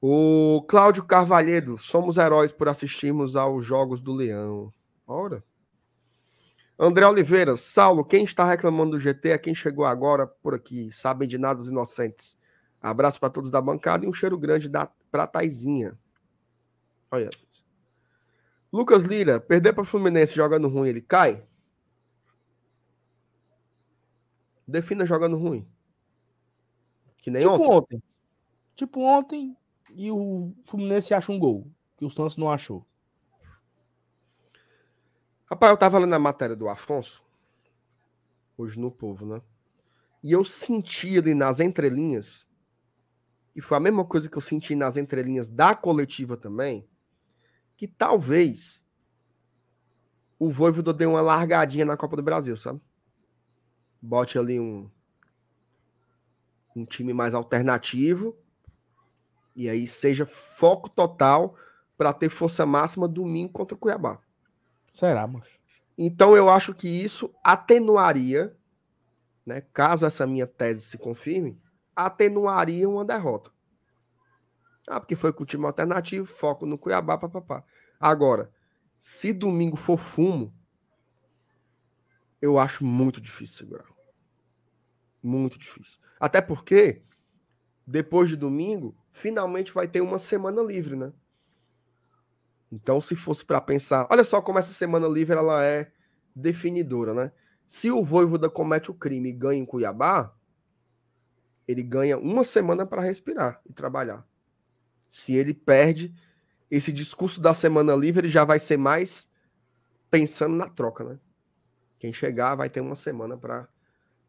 O Cláudio Carvalhedo, somos heróis por assistirmos aos Jogos do Leão. Ora. André Oliveira, Saulo, quem está reclamando do GT é quem chegou agora por aqui. Sabem de nada os inocentes. Abraço para todos da bancada e um cheiro grande da, pra Taizinha. Olha. Lucas Lira, perder para Fluminense jogando ruim, ele cai? Defina jogando ruim. Que nem tipo ontem. ontem. Tipo ontem e o Fluminense acha um gol, que o Santos não achou. Rapaz, eu tava lendo a matéria do Afonso, hoje no Povo, né? E eu senti ali nas entrelinhas, e foi a mesma coisa que eu senti nas entrelinhas da coletiva também, que talvez o Voivoda dê uma largadinha na Copa do Brasil, sabe? Bote ali um um time mais alternativo e aí seja foco total para ter força máxima domingo contra o Cuiabá. Será, mas Então eu acho que isso atenuaria, né, caso essa minha tese se confirme, atenuaria uma derrota. Ah, porque foi com o time alternativo, foco no Cuiabá, papapá. Agora, se domingo for fumo, eu acho muito difícil segurar. Muito difícil. Até porque, depois de domingo, finalmente vai ter uma semana livre, né? Então, se fosse para pensar, olha só como essa semana livre ela é definidora, né? Se o Voivoda comete o crime e ganha em Cuiabá, ele ganha uma semana para respirar e trabalhar. Se ele perde, esse discurso da semana livre já vai ser mais pensando na troca, né? Quem chegar vai ter uma semana para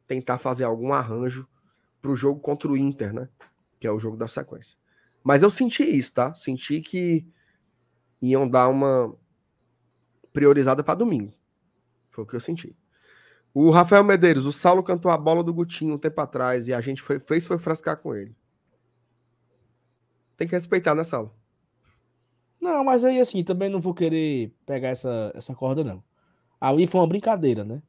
tentar fazer algum arranjo para o jogo contra o Inter, né? Que é o jogo da sequência. Mas eu senti isso, tá? Senti que iam dar uma priorizada para domingo. Foi o que eu senti. O Rafael Medeiros, o Saulo cantou a bola do Gutinho um tempo atrás e a gente foi, fez foi frascar com ele. Tem que respeitar, né, Saulo? Não, mas aí assim, também não vou querer pegar essa, essa corda, não. Ali foi uma brincadeira, né?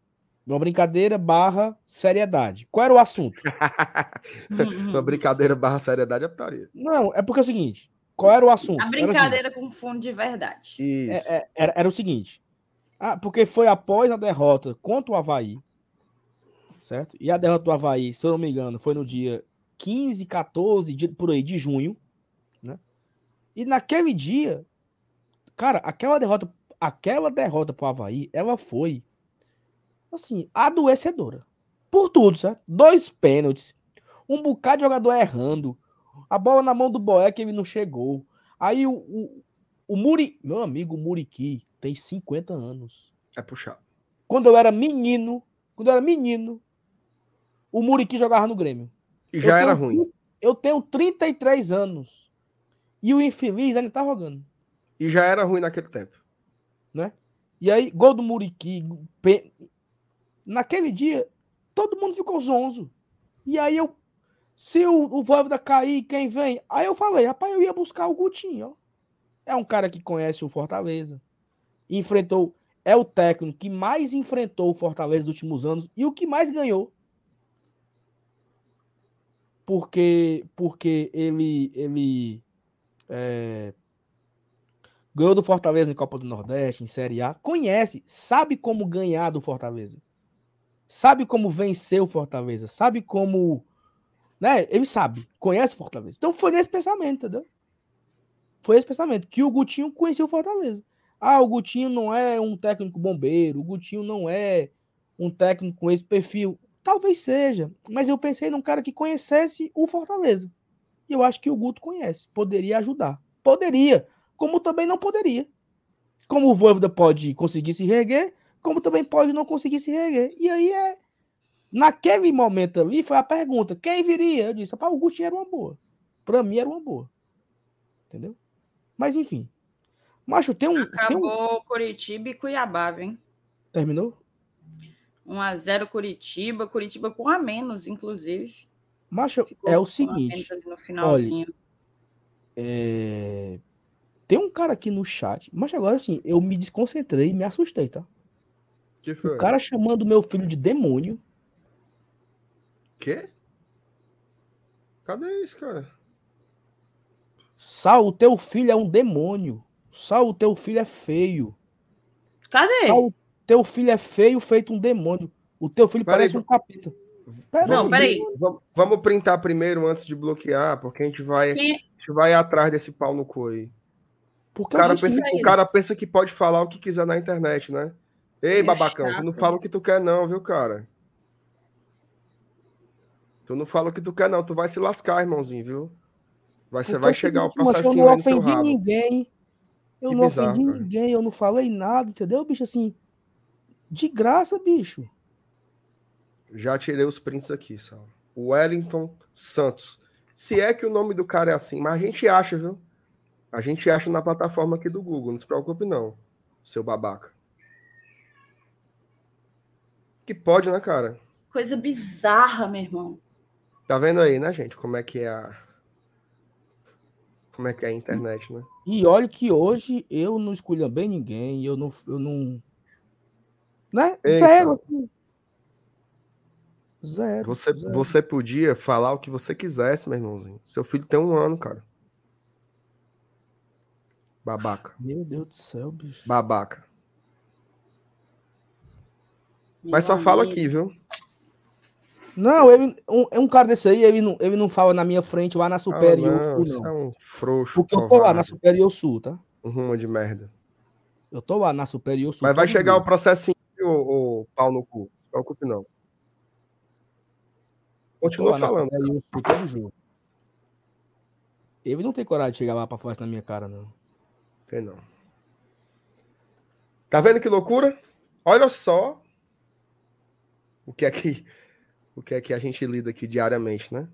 Uma brincadeira barra seriedade. Qual era o assunto? uma brincadeira barra seriedade é putaria. Não, é porque é o seguinte. Qual era o assunto? A brincadeira com fundo de verdade. Isso. É, é, era, era o seguinte. Ah, porque foi após a derrota contra o Havaí. Certo? E a derrota do Havaí, se eu não me engano, foi no dia 15, 14, de, por aí, de junho. Né? E naquele dia, cara, aquela derrota, aquela derrota pro Havaí, ela foi assim, adoecedora. Por tudo, certo? Dois pênaltis, um bocado de jogador errando, a bola na mão do Boé que ele não chegou. Aí o, o, o Muri, meu amigo Muriqui tem 50 anos. É puxado. Quando eu era menino, quando eu era menino, o Muriqui jogava no Grêmio. E já eu era tenho, ruim. Eu tenho 33 anos. E o infeliz ainda tá jogando. E já era ruim naquele tempo. Né? E aí, gol do Muriqui. Pe... Naquele dia, todo mundo ficou zonzo. E aí eu. Se o, o Voivoda cair, quem vem? Aí eu falei, rapaz, eu ia buscar o Gutinho, ó. É um cara que conhece o Fortaleza. Enfrentou. É o técnico que mais enfrentou o Fortaleza nos últimos anos e o que mais ganhou. Porque, porque ele, ele é, ganhou do Fortaleza em Copa do Nordeste, em Série A. Conhece, sabe como ganhar do Fortaleza. Sabe como vencer o Fortaleza. Sabe como. Né? Ele sabe, conhece o Fortaleza. Então foi nesse pensamento, entendeu? Foi esse pensamento, que o Gutinho conhecia o Fortaleza. Ah, o Gutinho não é um técnico bombeiro, o Gutinho não é um técnico com esse perfil. Talvez seja, mas eu pensei num cara que conhecesse o Fortaleza. E eu acho que o Guto conhece, poderia ajudar. Poderia, como também não poderia. Como o Voivoda pode conseguir se reerguer, como também pode não conseguir se reerguer. E aí é. Naquele momento ali foi a pergunta: quem viria? Eu disse, o Gutinho era uma boa. Para mim era uma boa. Entendeu? Mas enfim. Macho, tem um. Acabou tem um... Curitiba e Cuiabá, hein? Terminou? 1x0 Curitiba, Curitiba com a menos, inclusive. Macho, Ficou é o seguinte. No finalzinho. Olha, é... Tem um cara aqui no chat, mas agora assim, eu me desconcentrei e me assustei, tá? Que foi? O cara chamando meu filho de demônio. Quê? Cadê isso, cara? Sal, o teu filho é um demônio. Sal, o teu filho é feio. Cadê? Sal, teu filho é feio, feito um demônio. O teu filho Pera parece aí, um capeta. Pera não, aí. peraí. Vamos, vamos printar primeiro antes de bloquear, porque a gente vai, a gente vai atrás desse pau no cu aí. Porque o cara, pensa, o cara pensa que pode falar o que quiser na internet, né? Ei, É babacão, chato. tu não fala o que tu quer, não, viu, cara? Tu não fala o que tu quer, não. Tu vai se lascar, irmãozinho, viu? Vai, você vai o chegar o processinho Eu não ofendi ninguém. Eu Que não bizarro, ofendi cara. ninguém, eu não falei nada, entendeu, bicho? Assim, de graça, bicho. Já tirei os prints aqui, Sal. Wellington Santos. Se é que o nome do cara é assim, mas a gente acha, viu? A gente acha na plataforma aqui do Google, não se preocupe não, seu babaca. Que pode, né, cara? Coisa bizarra, meu irmão. Tá vendo aí, né, gente? Como é que é a. Como é que é a internet, né? E olha que hoje eu não escolho bem ninguém, eu não. Eu não... Né? Ei, Zero. Assim. Zero. Você, zero. você podia falar o que você quisesse, meu irmãozinho. Seu filho tem um ano, cara. Babaca. Meu Deus do céu, bicho. Babaca. Meu Mas só fala aqui, viu? Não, ele, um, é um cara desse aí, ele não, ele não fala na minha frente lá na Superior Ah, não, Sul, não. é um frouxo. Porque eu tô lá na covarde, Superior Sul, tá? Um rumo de merda. Eu tô lá na Superior Sul. Mas vai chegar o processinho, o, pau no cu. Não se preocupe, não. Continua falando. Superior Sul todo jogo. Ele não tem coragem de chegar lá pra falar isso na minha cara, não. Tem não. Tá vendo que loucura? Olha só o que é que o que é que a gente lida aqui diariamente, né?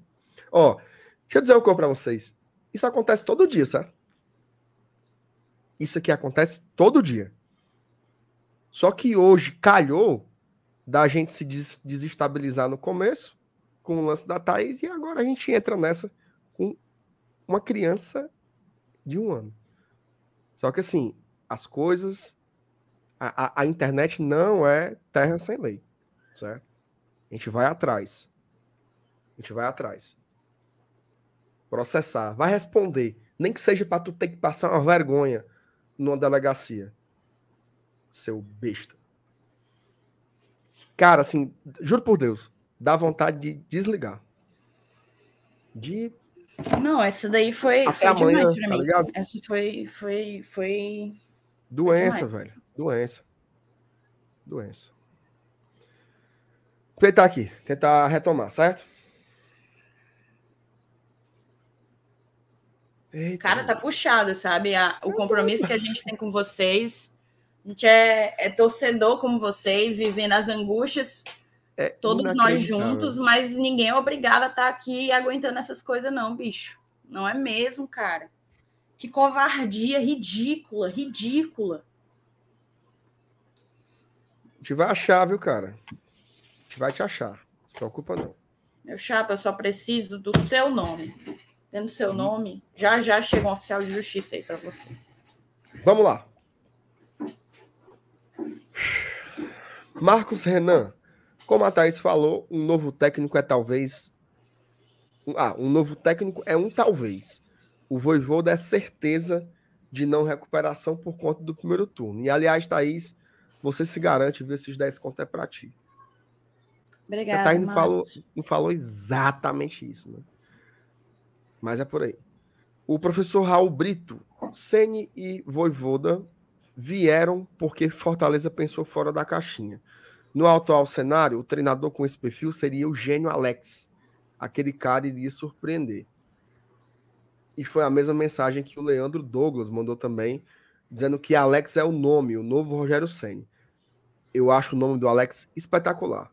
Ó, deixa eu dizer uma coisa pra vocês. Isso acontece todo dia, sabe? Isso aqui acontece todo dia. Só que hoje calhou da gente se des- desestabilizar no começo com o lance da Thaís e agora a gente entra nessa com uma criança de um ano. Só que assim, as coisas. A, a- a internet não é terra sem lei. Certo? A gente vai atrás. A gente vai atrás. Processar. Vai responder. Nem que seja para tu ter que passar uma vergonha numa delegacia. Seu besta. Cara, assim, juro por Deus, dá vontade de desligar. De. Não, essa daí foi, Até foi amanhã, demais pra tá mim. ligado? Essa foi, foi, foi. Doença, demais. velho. Doença. Doença. Tentar aqui, tentar retomar, certo? Eita, Cara, tá puxado, sabe? A- o compromisso que a gente tem com vocês. A gente é, é torcedor como vocês, vivendo as angústias, é todos nós juntos, mas ninguém é obrigado a estar aqui aguentando essas coisas, não, bicho. Não é mesmo, cara. Que covardia ridícula, ridícula. A gente vai achar, viu, cara? Gente vai te achar. Não se preocupa, não. Meu chapa, eu só preciso do seu nome. Tendo seu nome, já já chega um oficial de justiça aí pra você. Vamos lá. Marcos Renan. Como a Thaís falou, um novo técnico é talvez. Ah, um novo técnico é um talvez. O Voivoda é certeza de não recuperação por conta do primeiro turno. E aliás, Thaís, você se garante, viu? Esses 10 contos é pra ti. Obrigada. a Thaís não falou, não falou exatamente isso, né? Mas é por aí. O professor Raul Brito, Sene e Voivoda vieram porque Fortaleza pensou fora da caixinha. No atual cenário, o treinador com esse perfil seria o gênio Alex. Aquele cara iria surpreender. E foi a mesma mensagem que o Leandro Douglas mandou também, dizendo que Alex é o nome, o novo Rogério Ceni. Eu acho o nome do Alex espetacular,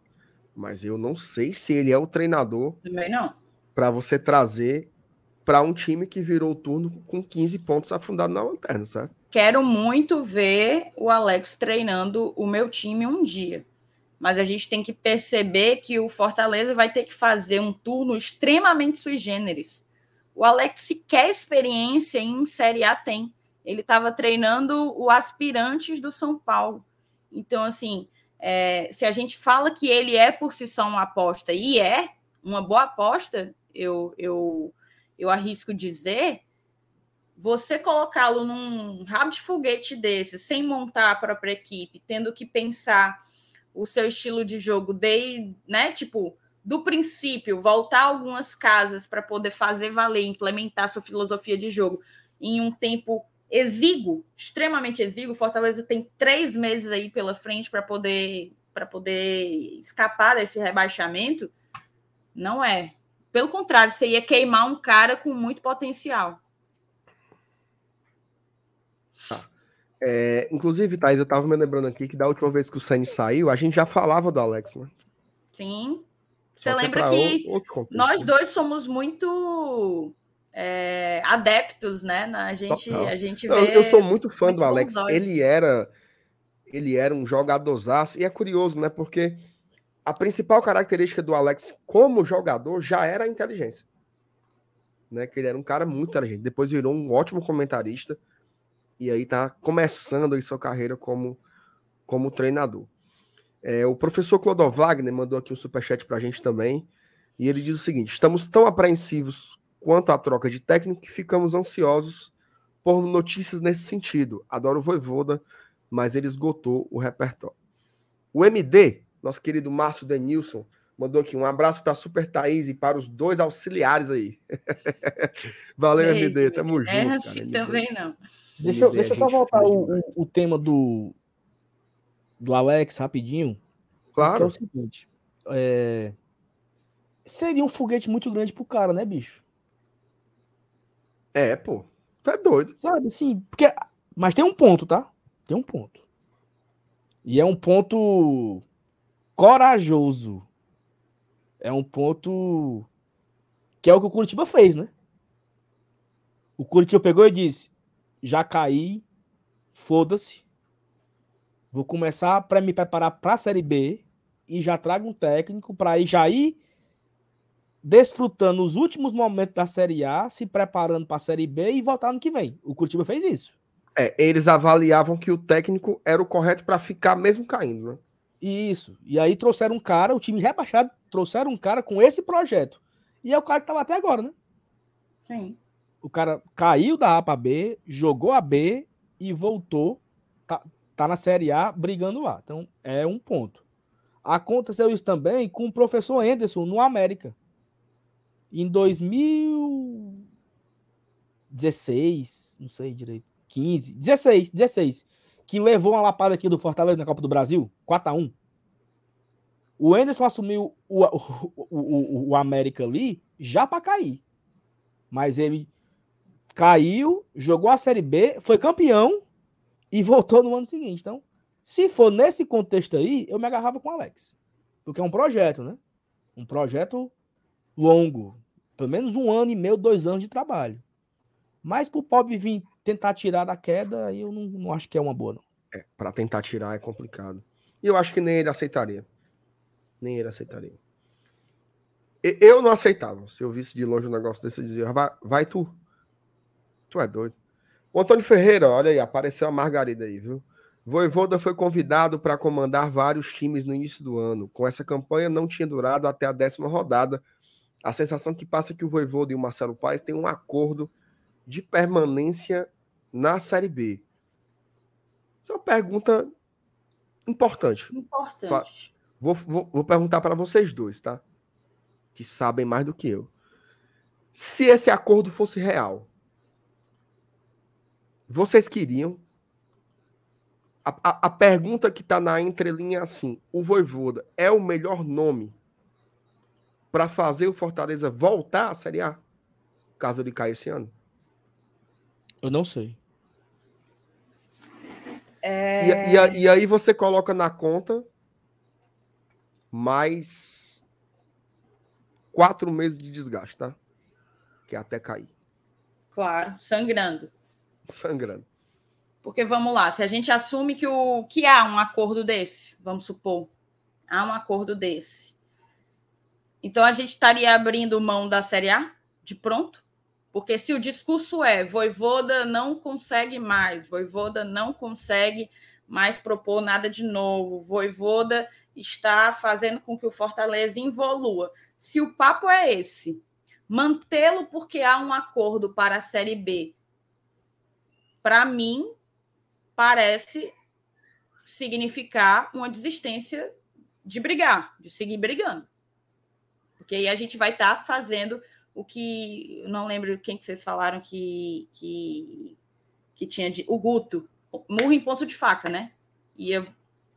mas eu não sei se ele é o treinador Também não. para você trazer para um time que virou o turno com 15 pontos afundado na lanterna, certo? Quero muito ver o Alex treinando o meu time um dia. Mas a gente tem que perceber que o Fortaleza vai ter que fazer um turno extremamente sui generis. O Alex sequer experiência em Série A tem. Ele estava treinando o aspirantes do São Paulo. Então, assim, é, se a gente fala que ele é por si só uma aposta, e é uma boa aposta, eu, eu, eu arrisco dizer, você colocá-lo num rabo de foguete desse, sem montar a própria equipe, tendo que pensar o seu estilo de jogo, de, né, tipo, do princípio, voltar algumas casas para poder fazer valer, implementar sua filosofia de jogo em um tempo exíguo, extremamente exíguo. Fortaleza tem três meses aí pela frente para poder para poder escapar desse rebaixamento. Não é. Pelo contrário, você ia queimar um cara com muito potencial. Tá. É, inclusive, Thais, eu tava me lembrando aqui que da última vez que o Senna saiu, a gente já falava do Alex, né? Sim. Você lembra que, nós dois somos muito é, adeptos, né? A gente, a gente vê. Eu, sou muito fã muito do Alex. Ele era, ele era um jogadorzaço e é curioso, né? Porque a principal característica do Alex como jogador já era a inteligência, né? Que ele era um cara muito inteligente. Depois virou um ótimo comentarista e aí tá começando aí sua carreira como como treinador. É, o professor Clodo Wagner mandou aqui um superchat para a gente também. E ele diz o seguinte: estamos tão apreensivos quanto à troca de técnico que ficamos ansiosos por notícias nesse sentido. Adoro o Voivoda, mas ele esgotou o repertório. O MD, nosso querido Márcio Denilson, mandou aqui um abraço para a Super Thaís e para os dois auxiliares aí. Valeu, Beijo, MD. Tamo junto. É assim cara, também não. Deixa, MD, deixa eu só voltar o, o, o, tema do, do Alex rapidinho. Claro. é o seguinte. É, seria um foguete muito grande pro cara, né, bicho? É, pô. É doido. Sabe, sim. Porque... Mas tem um ponto, tá? Tem um ponto. E é um ponto corajoso. É um ponto que é o que o Curitiba fez, né? O Curitiba pegou e disse: já caí, foda-se. Vou começar para me preparar para a Série B e já trago um técnico para ir já ir desfrutando os últimos momentos da Série A, se preparando para a Série B e voltar no que vem. O Curitiba fez isso. É, eles avaliavam que o técnico era o correto para ficar mesmo caindo, né? Isso. E aí trouxeram um cara, o time rebaixado, trouxeram um cara com esse projeto. E é o cara que estava até agora, né? Sim. O cara caiu da A para B, jogou a B e voltou. Tá, tá na Série A brigando lá. Então é um ponto. Aconteceu isso também com o professor Anderson no América. Em 2016, não sei direito, 15, 16, 16, que levou uma lapada aqui do Fortaleza na Copa do Brasil, 4 a 1 O Anderson assumiu o, o, o, o América ali já para cair. Mas ele caiu, jogou a Série B, foi campeão e voltou no ano seguinte. Então, se for nesse contexto aí, eu me agarrava com o Alex. Porque é um projeto, né? Um projeto longo. Pelo menos um ano e meio, dois anos de trabalho. Mas pro pobre vir tentar tirar da queda, eu não, não acho que é uma boa, não. É, para tentar tirar é complicado. E eu acho que nem ele aceitaria. Nem ele aceitaria. Eu não aceitava. Se eu visse de longe um negócio desse, eu dizia, vai, vai tu. Tu é doido. O Antônio Ferreira, olha aí, apareceu a Margarida aí, viu? Voivoda foi convidado para comandar vários times no início do ano. Com essa campanha não tinha durado até a décima rodada, a sensação que passa é que o Voivoda e o Marcelo Paes têm um acordo de permanência na Série B. Isso é uma pergunta importante. Importante. Vou, vou, vou perguntar para vocês dois, tá? Que sabem mais do que eu. Se esse acordo fosse real, vocês queriam. A, a, a pergunta que está na entrelinha é assim: o Voivoda é o melhor nome para fazer o Fortaleza voltar à Série A? Caso ele caia esse ano? Eu não sei. É... E, e, e, aí você coloca na conta mais quatro meses de desgaste, tá? Que é até cair. Claro, sangrando. Sangrando. Porque vamos lá, se a gente assume que, o, que há um acordo desse, vamos supor, há um acordo desse. Então a gente estaria abrindo mão da Série A de pronto? Porque se o discurso é Voivoda não consegue mais, Voivoda não consegue mais propor nada de novo, Voivoda está fazendo com que o Fortaleza evolua. Se o papo é esse, mantê-lo porque há um acordo para a Série B, para mim, parece significar uma desistência de brigar, de seguir brigando. Porque aí a gente vai estar tá fazendo o que. Não lembro quem que vocês falaram que, que, que tinha de. O Guto, murro em ponto de faca, né? Ia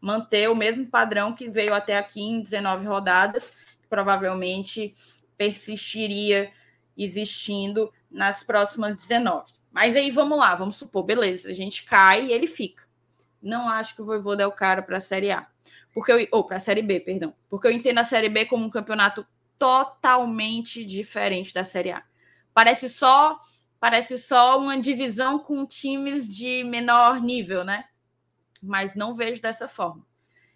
manter o mesmo padrão que veio até aqui em 19 rodadas, provavelmente persistiria existindo nas próximas 19. Mas aí vamos lá, vamos supor, beleza, a gente cai e ele fica. Não acho que o Voivoda é o cara para a Série A. Porque eu, ou para a Série B, perdão. Porque eu entendo a Série B como um campeonato totalmente diferente da Série A. Parece só parece só uma divisão com times de menor nível, né? Mas não vejo dessa forma.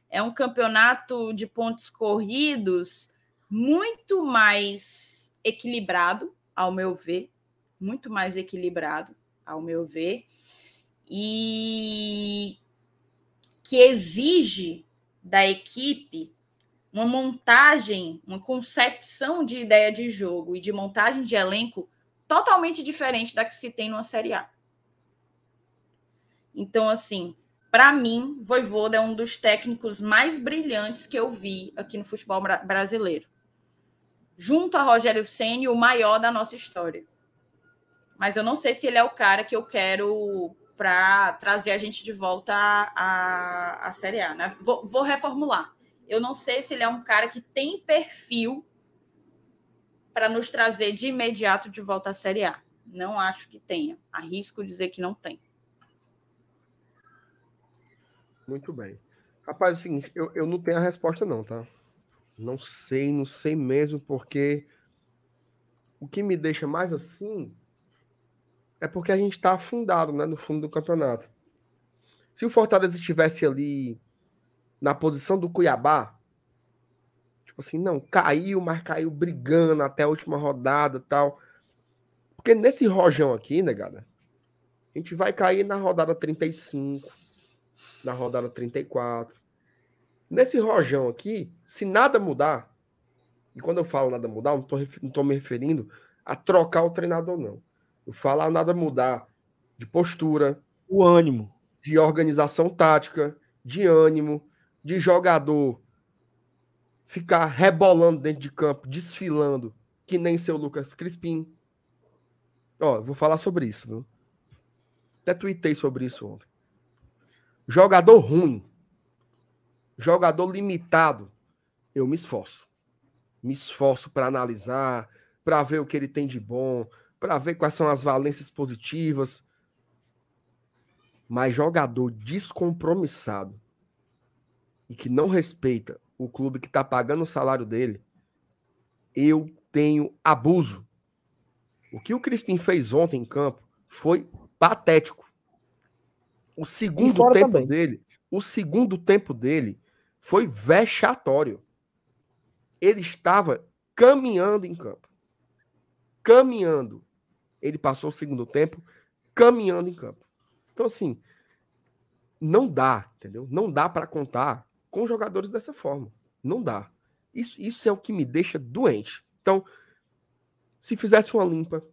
É um campeonato de pontos corridos muito mais equilibrado, ao meu ver, muito mais equilibrado, ao meu ver, e que exige da equipe uma montagem, uma concepção de ideia de jogo e de montagem de elenco totalmente diferente da que se tem numa Série A. Então, assim, para mim, Voivoda é um dos técnicos mais brilhantes que eu vi aqui no futebol brasileiro. Junto a Rogério Ceni, o maior da nossa história. Mas eu não sei se ele é o cara que eu quero para trazer a gente de volta à, à, Série A. Né? Vou, vou reformular. Eu não sei se ele é um cara que tem perfil para nos trazer de imediato de volta à Série A. Não acho que tenha. Arrisco dizer que não tem. Muito bem. Rapaz, é o seguinte, eu, eu não tenho a resposta, não, tá? Não sei, não sei mesmo, porque o que me deixa mais assim é porque a gente está afundado né, no fundo do campeonato. Se o Fortaleza estivesse ali na posição do Cuiabá, tipo assim, não, caiu, mas caiu brigando até a última rodada tal. Porque nesse rojão aqui, negada, a gente vai cair na rodada 35, na rodada 34. Nesse rojão aqui, se nada mudar, e quando eu falo nada mudar, não estou não tô me referindo a trocar o treinador, não. Eu falo nada mudar de postura, o ânimo, de organização tática, de ânimo, de jogador ficar rebolando dentro de campo, desfilando, que nem seu Lucas Crispim. Ó, vou falar sobre isso, viu? Até tuitei sobre isso ontem. Jogador ruim, jogador limitado, eu me esforço. Me esforço para analisar, para ver o que ele tem de bom, para ver quais são as valências positivas. Mas jogador descompromissado e que não respeita o clube que está pagando o salário dele, eu tenho abuso. O que o Crispim fez ontem em campo foi patético. O segundo tempo também. dele, o segundo tempo dele foi vexatório. Ele estava caminhando em campo. Caminhando ele passou o segundo tempo caminhando em campo. Então, assim, não dá, entendeu? Não dá para contar com jogadores dessa forma. Não dá. Isso, isso é o que me deixa doente. Então, se fizesse uma limpa,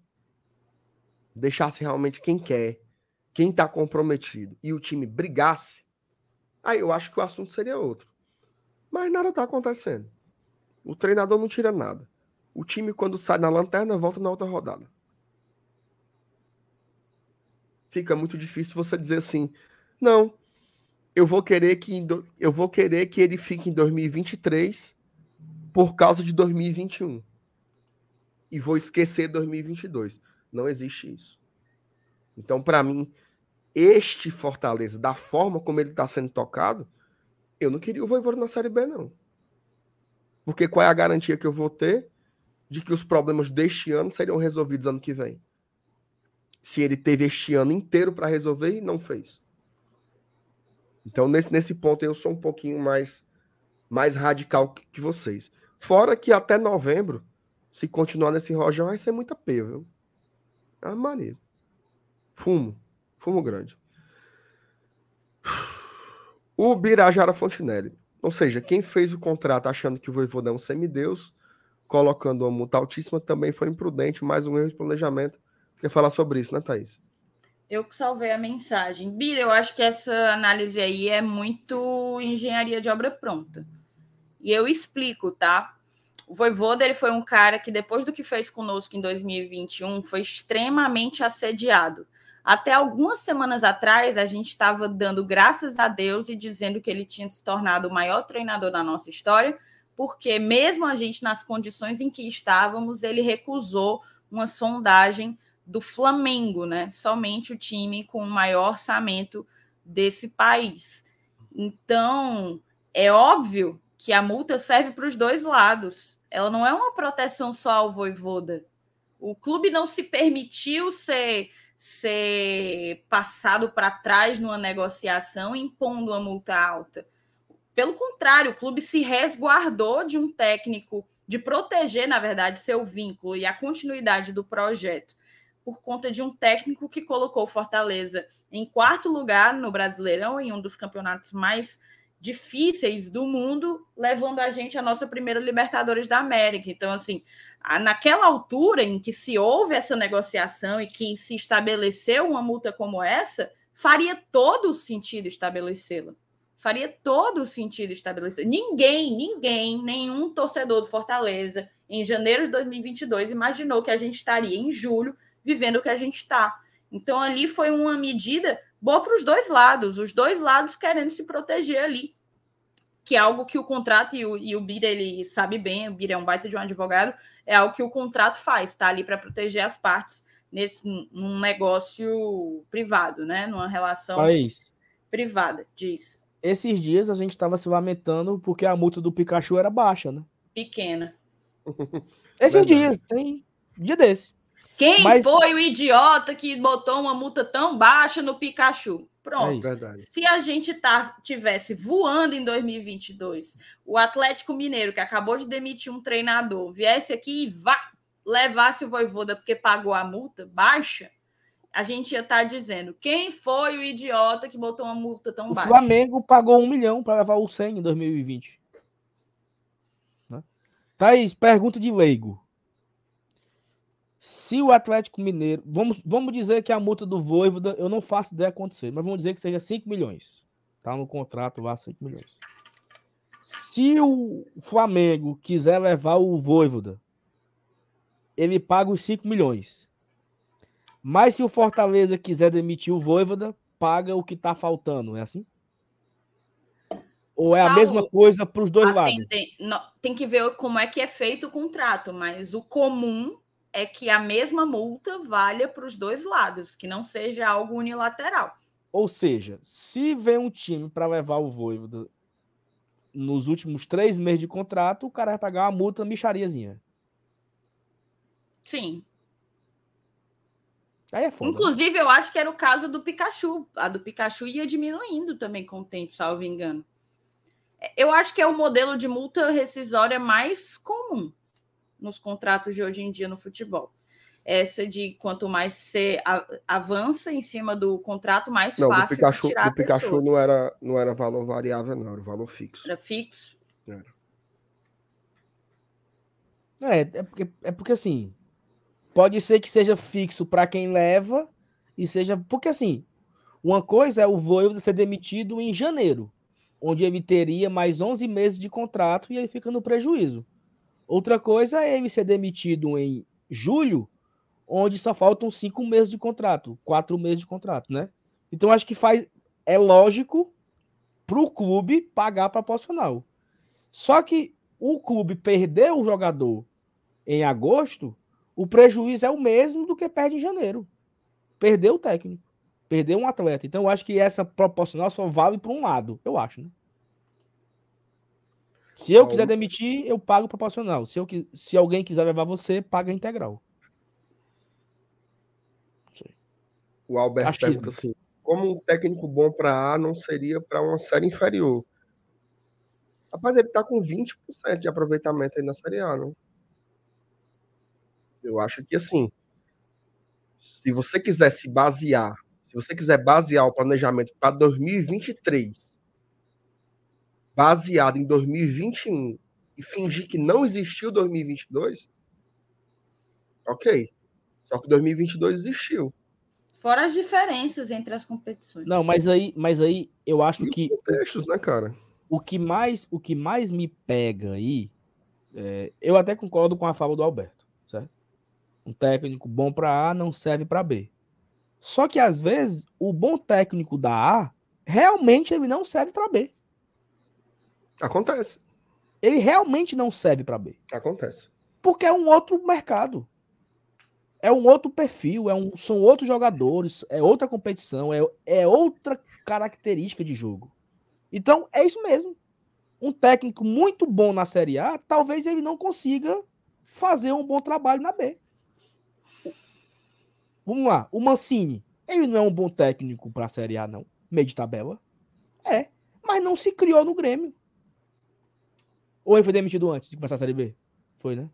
deixasse realmente quem quer, quem está comprometido e o time brigasse, aí eu acho que o assunto seria outro. Mas nada está acontecendo. O treinador não tira nada. O time, quando sai na lanterna, volta na outra rodada. fica muito difícil você dizer assim, não, eu vou querer que eu vou querer que ele fique em 2023 por causa de 2021 e vou esquecer 2022. Não existe isso. Então, para mim, este Fortaleza, da forma como ele está sendo tocado, eu não queria o Voivoda na Série B, não. Porque qual é a garantia que eu vou ter de que os problemas deste ano seriam resolvidos ano que vem? se ele teve este ano inteiro para resolver e não fez. Então, nesse, nesse ponto, eu sou um pouquinho mais, mais radical que, que vocês. Fora que até novembro, se continuar nesse rojão, vai ser muita P, viu? É uma maneira. Fumo. Fumo grande. O Birajara Fontinelli. Ou seja, quem fez o contrato achando que o Voivoda é um semideus, colocando uma multa altíssima, também foi imprudente, mais um erro de planejamento Quer falar sobre isso, né, Thaís? Eu que salvei a mensagem. Bira, eu acho que essa análise aí é muito engenharia de obra pronta. E eu explico, tá? O Voivoda ele foi um cara que, depois do que fez conosco em 2021, foi extremamente assediado. Até algumas semanas atrás, a gente estava dando graças a Deus e dizendo que ele tinha se tornado o maior treinador da nossa história, porque mesmo a gente nas condições em que estávamos, ele recusou uma sondagem do Flamengo, né? Somente o time com o maior orçamento desse país. Então, é óbvio que a multa serve para os dois lados. Ela não é uma proteção só ao Voivoda. O clube não se permitiu ser, ser passado para trás numa negociação impondo uma multa alta. Pelo contrário, o clube se resguardou de um técnico, de proteger, na verdade, seu vínculo e a continuidade do projeto por conta de um técnico que colocou Fortaleza em quarto lugar no Brasileirão, em um dos campeonatos mais difíceis do mundo, levando a gente à nossa primeira Libertadores da América. Então, assim, naquela altura em que se houve essa negociação e que se estabeleceu uma multa como essa, faria todo o sentido estabelecê-la. Faria todo o sentido estabelecer. Ninguém, ninguém, nenhum torcedor do Fortaleza, em janeiro de 2022, imaginou que a gente estaria em julho vivendo o que a gente está. Então, ali foi uma medida boa para os dois lados, os dois lados querendo se proteger ali, que é algo que o contrato e o, e o Bira, ele sabe bem, o Bira é um baita de um advogado, é algo que o contrato faz, está ali para proteger as partes nesse num negócio privado, né? Numa relação País. privada, diz. Esses dias a gente estava se lamentando porque a multa do Pikachu era baixa, né? Pequena. Esses dias, tem dia desse. Quem Mas- foi o idiota que botou uma multa tão baixa no Pikachu? É Pronto. Verdade. Se a gente tá, tivesse voando em 2022, o Atlético Mineiro, que acabou de demitir um treinador, viesse aqui e vá, levasse o Voivoda porque pagou a multa baixa, a gente ia estar dizendo quem foi o idiota que botou uma multa tão O baixa. Flamengo pagou um milhão para levar o 100 em 2020. Né? Thaís, pergunta de leigo. Se o Atlético Mineiro. Vamos, vamos dizer que a multa do Voivoda, eu não faço ideia acontecer, mas vamos dizer que seja 5 milhões. Tá no contrato lá, 5 milhões. Se o Flamengo quiser levar o Voivoda, ele paga os 5 milhões. Mas se o Fortaleza quiser demitir o Voivoda, paga o que tá faltando, é assim? Ou é a Saulo, mesma coisa para os dois lados? Tem que ver como é que é feito o contrato, mas o comum é que a mesma multa valha para os dois lados, que não seja algo unilateral. Ou seja, se vem um time para levar o Voivoda nos últimos três meses de contrato, o cara vai pagar uma multa michariazinha. Sim. Aí é foda. Inclusive, eu acho que era o caso do Pikachu. A do Pikachu ia diminuindo também com o tempo, salvo engano. Eu acho que é o modelo de multa rescisória mais comum nos contratos de hoje em dia no futebol. Essa de quanto mais você avança em cima do contrato, mais Não, do fácil de Pikachu, tirar a do Pikachu não era, não era valor variável, não, era valor fixo. Era fixo. É, é porque, é porque assim, pode ser que seja fixo para quem leva e seja. Porque assim, uma coisa é o Voivoda ser demitido em janeiro, onde ele teria mais 11 meses de contrato e aí fica no prejuízo. Outra coisa é ele ser demitido em julho, onde só faltam cinco meses de contrato, quatro meses de contrato, né? Então acho que faz é lógico para o clube pagar proporcional. Só que o clube perder o jogador em agosto, o prejuízo é o mesmo do que perde em janeiro. Perdeu o técnico, perdeu um atleta. Então acho que essa proporcional só vale para um lado, eu acho, né? Se eu quiser demitir, eu pago proporcional. Se, eu, se alguém quiser levar você, paga integral. O Alberto Achismo. pergunta assim: como um técnico bom para A não seria para uma série inferior? Rapaz, ele tá com 20% de aproveitamento aí na Série A, não? Eu acho que assim, se você quiser se basear, se você quiser basear o planejamento para 2023, baseado em 2021 e fingir que não existiu 2022, ok. Só que 2022 existiu. Fora as diferenças entre as competições. Não, mas aí, mas aí eu acho E que os contextos, né, cara? o que mais o que mais me pega aí é, eu até concordo com a fala do Alberto certo um técnico bom para A não serve para B só que às vezes o bom técnico da A realmente ele não serve para B Acontece. Ele realmente não serve para B. Acontece. Porque é um outro mercado. É um outro perfil, é um, são outros jogadores, é outra competição, é, é outra característica de jogo. Então, é isso mesmo. Um técnico muito bom na Série A, talvez ele não consiga fazer um bom trabalho na B. Vamos lá, o Mancini, ele não é um bom técnico para a Série A, não. Meio de tabela. É, mas não se criou no Grêmio. Ou ele foi demitido antes de começar a Série B? Foi, né?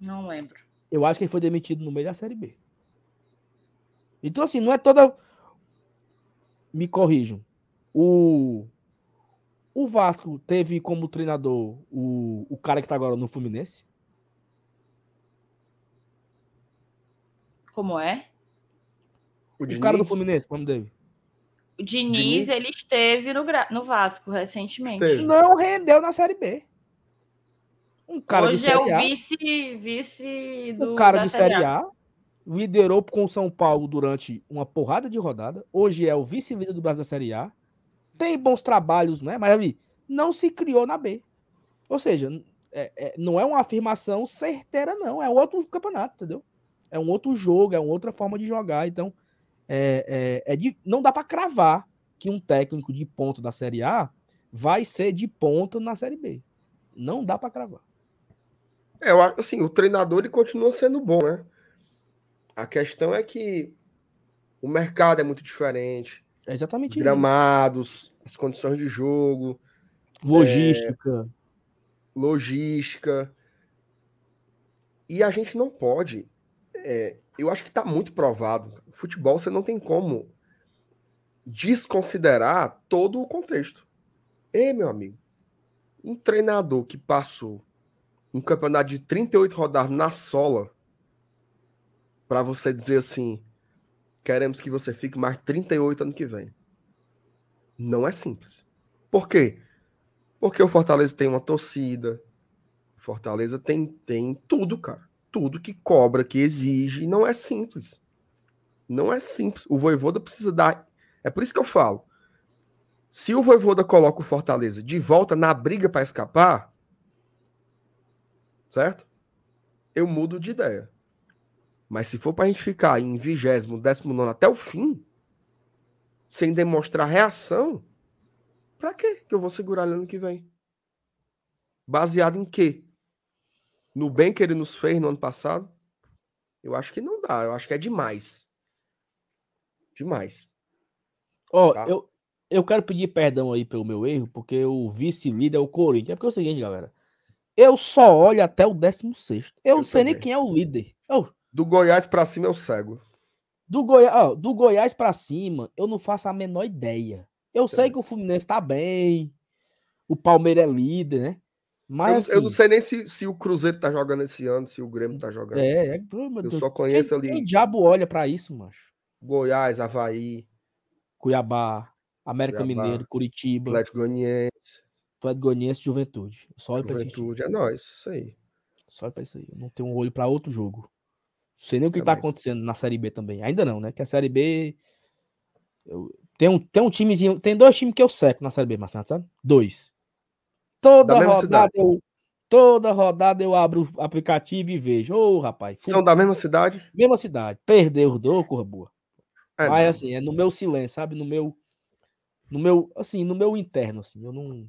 Não lembro. Eu acho que ele foi demitido no meio da Série B. Então, assim, não é toda. Me corrijam. O. O Vasco teve como treinador o, o cara que tá agora no Fluminense. Como é? O, O, cara do Fluminense, como dele. O Diniz, Diniz? ele esteve no, no Vasco recentemente. Esteve. Não rendeu na Série B. Um cara Hoje de é Série o A. vice, vice do O cara da de Série A liderou com o São Paulo durante uma porrada de rodada. Hoje é o vice-líder do Brasil da Série A. Tem bons trabalhos, né? Mas ali não se criou na B. Ou seja, é- é- não é uma afirmação certeira, não. É outro campeonato, entendeu? É um outro jogo, é uma outra forma de jogar. Então, é, é- é de- não dá para cravar que um técnico de ponta da Série A vai ser de ponta na Série B. Não dá para cravar. É, assim, o treinador ele continua sendo bom, né? A questão é que o mercado é muito diferente, É os exatamente isso. gramados, as condições de jogo, Logística. logística. E a gente não pode. É, eu acho que está muito provado. Futebol você não tem como desconsiderar todo o contexto. Ei, meu amigo, um treinador que passou um campeonato de 38 rodadas na sola para você dizer assim, queremos que você fique mais 38 ano que vem. Não é simples. Por quê? Porque o Fortaleza tem uma torcida, Fortaleza tem, tem tudo, cara. Tudo que cobra, que exige, não é simples. Não é simples. O Voivoda precisa dar. É por isso que eu falo. Se o Voivoda coloca o Fortaleza de volta na briga para escapar, certo? Eu mudo de ideia. Mas se for para a gente ficar em vigésimo, décimo nono até o fim, sem demonstrar reação, para que eu vou segurar ele ano que vem? Baseado em quê? No bem que ele nos fez no ano passado? Eu acho que não dá. Eu acho que é demais. Demais. Ó, Tá. eu, eu quero pedir perdão aí pelo meu erro, porque o vice-líder é o Corinthians. É porque é o seguinte, galera. Eu só olho até o 16. Eu, Eu não sei nem também. quem é o líder. Ô, Do Goiás para cima eu cego. do, Goi... ó, do Goiás pra cima, eu não faço a menor ideia. Eu sei Também. que o Fluminense tá bem. O Palmeiras é líder, né? Eu, Mas eu não assim, sei nem se, se o Cruzeiro tá jogando esse ano, se o Grêmio tá jogando. É, é, eu Deus. só conheço quem, ali Quem diabo olha pra isso, macho? Goiás, Havaí, Cuiabá, América Cuiabá, Mineiro, Curitiba, Atlético Goianiense, Atlético Goianiense e Juventude. Só olho. Juventude. É nóis, isso aí. Só pra isso aí. Eu não tenho um olho pra outro jogo. Não sei nem o que tá Também. acontecendo na Série B também. Ainda não, né? Que a Série B. eu- Tem, um, tem um timezinho. Tem dois times que eu seco na Série B, Marcelo, sabe? Dois. Toda rodada cidade. eu. Toda rodada eu abro o aplicativo e vejo. Ô, rapaz. fu- São da mesma cidade? Mesma cidade. Perdeu dois, corra boa. É, Mas não. assim, é no meu silêncio, sabe? No meu. No meu. Assim, no meu interno, assim. Eu não.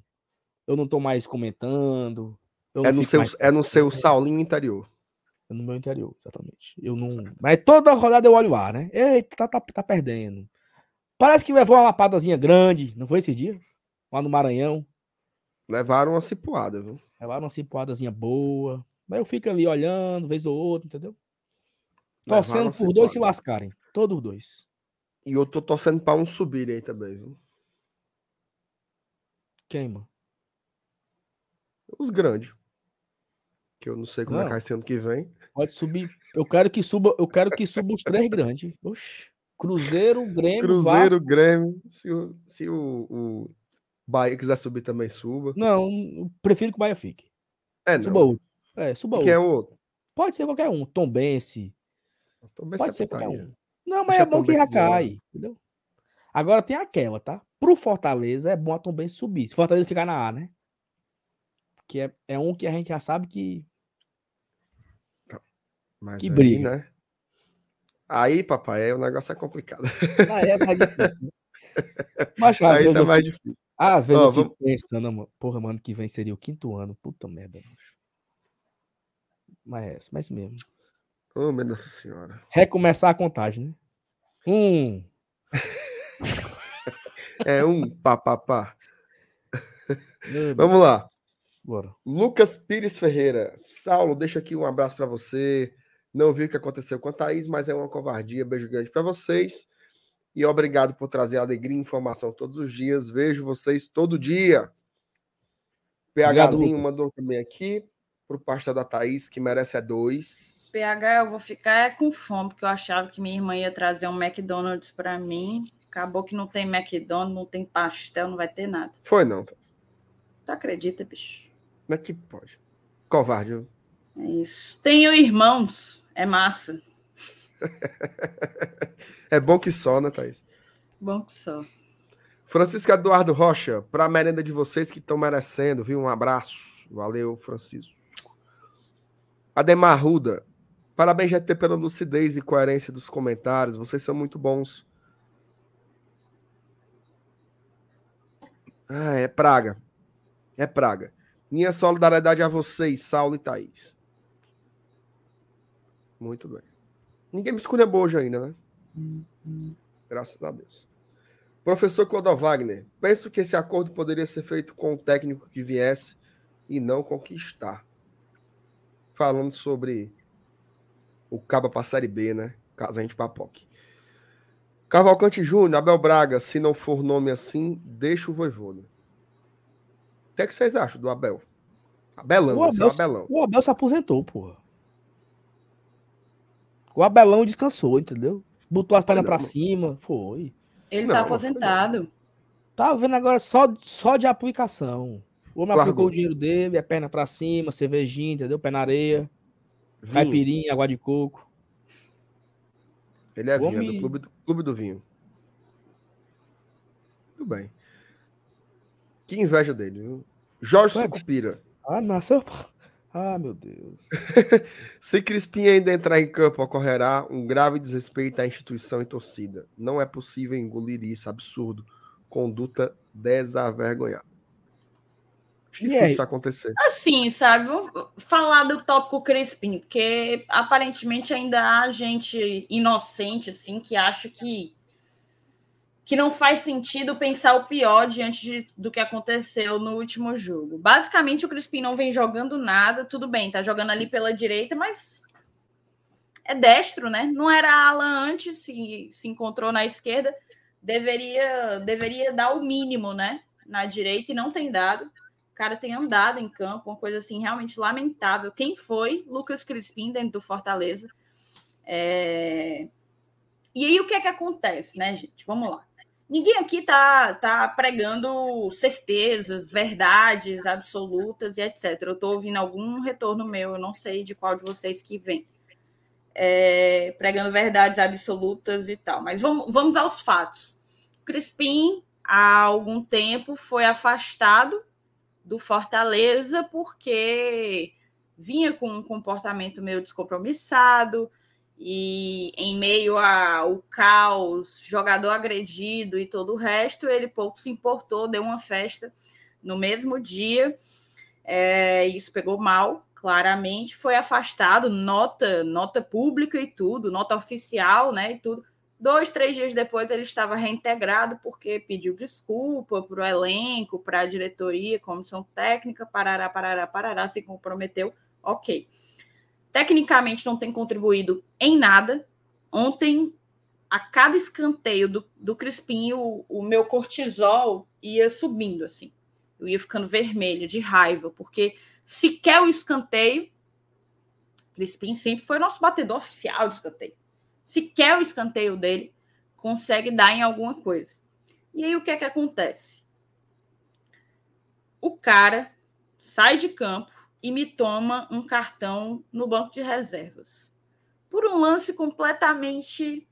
Eu não tô mais comentando. é, no seu, mais é no seu. Saulinho interior. É no meu interior, exatamente. Eu não. Mas toda rodada eu olho lá, né? Eita, tá, tá, tá perdendo. Parece que levou uma lapadazinha grande, não foi esse dia? Lá no Maranhão. Levaram uma cipuada, viu? Levaram uma cipuadazinha boa. Mas eu fico ali olhando, vez ou outra, entendeu? Torcendo por dois se cipuada. lascarem. Todos os dois. E eu tô torcendo pra um subir aí também, viu? Quem, mano? Os grandes. Que eu não sei como é Não. que vai ser ano que vem. Pode subir. Eu quero que suba, eu quero que suba os três grandes. Oxi. Cruzeiro, Grêmio, Cruzeiro, Vasco. Grêmio. Se o, se o, o Bahia quiser subir também, suba. Não, prefiro que o Bahia fique. É, Suba não. outro. É, suba quem é outro. o outro? Pode ser qualquer um. Tom Bense. Também Pode se ser qualquer um. Não, mas Deixa é bom Tom que já Bense cai. Entendeu? Agora tem aquela, tá? Pro Fortaleza é bom a Tom Benz subir. Se Fortaleza ficar na A, né? Que é, é um que a gente já sabe que. Mas Que aí, briga. né? Aí, papai, o negócio é complicado. Ah, é mais difícil. né? Mas, aí tá mais difícil. Ah, às vezes eu fico pensando, porra, mano, que vem seria o quinto ano. Puta merda. Mas é, mas mesmo. Oh, meu Nossa Senhora. Recomeçar a contagem, né? Um. É um pá, pá, pá. Meu Deus, Vamos lá. Bora. Lucas Pires Ferreira. Saulo, deixa aqui um abraço para você. Não vi o que aconteceu com a Thaís, mas é uma covardia. Beijo grande para vocês. E obrigado por trazer alegria e informação todos os dias. Vejo vocês todo dia. PHzinho mandou também aqui pro pasta da Thaís, que merece é dois. PH, eu vou ficar é com fome, porque eu achava que minha irmã ia trazer um McDonald's para mim. Acabou que não tem McDonald's, não tem pastel, não vai ter nada. Foi não. Tu acredita, bicho? Como é que pode? Covarde. É isso. Tenho irmãos, é massa. É bom que só, né, Thaís? Bom que só. Francisco Eduardo Rocha, para a merenda de vocês que estão merecendo, viu? Um abraço. Valeu, Francisco. Ademar Ruda, parabéns, GT, pela lucidez e coerência dos comentários. Vocês são muito bons. Ah, é praga. É praga. Minha solidariedade a vocês, Saulo e Thaís. Muito bem. Ninguém me esculhambou hoje ainda, né? Graças a Deus. Professor Clodo Wagner, penso que esse acordo poderia ser feito com o técnico que viesse e não conquistar. Falando sobre o Caba para Série B, né? Caso a gente papoque. Cavalcante Júnior, Abel Braga, se não for nome assim, deixa o Voivoda. O que, é que vocês acham do Abel? Abelão, O é o Abel- Abelão. O Abel se aposentou, porra. O Abelão descansou, entendeu? Botou as pernas não. cima, foi. Ele Não, tá aposentado. Tá vendo agora só, só de aplicação. O homem Largou. aplicou o dinheiro dele, é perna pra cima, cervejinha, entendeu? Pé na areia, Vinho. caipirinha, água de coco. Ele é O vinho, é do homem- clube, do clube do vinho. Tudo bem. Que inveja dele, viu? Jorge Ué, Sucupira. Ah, nasceu. Ah, meu Deus. Se Crispim ainda entrar em campo, ocorrerá um grave desrespeito à instituição e torcida. Não é possível engolir isso, absurdo. Conduta desavergonhada. Difícil aí? isso acontecer. Assim, sabe? Vamos falar do tópico Crispim, porque aparentemente ainda há gente inocente, assim, que acha que, que não faz sentido pensar o pior diante de- do que aconteceu no último jogo. Basicamente, o Crispim não vem jogando nada, tudo bem, tá jogando ali pela direita, mas é destro, né? Não era ala antes, se, se encontrou na esquerda, deveria, deveria dar o mínimo, né? Na direita e não tem dado. O cara tem andado em campo, uma coisa assim realmente lamentável. Quem foi? Lucas Crispim dentro do Fortaleza. É... E aí o que é que acontece, né, gente? Vamos lá. Ninguém aqui tá, tá pregando certezas, verdades absolutas e etc. Eu tô ouvindo algum retorno meu, eu não sei de qual de vocês que vem. É, pregando verdades absolutas e tal. Mas vamos, vamos aos fatos. Crispim, há algum tempo, foi afastado do Fortaleza porque vinha com um comportamento meio descompromissado e em meio ao caos, jogador agredido e todo o resto, ele pouco se importou, deu uma festa no mesmo dia. É, isso pegou mal, claramente, foi afastado, nota, nota pública e tudo, nota oficial, né? E tudo. Dois, três dias depois ele estava reintegrado porque pediu desculpa para o elenco, para a diretoria, comissão técnica, parará, parará, parará, se comprometeu. Ok. Tecnicamente não tem contribuído em nada. Ontem, a cada escanteio do, do Crispim, o, o meu cortisol ia subindo, assim. Eu ia ficando vermelha, de raiva, porque sequer o escanteio, Crispim sempre foi nosso batedor oficial de escanteio sequer o escanteio dele consegue dar em alguma coisa. E aí o que é que acontece? O cara sai de campo e me toma um cartão no banco de reservas. Por um lance completamente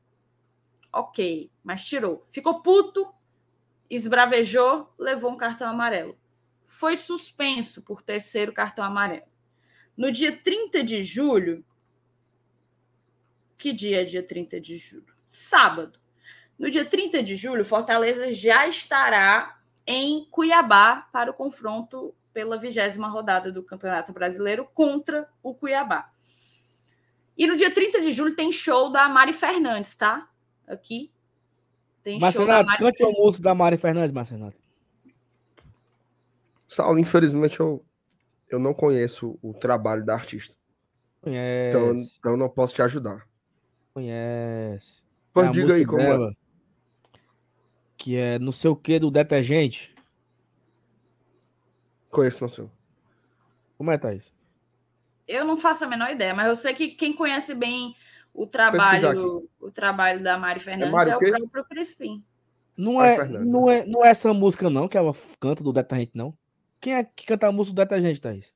ok, mas tirou. Ficou puto, esbravejou, levou um cartão amarelo. Foi suspenso por terceiro cartão amarelo. No dia 30 de julho, que dia é dia 30 de julho? Sábado. No dia 30 de julho, Fortaleza já estará em Cuiabá para o confronto pela vigésima rodada do Campeonato Brasileiro contra o Cuiabá. E no dia 30 de julho tem show da Mari Fernandes, tá? Aqui. Tem Marcenato, show da cante o músico da Mari Fernandes, Marcenato. Saulo, infelizmente eu, eu não conheço o trabalho da artista. Conhece. Então, então eu não posso te ajudar. Conhece. Pois é diga aí como é. dela, é. Que é não sei o que do detergente. Conheço, não sei. Como é, Thaís? Eu não faço a menor ideia, mas eu sei que quem conhece bem o trabalho, o trabalho da Mari Fernandes é, é o próprio Crispim. Não é, não, é, não é essa música, não, que ela canta do detergente, não. Quem é que canta a música do detergente, Thaís?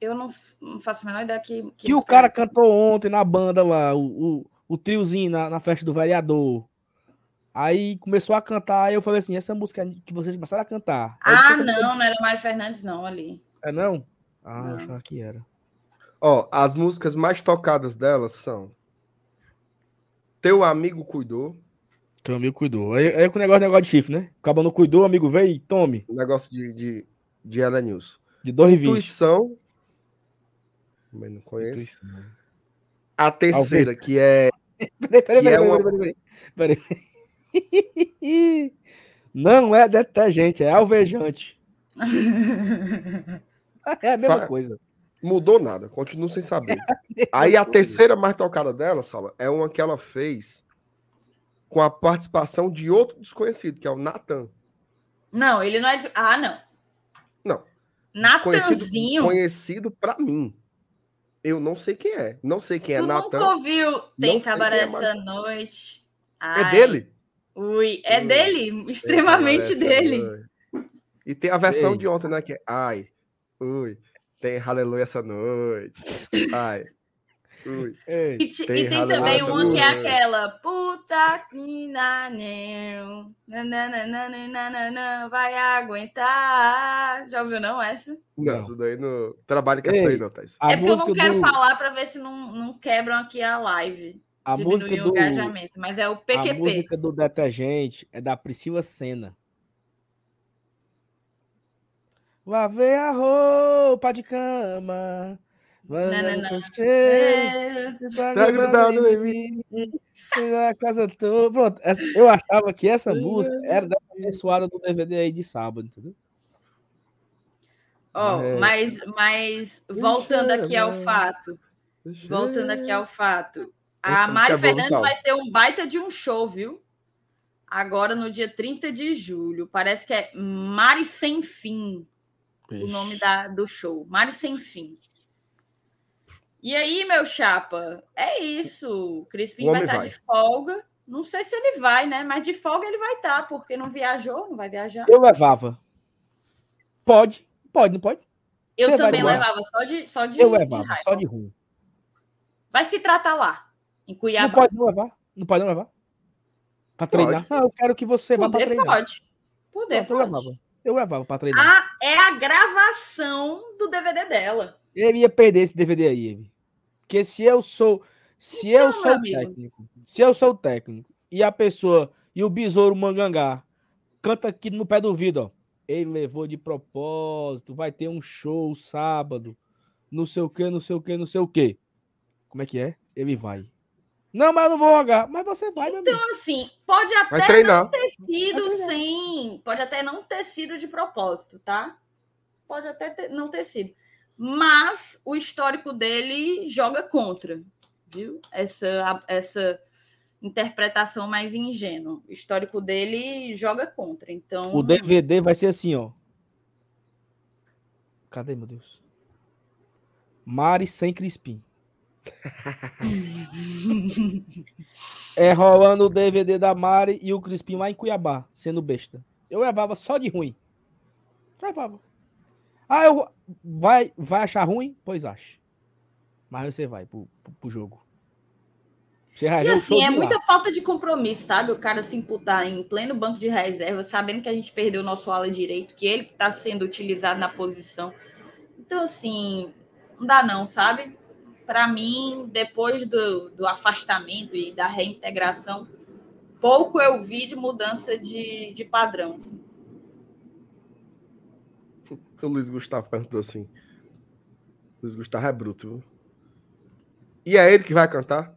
Eu não, não faço a menor ideia que. Que, que o cara cantou ontem na banda lá, o, o, o triozinho na, na festa do vereador. Aí começou a cantar, aí eu falei assim: essa música que vocês começaram a cantar. Ah, não, não era Mari Fernandes, não, ali. É não? Ah, eu achava que era. Ó, as músicas mais tocadas delas são Teu Amigo Cuidou. Teu amigo cuidou. Aí, aí com o negócio, negócio de chifre, né? Acaba não cuidou, o amigo veio e tome. Negócio de, de, de Ela News. De 2,20. Intuição. Mas não conheço. Intuição. A terceira, que é. peraí, peraí, peraí, é uma... peraí, peraí, peraí. Não é detergente, é alvejante. É a mesma Fa... coisa. Mudou nada, continuo sem saber. Aí a terceira mais tocada dela, Sala, é uma que ela fez com a participação de outro desconhecido, que é o Nathan. Não, ele não é. De... Ah, não. Não. Natanzinho. Conhecido para mim. Eu não sei quem é. Não sei quem é tu é Nathan. Tu nunca ouviu Tem Cabaré é essa noite. É Ai. É dele? Ui, é Ui. dele. Extremamente dele. E tem a versão Ei. de ontem, né? Que é Ai. Ui, tem aleluia essa noite. Ai. Ui. Ei, e, tem, e tem também uma que é aquela puta que não vai aguentar. Já ouviu não essa? Não, isso daí no trabalho que essa daí não, Thais. É porque eu não quero do... falar para ver se não, não quebram aqui a live. A música do engajamento, mas é o PQP. A música do detergente é da Priscila Senna. Lavei a roupa de cama. Tá grudado em mim. A casa toda. Pronto, essa, eu achava que essa música era da abençoada do DVD aí de sábado, entendeu? Oh, é. mas, mas voltando aqui ao fato. Voltando aqui ao fato. A Mari Fernandes vai ter um baita de um show, viu? Agora no dia 30 de julho. Parece que é Mari Sem Fim o nome da, do show. Mário Sem Fim. E aí, meu chapa, é isso. O Crispim vai estar tá vai. de folga. Não sei se ele vai, né? Mas de folga ele vai estar, tá, porque não viajou, não vai viajar. Eu levava. Pode, pode, não pode? Eu Você também levava, só de, só de. Eu levava, só de ruim. Vai se tratar lá, em Cuiabá. Não pode não levar. Não pode não levar. Para treinar. Não, eu quero que você Poder vá para treinar. Pode. Poder, pode. Eu levava. Eu levava pra treinar. Ah, é a gravação do DVD dela. Eu ia perder esse DVD aí, Eve. Porque se eu sou. Se então, eu sou técnico, se eu sou técnico, e a pessoa, e o besouro mangangá, canta aqui no pé do ouvido, ó. Ele levou de propósito, vai ter um show sábado, não sei o que, não sei o que, não sei o que. Como é que é? Ele vai. Não, mas eu não vou jogar. Mas você vai, Então, assim, pode até não ter sido sim. Pode até não ter sido de propósito, tá? Pode até ter, não ter sido. Mas o histórico dele joga contra, viu? Essa, essa interpretação mais ingênua. O histórico dele joga contra. Então. O DVD vai ser assim, ó. Cadê, meu Deus? Mari sem Crispim é rolando o DVD da Mari e o Crispim lá em Cuiabá, sendo besta. Eu levava só de ruim. Levava. Ah, eu vai, vai achar ruim? Pois acha. Mas você vai pro, pro, pro jogo. Você vai E assim, é lá. muita falta de compromisso, sabe? O cara se imputar em pleno banco de reserva, sabendo que a gente perdeu o nosso ala direito, que ele está sendo utilizado na posição. Então, assim, não dá não, sabe? Para mim, depois do, do afastamento e da reintegração, pouco eu vi de mudança de, de padrão. assim. O Luiz Gustavo perguntou assim. Luiz Gustavo é bruto, viu? E é ele que vai cantar?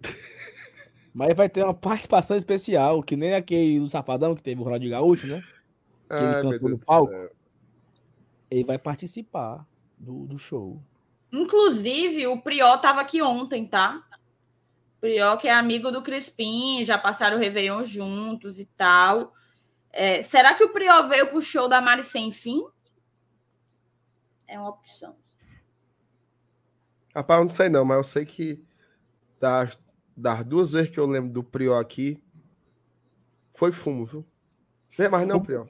Mas vai ter uma participação especial, que nem aquele do Safadão que teve o Ronaldinho Gaúcho, né? ele Ai, cantou meu no palco. Ele vai participar do, do show. Inclusive, o Prió estava aqui ontem, tá? Prió, que é amigo do Crispim, já passaram o Réveillon juntos e tal. É, será que o Prió veio pro show da Mari Sem Fim? É uma opção. Rapaz, eu não sei não, mas eu sei que das, das duas vezes que eu lembro do Prió aqui, foi fumo, viu? Vem mais não, Fumo. Prió.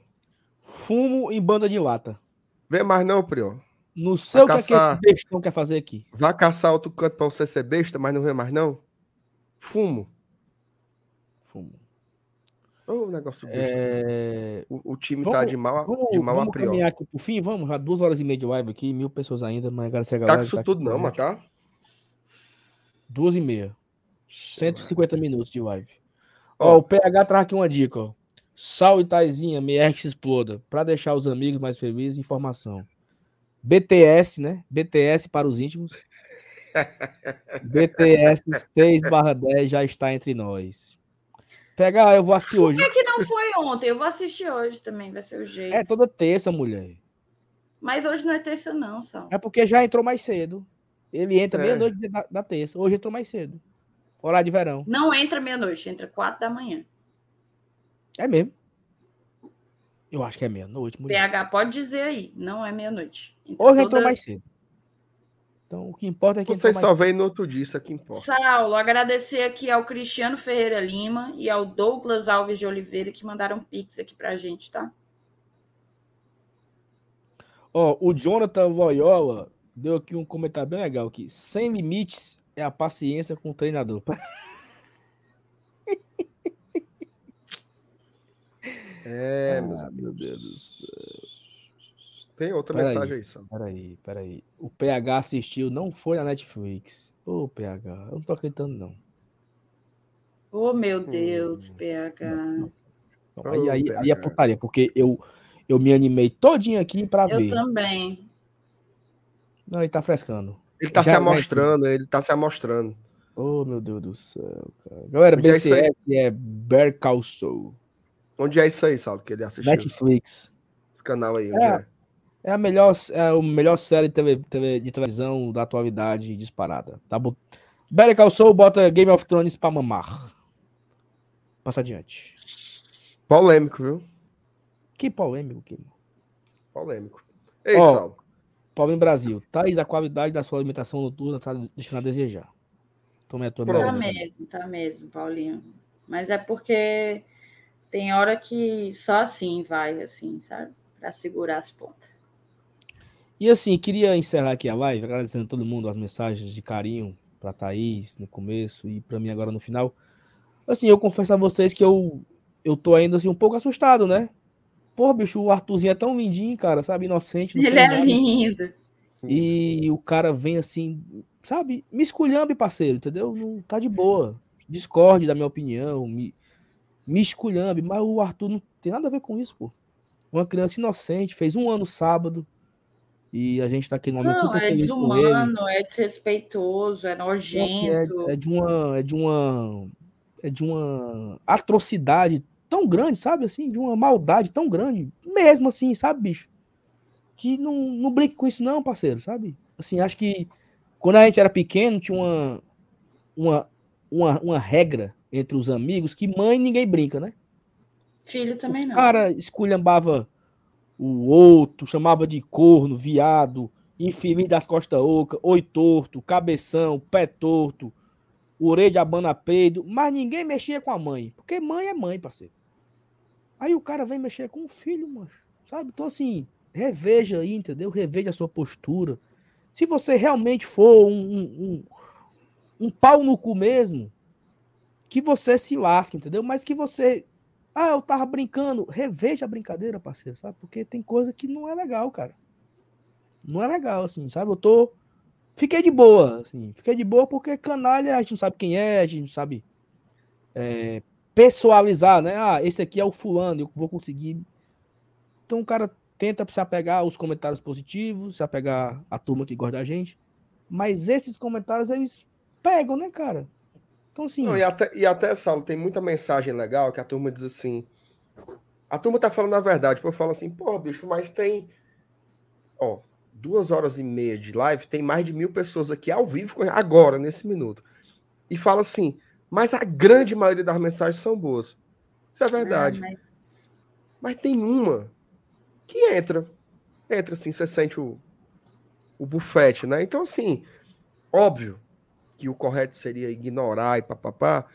Fumo em banda de lata. Vem mais não, Prió. Não sei o que, é que esse bestão quer fazer aqui. Vai caçar outro canto pra você ser besta, mas não vem mais não? Fumo. Fumo. Ô, negócio besta. É... O, o time Vamos- tá de mal, a- Vamos, de mal a vamos Prió. caminhar aqui pro fim, vamos? Já duas horas e meia de live aqui, mil pessoas ainda, mas agradecer a Tá galera. com que isso aqui tudo com não, a mas tá? Duas e meia. 150 minutos de live. Ó. Ó, o PH traz aqui uma dica, ó. Sal e Taizinha, MR exploda. Pra deixar os amigos mais felizes, informação. BTS, né? BTS para os íntimos. BTS 6 10 já está entre nós. PH, eu vou assistir hoje. Por que, que não foi ontem? Eu vou assistir hoje também, vai ser o jeito. É toda terça, mulher. Mas hoje não é terça, não, Sal. É porque já entrou mais cedo. Ele entra É. meia-noite da, da terça. Hoje entrou mais cedo. Horário de verão. Não entra meia-noite, entra quatro da manhã. É mesmo. Eu acho que é meia-noite, mulher. PH pode dizer aí, não é meia-noite. Hoje toda- entrou mais cedo. Então, o que importa é que Vocês só mais veem no outro dia, isso aqui importa. Saulo, agradecer aqui ao Cristiano Ferreira Lima e ao Douglas Alves de Oliveira que mandaram pix aqui pra gente, tá? Ó, o Jonathan Loyola deu aqui um comentário bem legal aqui. Sem limites é a paciência com o treinador. É, Ah, meu Deus do céu. Tem outra Peraí. mensagem aí, Sam. Peraí, peraí. O PH assistiu, não foi na Netflix. Ô, PH, eu não tô acreditando, não. Oh, meu Deus, PH. Não, Ô, aí, aí, aí é putaria, porque eu, eu me animei todinho aqui pra Eu ver. também. Não, ele tá frescando. Ele tá Já se vai, amostrando, ele tá se amostrando. Oh, meu Deus do céu, cara. Galera, Onde é? BCS é Bear. Onde é isso aí, Saulo, que ele assistiu? Netflix. Esse canal aí, onde É. é? É a melhor, é a melhor série de, TV TV de televisão da atualidade disparada. Tá bom? Better Call Saul bota Game of Thrones pra mamar. Passa adiante. Polêmico, viu? Que polêmico, que Polêmico. Ei, Ó, Saulo. Pobre Brasil. Thaís, a qualidade da sua alimentação noturna tá deixando a desejar. Tome a tua. Tá mesmo, tá mesmo, Paulinho. Mas é porque tem hora que só assim vai, assim, sabe? Pra segurar as pontas. E assim, queria encerrar aqui a live, agradecendo a todo mundo as mensagens de carinho pra Thaís no começo e pra mim agora no final. Assim, eu confesso a vocês que eu, eu tô ainda assim um pouco assustado, né? Pô, bicho, o Arthurzinho é tão lindinho, cara, sabe? Inocente. Ele é nada. lindo. E o cara vem assim, sabe? Me esculhambe, parceiro, entendeu? Não tá de boa. Discorde da minha opinião, me, me esculhambe, mas o Arthur não tem nada a ver com isso, pô. Uma criança inocente, fez um ano sábado, e a gente tá aqui no momento Não, super é feliz com ele. desumano, é desrespeitoso, é É, nojento. é de uma é de uma é de uma atrocidade tão grande, sabe assim, de uma maldade tão grande, mesmo assim, sabe, bicho? Que não, não brinque com isso não, parceiro, sabe? Assim, acho que quando a gente era pequeno tinha uma uma, uma, uma regra entre os amigos que mãe ninguém brinca, né? Filho também O não. cara esculhambava o outro, chamava de corno, viado, infeliz das costas oca, oi torto, cabeção, pé torto, orelha de abana peido, mas ninguém mexia com a mãe, porque mãe é mãe, parceiro. Aí o cara vem mexer com o filho, mano, sabe? Então assim, reveja aí, entendeu? Reveja a sua postura. Se você realmente for um, um, um- um pau no cu mesmo, que você se lasque, entendeu? Mas que você. Ah, eu tava brincando. Reveja a brincadeira, parceiro, sabe? Porque tem coisa que não é legal, cara. Não é legal, assim, sabe? Eu tô. Fiquei de boa, assim. Fiquei de boa porque canalha, a gente não sabe quem é, a gente não sabe é, pessoalizar, né? Ah, esse aqui é o fulano, eu vou conseguir. Então o cara tenta se apegar aos comentários positivos, se apegar à turma que gosta da gente. Mas esses comentários, eles pegam, né, cara? Então, assim. Não, e, até, e até, Saulo, tem muita mensagem legal que a turma diz assim. A turma tá falando a verdade. Tipo, eu falo assim, pô, bicho, mas tem. Ó, duas horas e meia de live, tem mais de mil pessoas aqui ao vivo, agora, nesse minuto. E fala assim, mas a grande maioria das mensagens são boas. Isso é verdade. É, mas... mas... tem uma que entra. Entra assim, você sente o, o bufete, né? Então, assim, óbvio que o correto seria ignorar e papapá,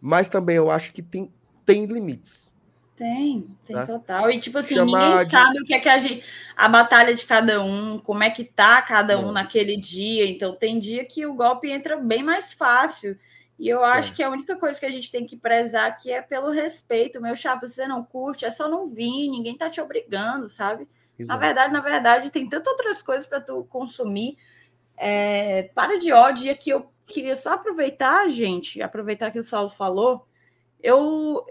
mas também eu acho que tem, tem limites. Tem, tem né? total. E tipo assim, Chamar ninguém de... sabe o que é que a gente. A batalha de cada um, como é que tá cada um naquele dia. Então, tem dia que o golpe entra bem mais fácil. E eu acho é. que a única coisa que a gente tem que prezar aqui é pelo respeito. Meu chapa, se você não curte, é só não vir, ninguém tá te obrigando, sabe? Exato. Na verdade, na verdade, tem tantas outras coisas para tu consumir. É, para de ódio, e aqui eu queria só aproveitar, gente, aproveitar que o Saulo falou. Eu,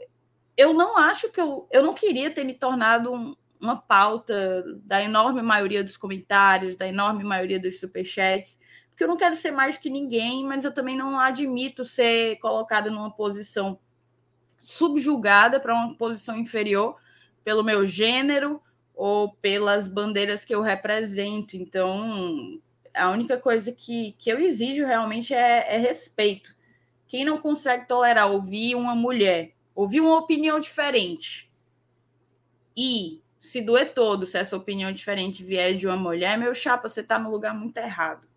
eu não acho que eu, eu não queria ter me tornado um, uma pauta da enorme maioria dos comentários, da enorme maioria dos superchats porque eu não quero ser mais que ninguém, mas eu também não admito ser colocada numa posição subjugada para uma posição inferior pelo meu gênero ou pelas bandeiras que eu represento. Então, a única coisa que, que eu exijo realmente é, é respeito. Quem não consegue tolerar ouvir uma mulher, ouvir uma opinião diferente e se doer todo se essa opinião diferente vier de uma mulher, meu chapa, você está no lugar muito errado.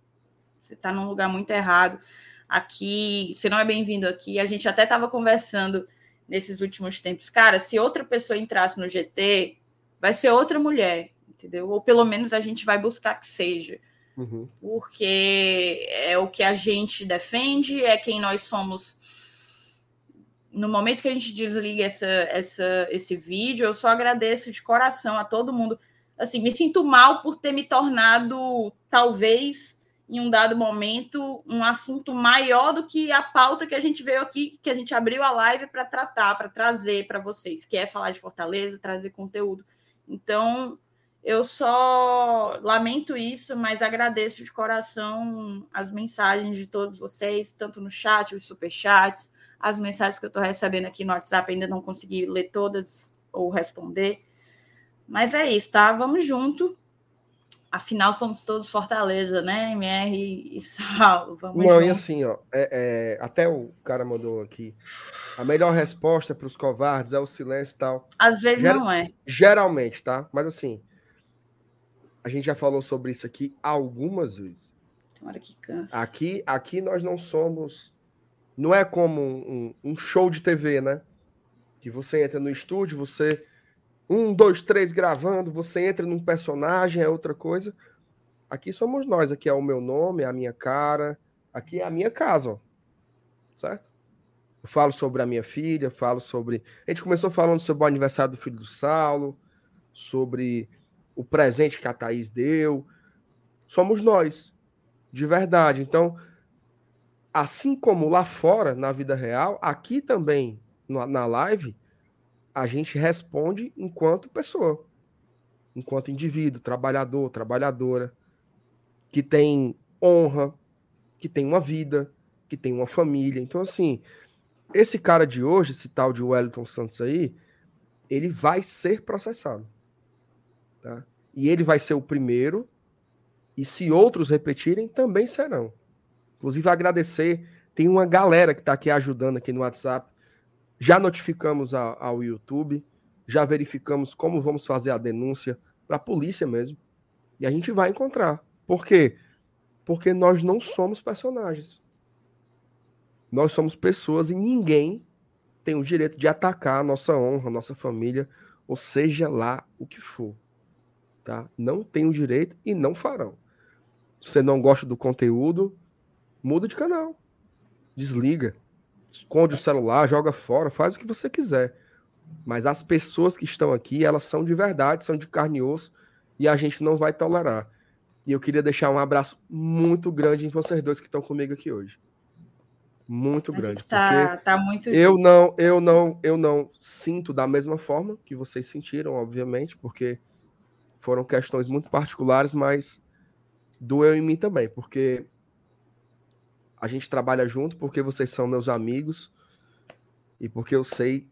Você está num lugar muito errado. Aqui, você não é bem-vindo aqui. A gente até estava conversando nesses últimos tempos. Cara, se outra pessoa entrasse no GT, vai ser outra mulher, entendeu? Ou pelo menos a gente vai buscar que seja. Uhum. Porque é o que a gente defende, é quem nós somos. No momento que a gente desliga essa, essa, esse vídeo, eu só agradeço de coração a todo mundo. Assim, me sinto mal por ter me tornado, talvez, em um dado momento, um assunto maior do que a pauta que a gente veio aqui, que a gente abriu a live para tratar, para trazer para vocês, que é falar de Fortaleza, trazer conteúdo. Então, eu só lamento isso, mas agradeço de coração as mensagens de todos vocês, tanto no chat, os superchats, as mensagens que eu estou recebendo aqui no WhatsApp, ainda não consegui ler todas ou responder. Mas é isso, tá? Vamos junto. Afinal, somos todos Fortaleza, né? MR e Saulo. Vamos Não, e assim, ó, é, é, até o cara mandou aqui. A melhor resposta para os covardes é o silêncio e tal. Às vezes Ger não é. Geralmente, tá? Mas assim, a gente já falou sobre isso aqui algumas vezes. Tomara que cansa. Aqui, aqui nós não somos. Não é como um, um show de TV, né? Que você entra no estúdio, você um, dois, três gravando, você entra num personagem, é outra coisa. Aqui somos nós, aqui é o meu nome, é a minha cara, aqui é a minha casa, ó. certo? Eu falo sobre a minha filha, falo sobre. A gente começou falando sobre o aniversário do filho do Saulo, sobre o presente que a Thaís deu. Somos nós, de verdade. Então, assim como lá fora, na vida real, aqui também, na live, a gente responde enquanto pessoa, enquanto indivíduo, trabalhador, trabalhadora, que tem honra, que tem uma vida, que tem uma família. Então, assim, esse cara de hoje, esse tal de Wellington Santos aí, ele vai ser processado. Tá? E ele vai ser o primeiro, e se outros repetirem, também serão. Inclusive, agradecer, tem uma galera que está aqui ajudando aqui no WhatsApp, já notificamos a, ao YouTube, já verificamos como vamos fazer a denúncia para a polícia mesmo. E a gente vai encontrar. Por quê? Porque nós não somos personagens. Nós somos pessoas e ninguém tem o direito de atacar a nossa honra, a nossa família, ou seja lá o que for. Tá? Não tem o direito e não farão. Se você não gosta do conteúdo, muda de canal. desliga, esconde o celular, joga fora, faz o que você quiser. Mas as pessoas que estão aqui, elas são de verdade, são de carne e osso, e a gente não vai tolerar. E eu queria deixar um abraço muito grande em vocês dois que estão comigo aqui hoje. Muito grande. Tá, tá muito eu não, eu não, eu não sinto da mesma forma que vocês sentiram, obviamente, porque foram questões muito particulares, mas doeu em mim também, porque a gente trabalha junto, porque vocês são meus amigos e porque eu sei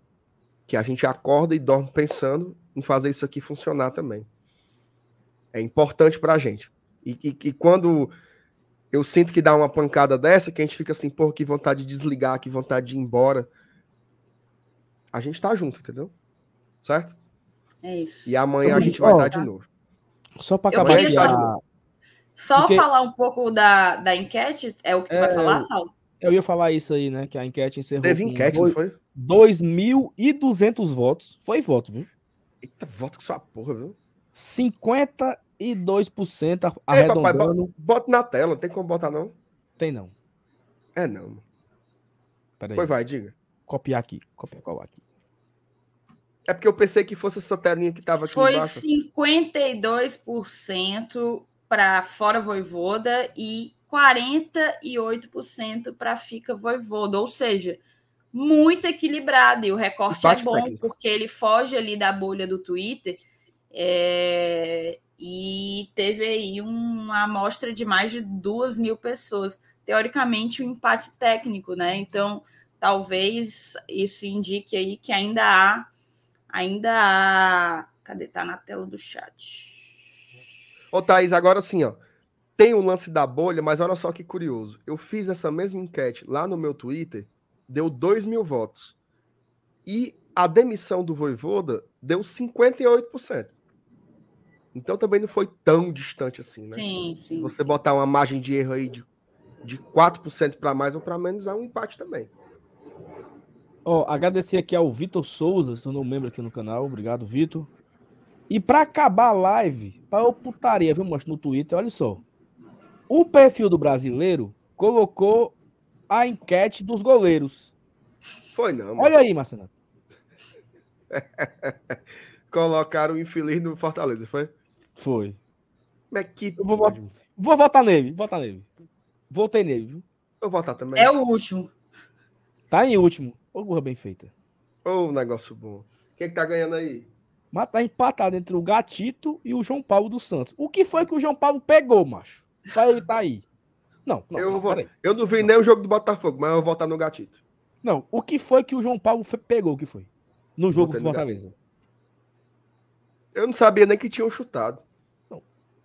que a gente acorda e dorme pensando em fazer isso aqui funcionar também. É importante para a gente. E, e, e, quando eu sinto que dá uma pancada dessa, que a gente fica assim, porra, que vontade de desligar, que vontade de ir embora. A gente tá junto, entendeu? Certo? É isso. E amanhã a gente vai dar de novo. Só para acabar aqui. Só, só Porque... falar um pouco da, da enquete, é o que tu é, vai falar, Saulo? Eu ia falar isso aí, né? Que a enquete encerrou. Teve enquete, dois, não foi? 2.200 votos. Foi voto, viu? Eita, voto com sua porra, viu? 52% arredondando. Ei, papai, bota na tela, tem como botar não? Tem não. É não. Peraí. Pois vai, diga. Copiar aqui. Copiar qual aqui. É porque eu pensei que fosse essa telinha que tava aqui Foi embaixo. 52% para fora Voivoda e 48% para fica Voivoda, ou seja, muito equilibrado. E o recorte é bom, técnico. porque ele foge ali da bolha do Twitter é, e teve aí uma amostra de mais de duas mil pessoas. Teoricamente, um empate técnico, né? Então, talvez isso indique aí que ainda há, ainda há. Cadê? Tá na tela do chat. Ô, Thaís, agora sim, ó. Tem o lance da bolha, mas olha só que curioso. Eu fiz essa mesma enquete lá no meu Twitter, deu 2 mil votos. E a demissão do Voivoda deu 58%. Então também não foi tão distante assim, né? Sim, sim. Se você sim. botar uma margem de erro aí de, de 4% para mais ou para menos, há um empate também. Ó, agradecer aqui ao Vitor Souza, se tornou membro aqui no canal. Obrigado, Vitor. E para acabar a live, para eu putaria, viu, mostro no Twitter, olha só. O perfil do brasileiro colocou a enquete dos goleiros. Foi não. Mano. Olha aí, Marcelo. Colocaram o infeliz no Fortaleza, foi? Foi. Mas que eu vou, votar, vou votar nele, votar nele. Voltei nele, viu? Eu vou votar também. É o último. Tá em último. Ô, burra bem feita. Ô, negócio bom. Quem é que tá ganhando aí? Mas tá empatado entre o Gatito e o João Paulo dos Santos. O que foi que o João Paulo pegou, macho? Pra ele tá aí. Não, não eu, não, vou, eu não vi nem o jogo do Botafogo, mas eu vou votar no Gatito. Não, o que foi que o João Paulo pegou? O que foi? No jogo do Fortaleza. Eu não sabia nem que tinham chutado. Não.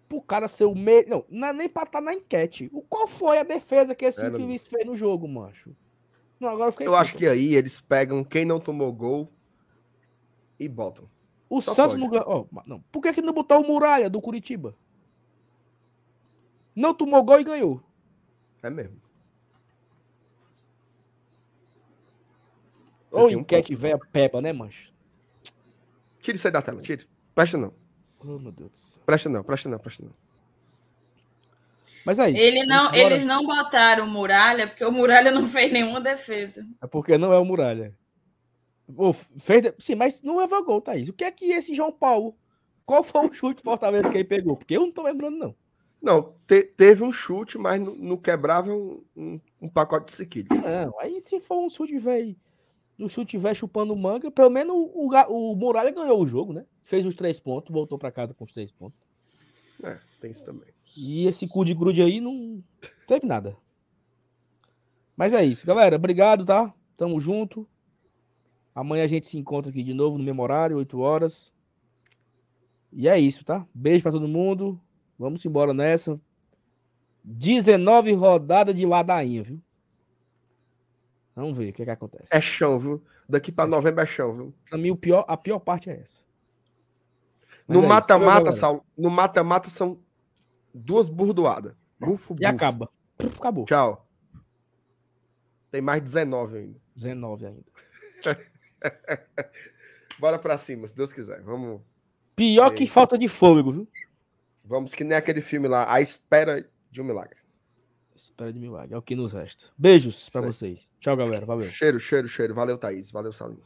Pro cara ser o meio. Não, não é nem pra estar tá na enquete. O, qual foi a defesa que esse infeliz fez no jogo, macho? Não, agora eu, eu acho que aí eles pegam quem não tomou gol e botam. O Só Santos pode. não, oh, não. Por que, que não botou o Muralha do Curitiba? Não tomou gol e ganhou. É mesmo. Ou enquete um velha peba, né, mancho? Tire isso aí da tela, tire. Presta não. Oh, meu Deus. Presta não, presta não, presta não. Mas aí. É Ele não, eles não botaram o Muralha, porque o Muralha não fez nenhuma defesa. É porque não é o Muralha. Fez, sim, mas não leva gol, Thaís. O que é que esse João Paulo? Qual foi o chute Fortaleza que ele pegou? Porque eu não tô lembrando, não. Não, te, teve um chute, mas não, não quebrava um, um, um, pacote de sequilho. Não, aí se for um chute velho, no chute velho chupando manga, pelo menos o, o, o Muralha ganhou o jogo, né? Fez os três pontos, voltou para casa com os três pontos. É, tem isso também. E esse cu de grude aí não teve nada. Mas é isso, galera. Obrigado, tá? Tamo junto. Amanhã a gente se encontra aqui de novo no mesmo horário, 8 horas. E é isso, tá? Beijo para todo mundo. Vamos embora nessa. 19 rodadas de ladainha, viu? Vamos ver o que, é que acontece. É chão, viu? Daqui para novembro é chão, viu? Pra mim, o pior, a pior parte é essa. Mas no é mata-mata, Sal, no mata-mata são duas burdoadas. Bufo, e acaba. Acabou. Tchau. Tem mais 19 ainda. 19 ainda. Bora pra cima, se Deus quiser. Vamos. Pior é que falta de fôlego, viu? Vamos que nem aquele filme lá, A Espera de um Milagre. Espera de milagre. É o que nos resta. Beijos para vocês. Tchau, galera. Valeu. Cheiro, cheiro, cheiro. Valeu, Thaís. Valeu, Salim.